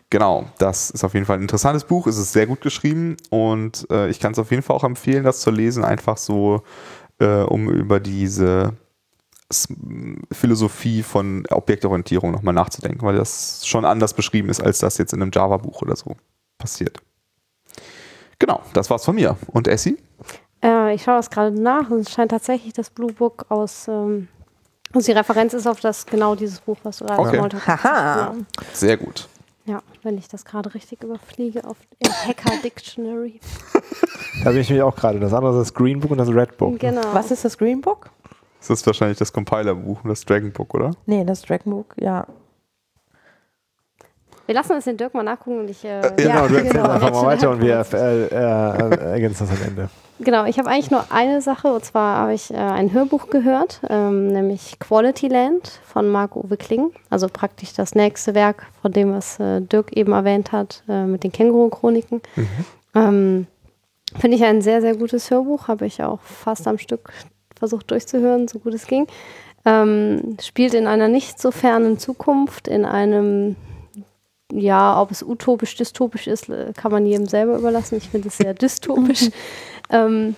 Genau, das ist auf jeden Fall ein interessantes Buch. Es ist sehr gut geschrieben und äh, ich kann es auf jeden Fall auch empfehlen, das zu lesen, einfach so, äh, um über diese Philosophie von Objektorientierung nochmal nachzudenken, weil das schon anders beschrieben ist, als das jetzt in einem Java-Buch oder so passiert. Genau, das war's von mir. Und Essie? Äh, ich schaue das gerade nach und es scheint tatsächlich das Blue Book aus. Ähm, also die Referenz ist auf das genau dieses Buch, was du gerade Okay. Smalltalk hast. Haha. Ja. Sehr gut. ja, wenn ich das gerade richtig überfliege auf im Hacker Dictionary. Da bin ich mich auch gerade. Das andere ist das Green Book und das Red Book. Genau. Was ist das Green Book? Das ist wahrscheinlich das Compiler-Buch, das Dragon Book, oder? Nee, das Dragon Book, ja. Wir lassen es den Dirk mal nachgucken und ich. Äh, Genau, du Ja, erzählst genau. einfach mal weiter und wir äh, äh, ergänzen das am Ende. Genau, ich habe eigentlich nur eine Sache und zwar habe ich äh, ein Hörbuch gehört, ähm, nämlich Quality Land von Marc-Uwe Kling. Also praktisch das nächste Werk von dem, was äh, Dirk eben erwähnt hat, äh, mit den Känguru-Chroniken. Ähm, Finde ich ein sehr, sehr gutes Hörbuch, habe ich auch fast am Stück versucht durchzuhören, so gut es ging. Ähm, spielt in einer nicht so fernen Zukunft, in einem, ja, ob es utopisch, dystopisch ist, äh, kann man jedem selber überlassen. Ich finde es sehr dystopisch. ähm,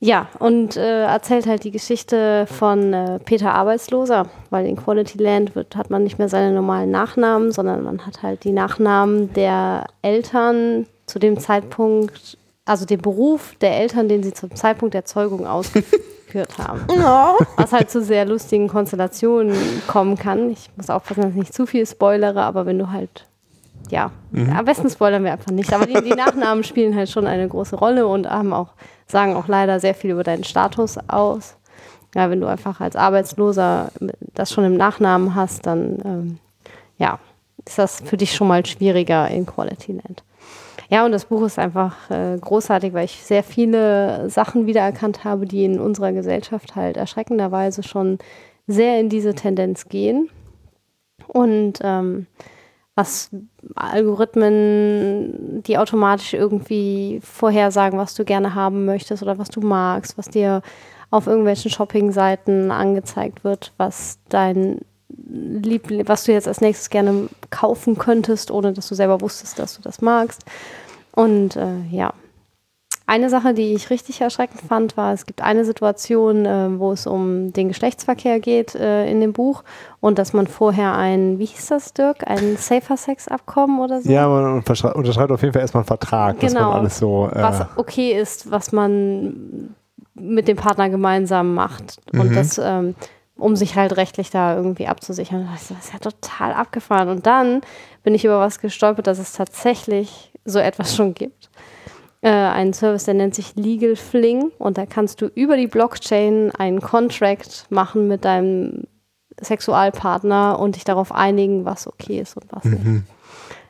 ja, und äh, erzählt halt die Geschichte von äh, Peter Arbeitsloser, weil in Quality Land wird, hat man nicht mehr seine normalen Nachnamen, sondern man hat halt die Nachnamen der Eltern zu dem Zeitpunkt, also den Beruf der Eltern, den sie zum Zeitpunkt der Zeugung ausgeführt haben. Was halt zu sehr lustigen Konstellationen kommen kann. Ich muss aufpassen, dass ich nicht zu viel spoilere, aber wenn du halt, ja, am besten spoilern wir einfach nicht. Aber die, die Nachnamen spielen halt schon eine große Rolle und haben auch, sagen auch leider sehr viel über deinen Status aus. Ja, wenn du einfach als Arbeitsloser das schon im Nachnamen hast, dann ähm, ja, ist das für dich schon mal schwieriger in Quality Land. Ja, und das Buch ist einfach äh, großartig, weil ich sehr viele Sachen wiedererkannt habe, die in unserer Gesellschaft halt erschreckenderweise schon sehr in diese Tendenz gehen. Und ähm, was Algorithmen, die automatisch irgendwie vorhersagen, was du gerne haben möchtest oder was du magst, was dir auf irgendwelchen Shopping-Seiten angezeigt wird, was dein Liebling, was du jetzt als nächstes gerne kaufen könntest, ohne dass du selber wusstest, dass du das magst. Und äh, ja, Eine Sache, die ich richtig erschreckend fand, war, es gibt eine Situation, äh, wo es um den Geschlechtsverkehr geht äh, in dem Buch und dass man vorher ein, wie hieß das, Dirk, ein Safer Sex Abkommen oder so? Ja, man unterschreibt, auf jeden Fall erstmal einen Vertrag, dass Genau. man alles so. Äh, was okay ist, was man mit dem Partner gemeinsam macht. Und Mhm. das, ähm, um sich halt rechtlich da irgendwie abzusichern. Das ist ja total abgefahren. Und dann bin ich über was gestolpert, dass es tatsächlich so etwas schon gibt. Äh, einen Service, der nennt sich Legal Fling. Und da kannst du über die Blockchain einen Contract machen mit deinem Sexualpartner und dich darauf einigen, was okay ist und was nicht.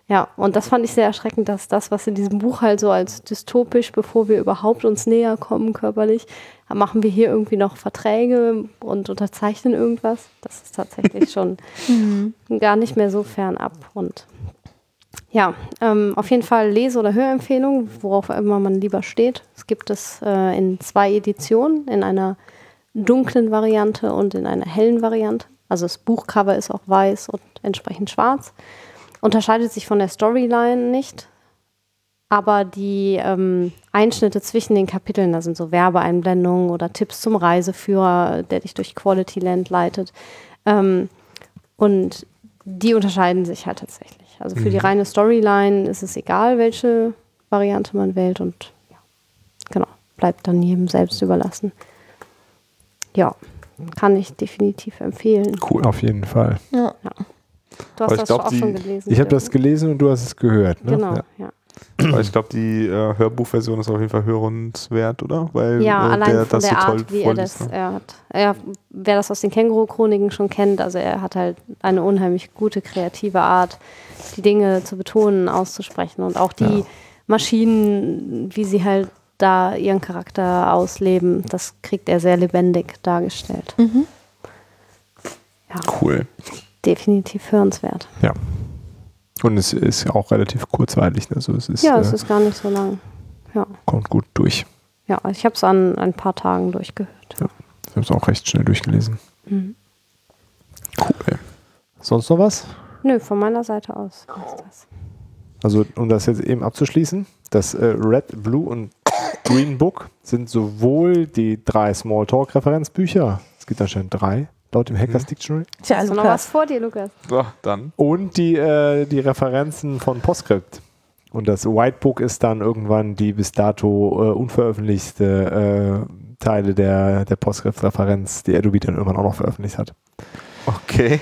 Ja, und das fand ich sehr erschreckend, dass das, was in diesem Buch halt so als dystopisch, bevor wir überhaupt uns näher kommen körperlich, machen wir hier irgendwie noch Verträge und unterzeichnen irgendwas. Das ist tatsächlich schon gar nicht mehr so fernab. Und ja, ähm, auf jeden Fall Lese- oder Hörempfehlung, worauf immer man lieber steht. Es gibt es äh, in zwei Editionen, in einer dunklen Variante und in einer hellen Variante. Also das Buchcover ist auch weiß und entsprechend schwarz. Unterscheidet sich von der Storyline nicht. Aber die ähm, Einschnitte zwischen den Kapiteln, da sind so Werbeeinblendungen oder Tipps zum Reiseführer, der dich durch Quality Land leitet. Ähm, und die unterscheiden sich halt tatsächlich. Also für die reine Storyline ist es egal, welche Variante man wählt und ja, genau, bleibt dann jedem selbst überlassen. Ja, kann ich definitiv empfehlen. cool. Auf jeden Fall. Ja. Du Aber hast ich das glaub, auch die- schon gelesen. Ich habe das gelesen und du hast es gehört. Ne? Genau, Ja. ja. Aber ich glaube, die äh, Hörbuchversion ist auf jeden Fall hörenswert, oder? Weil Ja, äh, allein der von das der so Art, wie er das ne? er hat. Er, wer das aus den Känguru-Chroniken schon kennt, also er hat halt eine unheimlich gute kreative Art, die Dinge zu betonen, auszusprechen und auch die Ja. Maschinen, wie sie halt da ihren Charakter ausleben, das kriegt er sehr lebendig dargestellt. Mhm. Ja, Cool. Definitiv hörenswert. Ja. Und es ist auch relativ kurzweilig. Also es ist, Ja, äh, es ist gar nicht so lang. Ja, kommt gut durch. ja ich habe es an ein paar Tagen durchgehört. Ich habe es auch recht schnell durchgelesen. Mhm. Cool. Sonst noch was? Nö, von meiner Seite aus ist das. Also, um das jetzt eben abzuschließen, das äh, Red, Blue und Green Book sind sowohl die drei Smalltalk-Referenzbücher, es gibt anscheinend drei, laut dem Hackers Dictionary, Tja, Hast du noch was vor dir, Lukas? So, dann. und die, äh, die Referenzen von Postscript. Und das White Book ist dann irgendwann die bis dato äh, unveröffentlichte äh, Teile der, der Postscript-Referenz, die Adobe dann irgendwann auch noch veröffentlicht hat. Okay.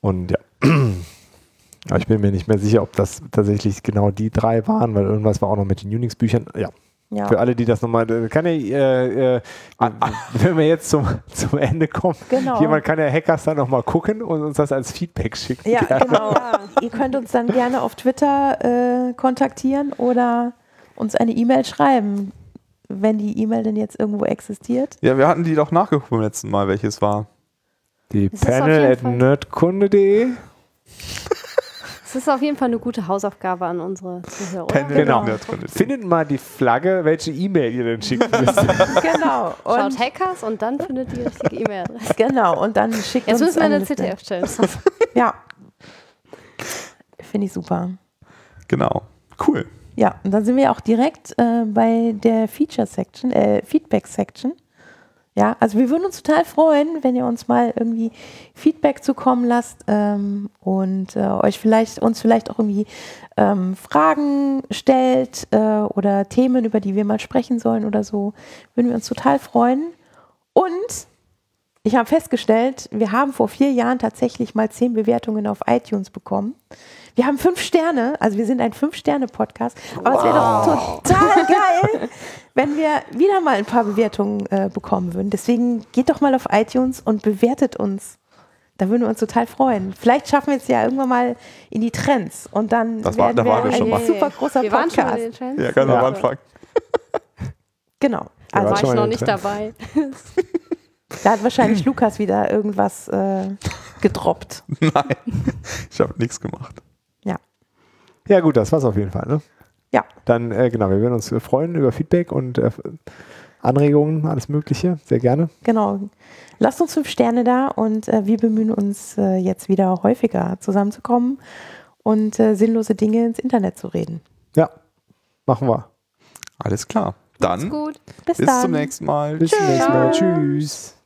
Und ja. Aber ich bin mir nicht mehr sicher, ob das tatsächlich genau die drei waren, weil irgendwas war auch noch mit den Unix-Büchern. Ja, Ja. für alle, die das nochmal, äh, kann ja, äh, äh, wenn wir jetzt zum, zum Ende kommen, Genau. jemand kann ja Hackers dann nochmal gucken und uns das als Feedback schicken. Ja, genau. Ihr könnt uns dann gerne auf Twitter äh, kontaktieren oder uns eine E-Mail schreiben, wenn die E-Mail denn jetzt irgendwo existiert. Ja, wir hatten die doch nachgeguckt beim letzten Mal, welches war. Die Es panel at nerdkunde.de. Es ist auf jeden Fall eine gute Hausaufgabe an unsere Zuhörer. Genau. Findet mal die Flagge, welche E-Mail ihr denn schicken müsst. Genau. Schaut Und, Hackers und dann findet die richtige E-Mail-Adresse. genau. Und dann schickt Jetzt uns müssen wir eine. CTF stellen. Ja. Finde ich super. Genau. Cool. Ja, und dann sind wir auch direkt äh, bei der Feature-Section, äh, Feedback-Section. Ja, also wir würden uns total freuen, wenn ihr uns mal irgendwie Feedback zukommen lasst ähm, und äh, euch vielleicht uns vielleicht auch irgendwie ähm, Fragen stellt äh, oder Themen, über die wir mal sprechen sollen oder so. Würden wir uns total freuen. Und ich habe festgestellt, wir haben vor vier Jahren tatsächlich mal zehn Bewertungen auf iTunes bekommen. Wir haben fünf Sterne, also wir sind ein Fünf-Sterne-Podcast. Aber es wäre doch total geil, wenn wir wieder mal ein paar Bewertungen äh, bekommen würden. Deswegen geht doch mal auf iTunes und bewertet uns. Da würden wir uns total freuen. Vielleicht schaffen wir es ja irgendwann mal in die Trends und dann Das war- werden da waren wir ein schon mal. super großer wir waren schon Podcast. in den Trends. Ja, ganz am Ja. Anfang. Genau. Ja, Da Also war ich noch nicht Trends. dabei. da hat wahrscheinlich Lukas wieder irgendwas äh, gedroppt. Nein, ich habe nichts gemacht. Ja gut, das war's auf jeden Fall. Ne? Ja. Dann, äh, genau, wir würden uns freuen über Feedback und äh, Anregungen, alles Mögliche, sehr gerne. Genau. Lasst uns fünf Sterne da und äh, wir bemühen uns äh, jetzt wieder häufiger zusammenzukommen und äh, sinnlose Dinge ins Internet zu reden. Ja, machen wir. Alles klar. Dann Gut. Bis, bis dann. zum nächsten Mal. Bis zum nächsten Mal. Tschüss.